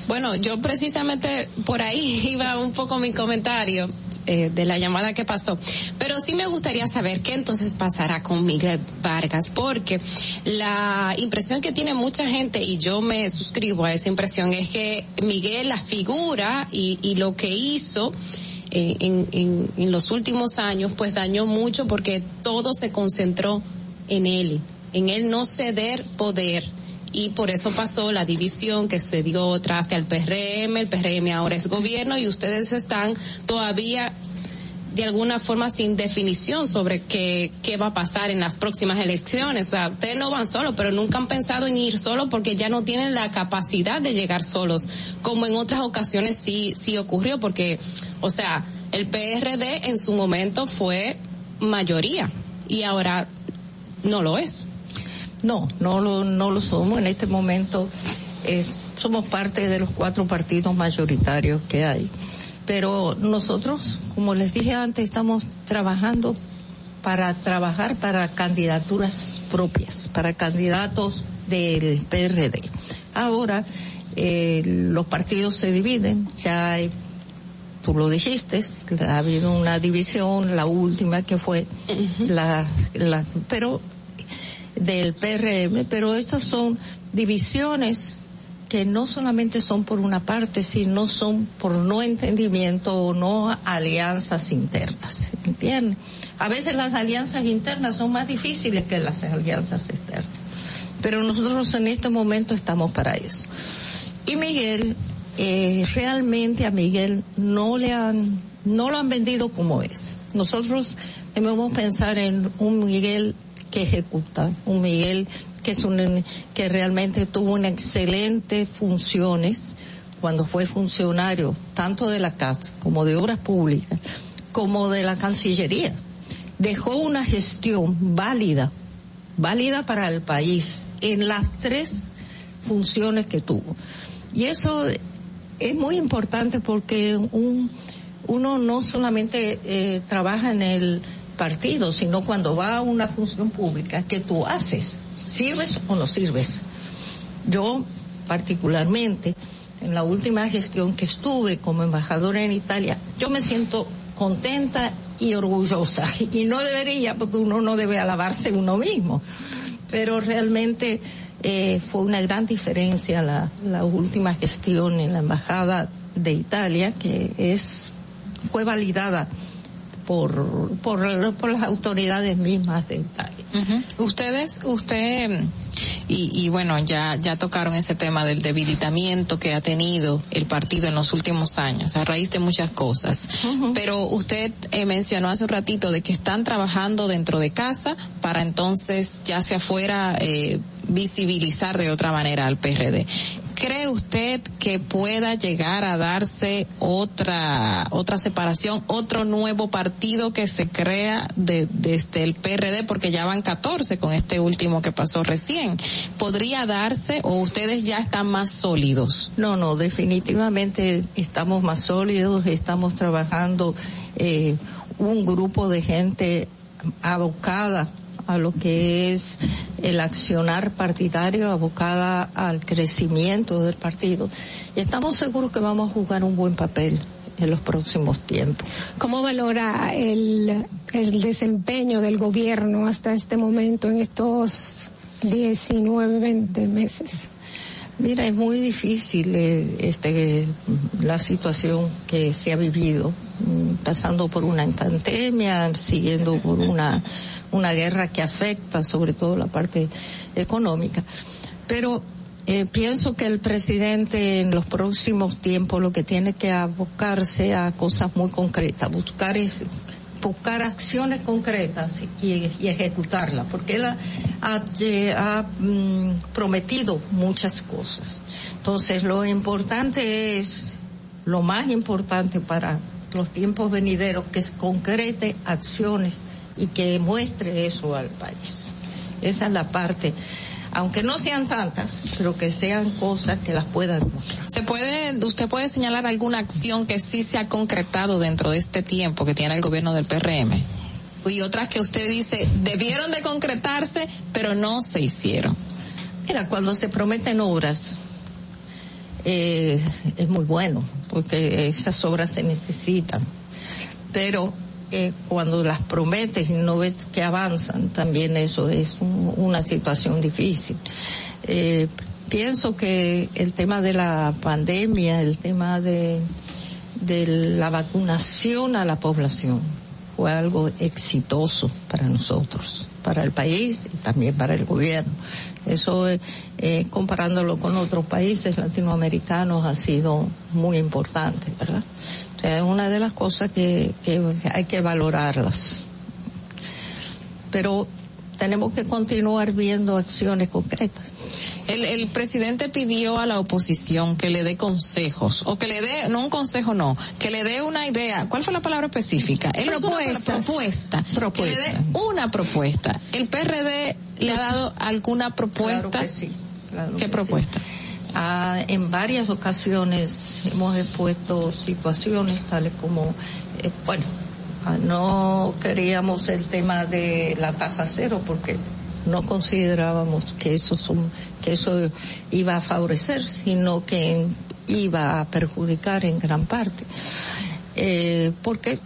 Bueno, yo precisamente por ahí iba un poco mi comentario eh, de la llamada que pasó, pero sí me gustaría saber qué entonces pasará con Miguel Vargas, porque la impresión que tiene mucha gente, y yo me suscribo a esa impresión, es que Miguel, la figura y, y lo que hizo, eh, en, en, en los últimos años, pues dañó mucho porque todo se concentró en él, en él no ceder poder y por eso pasó la división que se dio traste al PRM, el PRM ahora es gobierno y ustedes están todavía de alguna forma sin definición sobre qué, qué va a pasar en las próximas elecciones. O sea, ustedes no van solos, pero nunca han pensado en ir solos porque ya no tienen la capacidad de llegar solos, como en otras ocasiones sí, sí ocurrió, porque, o sea, el PRD en su momento fue mayoría y ahora no lo es. No, no lo, no lo somos. En este momento es, somos parte de los cuatro partidos mayoritarios que hay. Pero nosotros, como les dije antes, estamos trabajando para trabajar para candidaturas propias, para candidatos del PRD. Ahora, eh, los partidos se dividen, ya hay, tú lo dijiste, ha habido una división, la última que fue uh -huh. la, la, pero del PRM, pero estas son divisiones que no solamente son por una parte, sino son por no entendimiento o no alianzas internas. ¿Entienden? A veces las alianzas internas son más difíciles que las alianzas externas. Pero nosotros en este momento estamos para eso. Y Miguel, eh, realmente a Miguel no le han, no lo han vendido como es. Nosotros debemos pensar en un Miguel que ejecuta, un Miguel que es un que realmente tuvo una excelente funciones cuando fue funcionario tanto de la casa como de obras públicas como de la Cancillería. Dejó una gestión válida, válida para el país en las tres funciones que tuvo. Y eso es muy importante porque un, uno no solamente eh, trabaja en el partido, sino cuando va a una función pública que tú haces, sirves o no sirves. Yo particularmente en la última gestión que estuve como embajadora en Italia, yo me siento contenta y orgullosa. Y no debería, porque uno no debe alabarse uno mismo. Pero realmente eh, fue una gran diferencia la, la última gestión en la embajada de Italia, que es fue validada por, por, por las autoridades mismas de Italia. Ustedes, usted, y, y bueno, ya, ya tocaron ese tema del debilitamiento que ha tenido el partido en los últimos años, a raíz de muchas cosas. Pero usted eh, mencionó hace un ratito de que están trabajando dentro de casa para entonces, ya sea afuera, eh, visibilizar de otra manera al PRD. ¿Cree usted que pueda llegar a darse otra otra separación, otro nuevo partido que se crea de, desde el PRD, porque ya van 14 con este último que pasó recién? ¿Podría darse o ustedes ya están más sólidos? No, no, definitivamente estamos más sólidos, estamos trabajando eh, un grupo de gente abocada a lo que es el accionar partidario, abocada al crecimiento del partido. Y estamos seguros que vamos a jugar un buen papel en los próximos tiempos. ¿Cómo valora el, el desempeño del gobierno hasta este momento en estos 19, 20 meses? Mira, es muy difícil eh, este la situación que se ha vivido, pasando por una pandemia, siguiendo por una una guerra que afecta sobre todo la parte económica. Pero eh, pienso que el presidente en los próximos tiempos lo que tiene que abocarse a cosas muy concretas, buscar es, buscar acciones concretas y, ejecutarlas, porque él ha, ha mm, prometido muchas cosas. Entonces, lo importante es, lo más importante para los tiempos venideros, que concrete acciones y que muestre eso al país. Esa es la parte aunque no sean tantas, pero que sean cosas que las puedan mostrar. ¿Se puede, usted puede señalar alguna acción que sí se ha concretado dentro de este tiempo que tiene el gobierno del PRM? Y otras que usted dice debieron de concretarse, pero no se hicieron. Mira, cuando se prometen obras, eh, es muy bueno, porque esas obras se necesitan. Pero eh, cuando las prometes y no ves que avanzan, también eso es un, una situación difícil. Eh, pienso que el tema de la pandemia, el tema de, de la vacunación a la población, fue algo exitoso para nosotros, para el país y también para el gobierno. Eso, eh, eh, comparándolo con otros países latinoamericanos, ha sido muy importante, ¿verdad? O sea, es una de las cosas que, que hay que valorarlas. Pero tenemos que continuar viendo acciones concretas. El, el, presidente pidió a la oposición que le dé consejos, o que le dé, no un consejo no, que le dé una idea. ¿Cuál fue la palabra específica? Él propuesta. Propuesta. Que le dé una propuesta. ¿El PRD le ha dado alguna propuesta? Claro que sí. Claro ¿Qué que propuesta? sí. Ah, en varias ocasiones hemos expuesto situaciones tales como, eh, bueno, ah, no queríamos el tema de la tasa cero porque no considerábamos que eso son, que eso iba a favorecer, sino que iba a perjudicar en gran parte. Eh, porque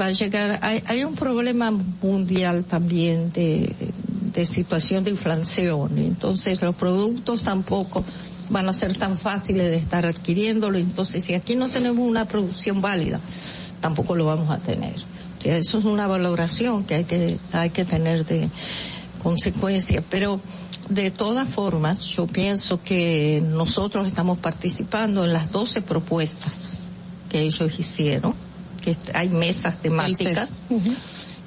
va a llegar, hay, hay un problema mundial también de, de situación de inflación, entonces los productos tampoco van a ser tan fáciles de estar adquiriéndolo, entonces si aquí no tenemos una producción válida, tampoco lo vamos a tener. Eso es una valoración que hay que, hay que tener de consecuencia, pero de todas formas yo pienso que nosotros estamos participando en las 12 propuestas que ellos hicieron, que hay mesas temáticas.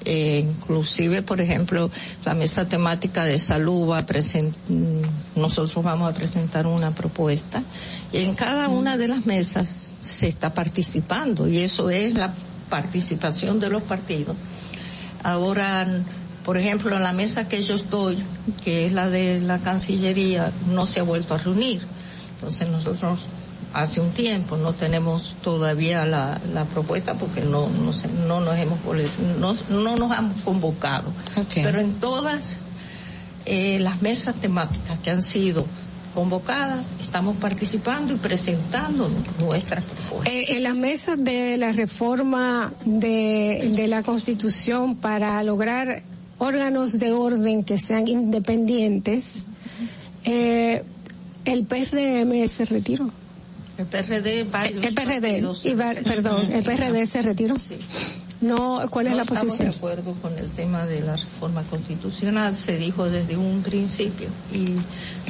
Eh, inclusive, por ejemplo, la mesa temática de salud va a presentar, nosotros vamos a presentar una propuesta y en cada una de las mesas se está participando y eso es la participación de los partidos. Ahora, por ejemplo, en la mesa que yo estoy, que es la de la Cancillería, no se ha vuelto a reunir. Entonces nosotros hace un tiempo no tenemos todavía la, la propuesta porque no no, sé, no nos hemos no, no nos han convocado. Okay. Pero en todas eh, las mesas temáticas que han sido convocadas, estamos participando y presentando nuestras propuestas. Eh, en las mesas de la reforma de, de la Constitución para lograr órganos de orden que sean independientes, eh, el PRM se retiró. El PRD, varios El PRD, y perdón, el PRD se retiró. No, ¿cuál es la estamos posición? de acuerdo con el tema de la reforma constitucional, se dijo desde un principio y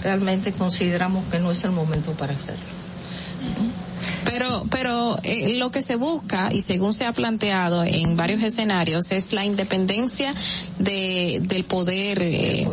realmente consideramos que no es el momento para hacerlo. Pero, pero eh, lo que se busca y según se ha planteado en varios escenarios es la independencia de, del poder, eh,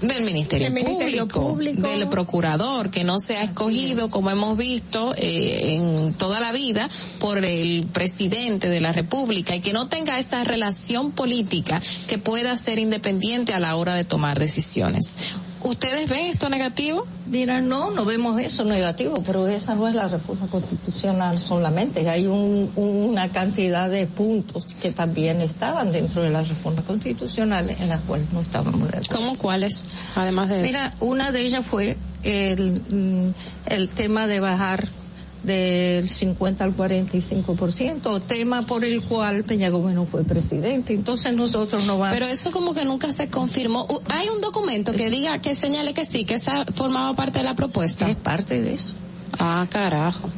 del Ministerio, Del Ministerio Público, Público. del procurador que no sea escogido como hemos visto eh, en toda la vida por el presidente de la República y que no tenga esa relación política que pueda ser independiente a la hora de tomar decisiones. ¿Ustedes ven esto negativo? Mira, no, no vemos eso negativo, pero esa no es la reforma constitucional solamente. Hay un- una cantidad de puntos que también estaban dentro de la reforma constitucional en las cuales no estábamos de acuerdo. ¿Cómo cuáles? Además de eso. Mira, una de ellas fue el, mm, el tema de bajar del 50 al 45%, tema por el cual Peña Gómez no fue presidente. Entonces nosotros no vamos. Pero eso como que nunca se confirmó. Hay un documento que diga, que señale que sí, que esa formaba parte de la propuesta. Es parte de eso. Ah, carajo.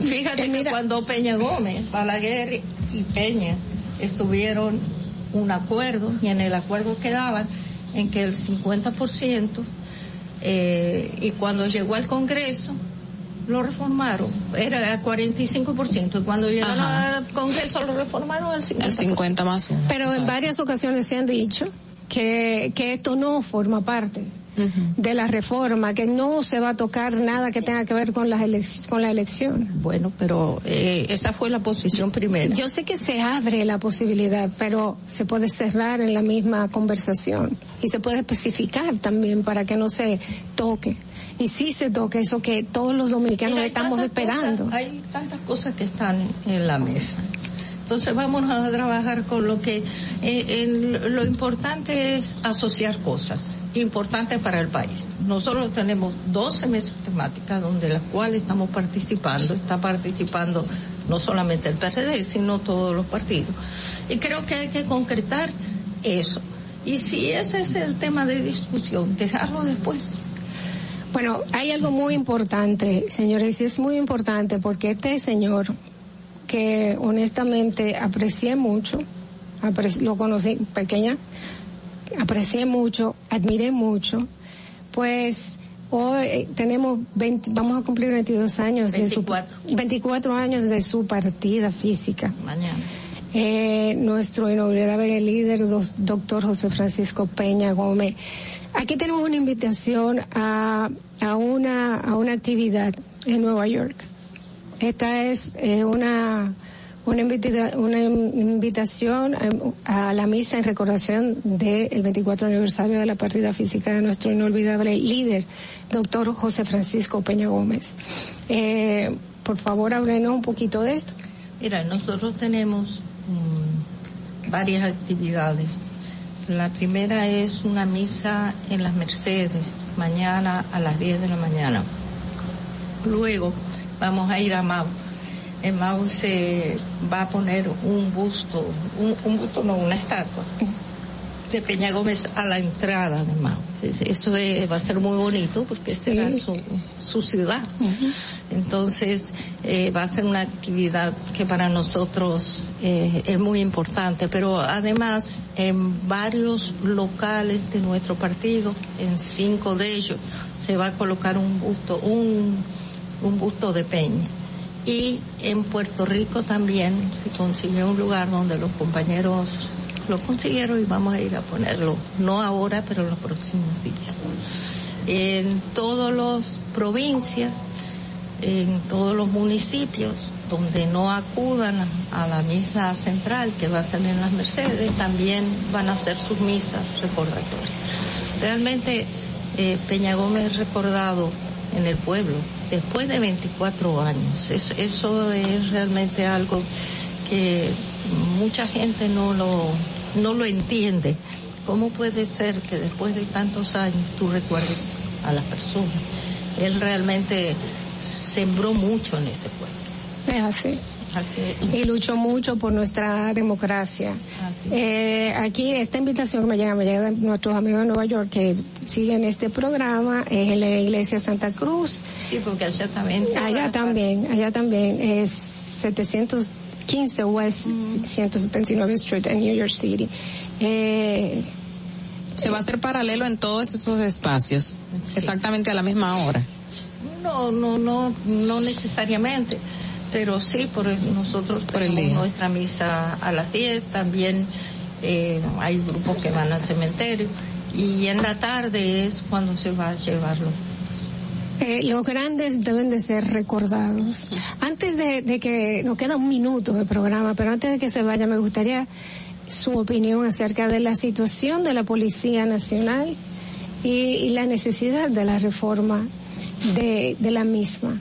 Fíjate que cuando Peña Gómez, Balaguer y Peña estuvieron un acuerdo y en el acuerdo quedaban en que el 50% eh, y cuando llegó al Congreso lo reformaron, era el 45% y cuando llegaron Ajá. al Congreso lo reformaron al 50%. El 50 más uno. Pero en varias ocasiones se han dicho que, que esto no forma parte de la reforma, que no se va a tocar nada que tenga que ver con las elec- con la elección. Bueno, pero eh, esa fue la posición primera. Yo sé que se abre la posibilidad, pero se puede cerrar en la misma conversación y se puede especificar también para que no se toque. Y sí se toque eso que todos los dominicanos Mira, estamos esperando. cosas- hay tantas cosas que están en la mesa. Entonces vamos a trabajar con lo que eh, el- lo importante es asociar cosas importantes para el país. Nosotros tenemos 12 mesas temáticas donde las cuales estamos participando. Está participando no solamente el PRD, sino todos los partidos. Y creo que hay que concretar eso. Y si ese es el tema de discusión, dejarlo después. Bueno, hay algo muy importante, señores, y es muy importante porque este señor, que honestamente aprecié mucho, lo conocí pequeña, aprecié mucho, admiré mucho, pues hoy eh, tenemos 20, vamos a cumplir 22 años de su 24 años de su partida física. Mañana. Eh, nuestro inolvidable líder, doctor José Francisco Peña Gómez. Aquí tenemos una invitación a, a una, a una actividad en Nueva York. Esta es eh, una, una, invita- una invitación a, a la misa en recordación del 24 aniversario de la partida física de nuestro inolvidable líder, doctor José Francisco Peña Gómez. Eh, por favor, háblenos un poquito de esto. Mira, nosotros tenemos mm, varias actividades. La primera es una misa en las Mercedes, mañana a las 10 de la mañana. Luego vamos a ir a Mau. En Mau se va a poner un busto, un, un busto no, una estatua de Peña Gómez a la entrada. Es- Eso es- va a ser muy bonito porque será su, su ciudad. Entonces, eh, va a ser una actividad que para nosotros eh, es muy importante, pero además en varios locales de nuestro partido, en cinco de ellos, se va a colocar un busto, un, un busto de Peña. Y en Puerto Rico también se consiguió un lugar donde los compañeros lo consiguieron y vamos a ir a ponerlo, no ahora, pero en los próximos días. En todas las provincias, en todos los municipios donde no acudan a la misa central que va a ser en las Mercedes, también van a hacer sus misas recordatorias. Realmente eh, Peña Gómez es recordado en el pueblo después de 24 años. Eso, eso es realmente algo que mucha gente no lo, no lo entiende. ¿Cómo puede ser que después de tantos años tú recuerdes a las personas? él realmente sembró mucho en este pueblo. Es así. Y luchó mucho por nuestra democracia. Eh, aquí esta invitación me llega, me llega de nuestros amigos de Nueva York que siguen este programa, es en la iglesia Santa Cruz. Sí, porque allá también. Allá también, allá también es 715 West 179 Street en New York City. Eh, Se va a hacer paralelo en todos esos espacios, exactamente a la misma hora. No, no, no, no necesariamente, pero sí, por el- nosotros tenemos nuestra misa a las 10, también eh, hay grupos que van al cementerio y en la tarde es cuando se va a llevarlo. Eh, los grandes deben de ser recordados. Antes de, que nos queda un minuto de programa, pero antes de que se vaya, me gustaría su opinión acerca de la situación de la Policía Nacional y, y la necesidad de la reforma de, la misma.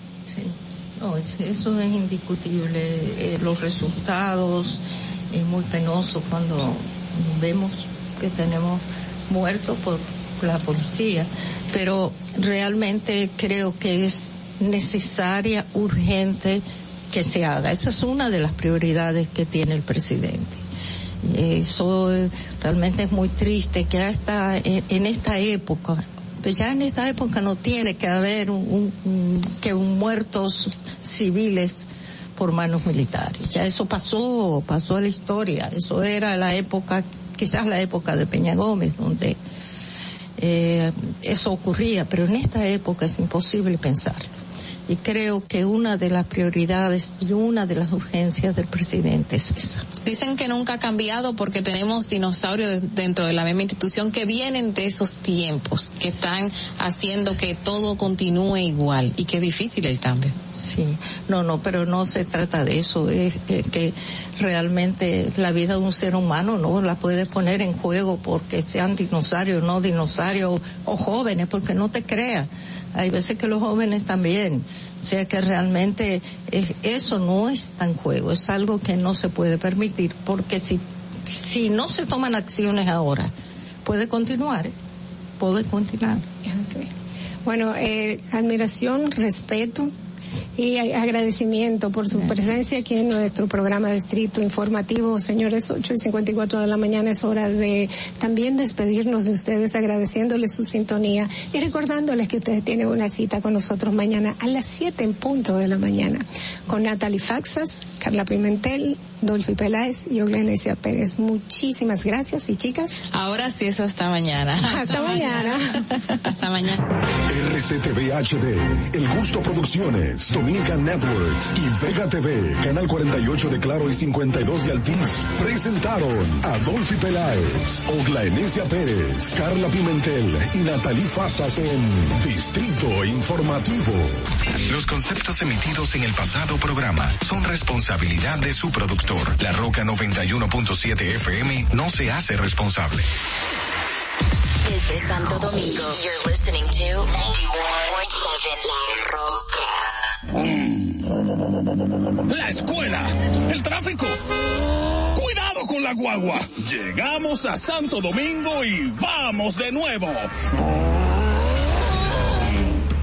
No, es- eso es indiscutible. Eh, los resultados es muy penoso cuando vemos que tenemos muertos por la policía, pero realmente creo que es necesaria, urgente que se haga. Esa es una de las prioridades que tiene el presidente. Eso realmente es muy triste que hasta en, esta época, pues ya en esta época no tiene que haber un- que un muertos civiles por manos militares. Ya eso pasó, pasó a la historia. Eso era la época, quizás la época de Peña Gómez, donde eh, eso ocurría, pero en esta época es imposible pensarlo. Y creo que una de las prioridades y una de las urgencias del presidente es esa. Dicen que nunca ha cambiado porque tenemos dinosaurios de- dentro de la misma institución que vienen de esos tiempos, que están haciendo que todo continúe igual y que es difícil el cambio. Sí, no, no, pero no se trata de eso, es que realmente la vida de un ser humano no la puedes poner en juego porque sean dinosaurios, no dinosaurios o jóvenes, porque no te creas. Hay veces que los jóvenes también, o sea que realmente es- eso no está en juego, es algo que no se puede permitir porque si, si no se toman acciones ahora, puede continuar, puede continuar. Bueno, eh, admiración, respeto y agradecimiento por su presencia aquí en nuestro programa de Distrito Informativo. Señores, 8 y 54 de la mañana es hora de también despedirnos de ustedes agradeciéndoles su sintonía y recordándoles que ustedes tienen una cita con nosotros mañana a las 7 en punto de la mañana con Natalie Faxas, Carla Pimentel, Dolphy Peláez y Oglenesia Pérez. Muchísimas gracias y chicas. Ahora sí es hasta mañana. Hasta mañana. hasta mañana. RCTV HD, El Gusto Producciones, Dominican Networks y Vega TV, Canal 48 de Claro y 52 de Altiz, presentaron a Dolphy Peláez, Ogla Enesia Pérez, Carla Pimentel y Natalie Fasas en Distrito Informativo. Los conceptos emitidos en el pasado programa son responsabilidad de su productor. La Roca 91.7 FM no se hace responsable. Desde Santo Domingo, you're listening to 91.7 La Roca. La escuela, el tráfico. Cuidado con la guagua. Llegamos a Santo Domingo y vamos de nuevo.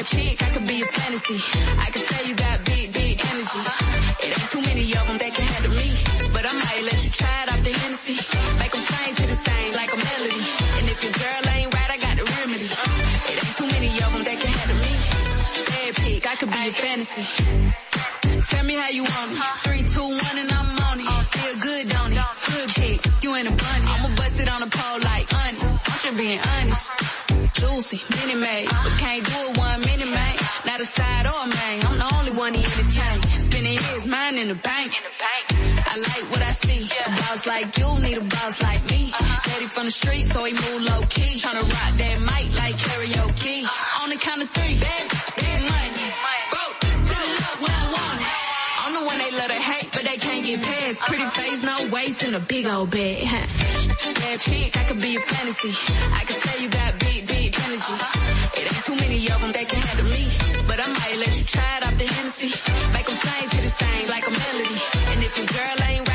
Bad chick, I could be a fantasy. I can tell you got big, big energy. It ain't too many of them that can handle me. But I might let you try it out the Hennessy. Make them sing to this thing like a melody. And if your girl ain't right, I got the remedy. It ain't too many of them that can handle me. Bad chick, I could be a fantasy. Tell me how you want it. Three, two, one, and I'm on it. Feel good, don't it? Good chick, you in a bunny. I'ma bust it on the pole like honest. I'm just being honest. Juicy, mini made, but can't do it one mini man. Not a side or a main. I'm the only one he entertain. Spending his mind in the bank. I like what I see. A boss like you need a boss like me. Uh-huh. Ready for from the street, so he move low key. Tryna rock that mic like karaoke. Uh-huh. On the count of three, bad, get past. Pretty face, no waist, and a big old bag. Bad chick, I could be a fantasy. I can tell you got big, big energy. It ain't too many of them that can handle me. But I might let you try it off the Hennessy. Make them sing to this thing like a melody. And if your girl ain't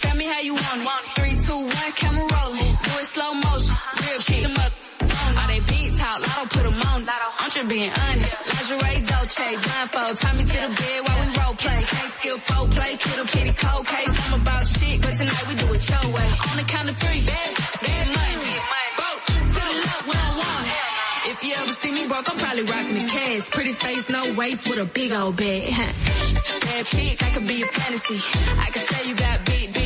tell me how you want it. Three, two, one, camera rolling. Do it slow motion. Real shit. Them up. All they big talk, lotto put them on. I'm just being honest. Lingerie, Dolce, blindfold. Tie me to the bed while we role play. Can't skill folk play, a kitty cold case. I'm about shit, but tonight we do it your way. On the count of three, bad, bad money. Broke to the love when I want. If you ever see me broke, I'm probably rocking the cash. Pretty face, no waist with a big old bag. Bad chick, I could be a fantasy. I can tell you got big, big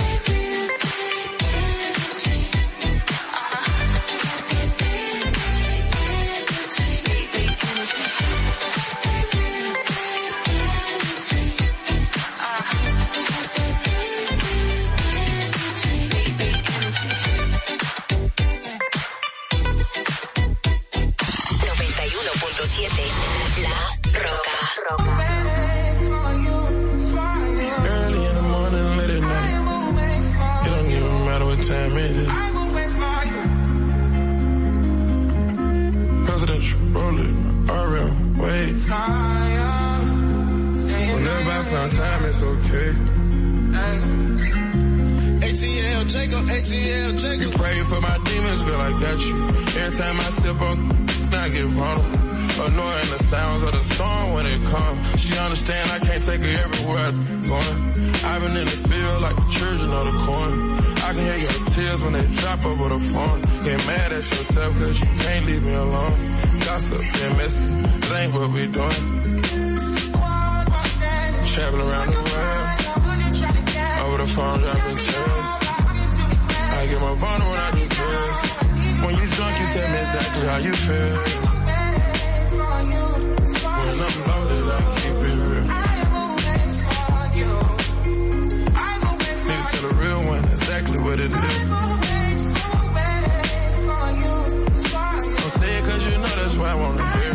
Presidential rolling, RM, wait. Whenever I find time, it's okay. ATL Jacob, ATL Jacob. You pray for my demons, girl, I got you. Every time I sip on, I get vulnerable. Annoying the sounds of the storm when it comes. She understand I can't take her everywhere I'm going. I've been in the field like the children of the corn. I can hear your tears when they drop over the phone. Get mad at yourself cause you can't leave me alone. Gossip and messy, it ain't what we doing. Traveling around the world. Over the phone dropping tears. I get my bond when I do drugs. When you drunk, you tell me exactly how you feel. It is. Don't say it cause you know that's why I wanna hear.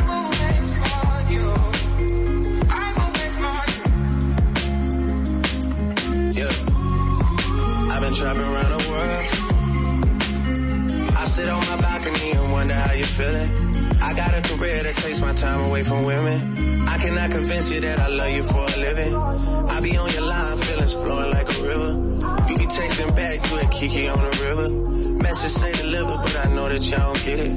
Yeah. I've been traveling around the world. I sit on my balcony and wonder how you feeling. I got a career that takes my time away from women. I cannot convince you that I love you for a living. I be on your line, feelings flowing like a river. You be texting back, you and Kiki on the river. Message say deliver, but I know that y'all don't get it.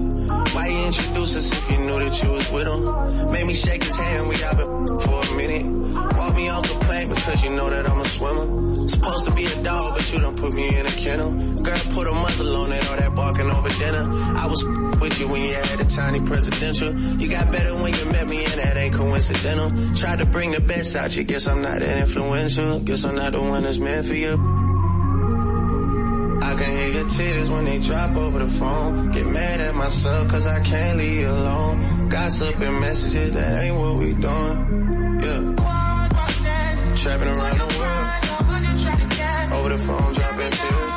Why you introduce us if you knew that you was with him? Made me shake his hand, we been for a minute. Walk me off the plane because you know that I'm a swimmer. Supposed to be a dog, but you don't put me in a kennel. Girl, put a muzzle on it, all that barking over dinner. I was with you when you had a tiny presidential. You got better when you met me, and that ain't coincidental. Tried to bring the best out you, guess I'm not that influential. Guess I'm not the one that's meant for you. Tears when they drop over the phone. Get mad at myself cause I can't leave alone. Gossip and messages, that ain't what we doing. Yeah. Trapping around the world. Over the phone, dropping tears.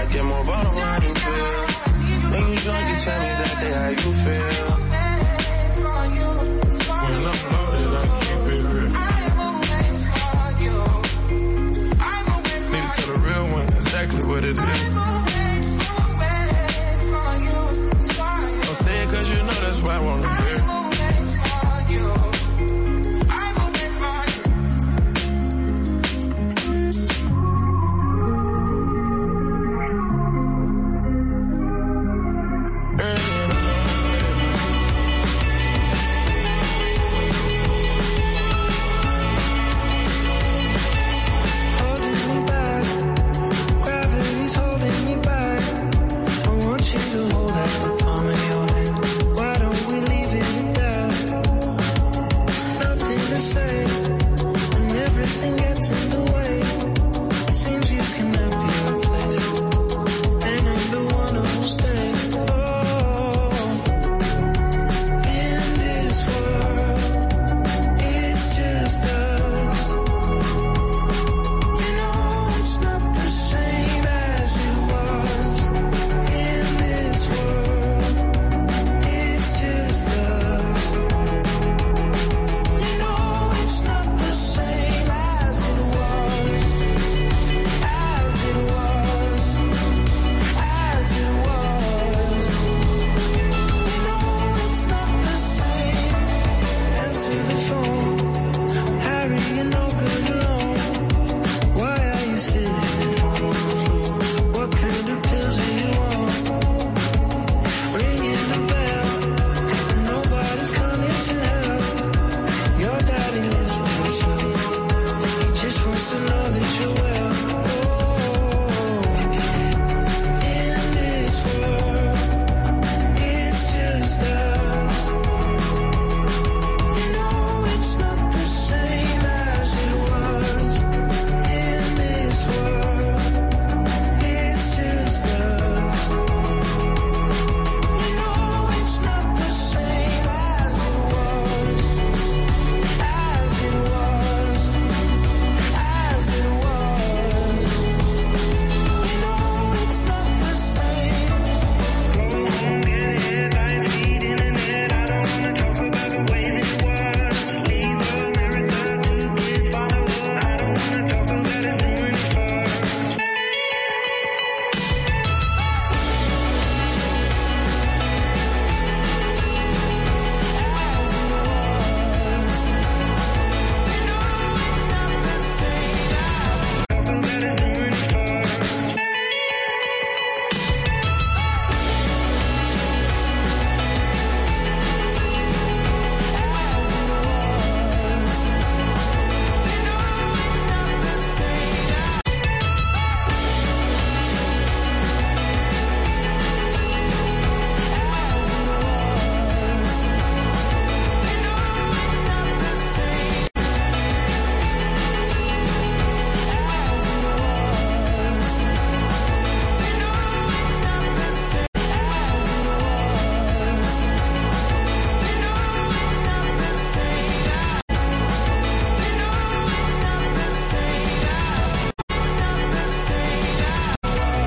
I get more vulnerable how you. When you drunk, you tell me exactly how you feel. It is.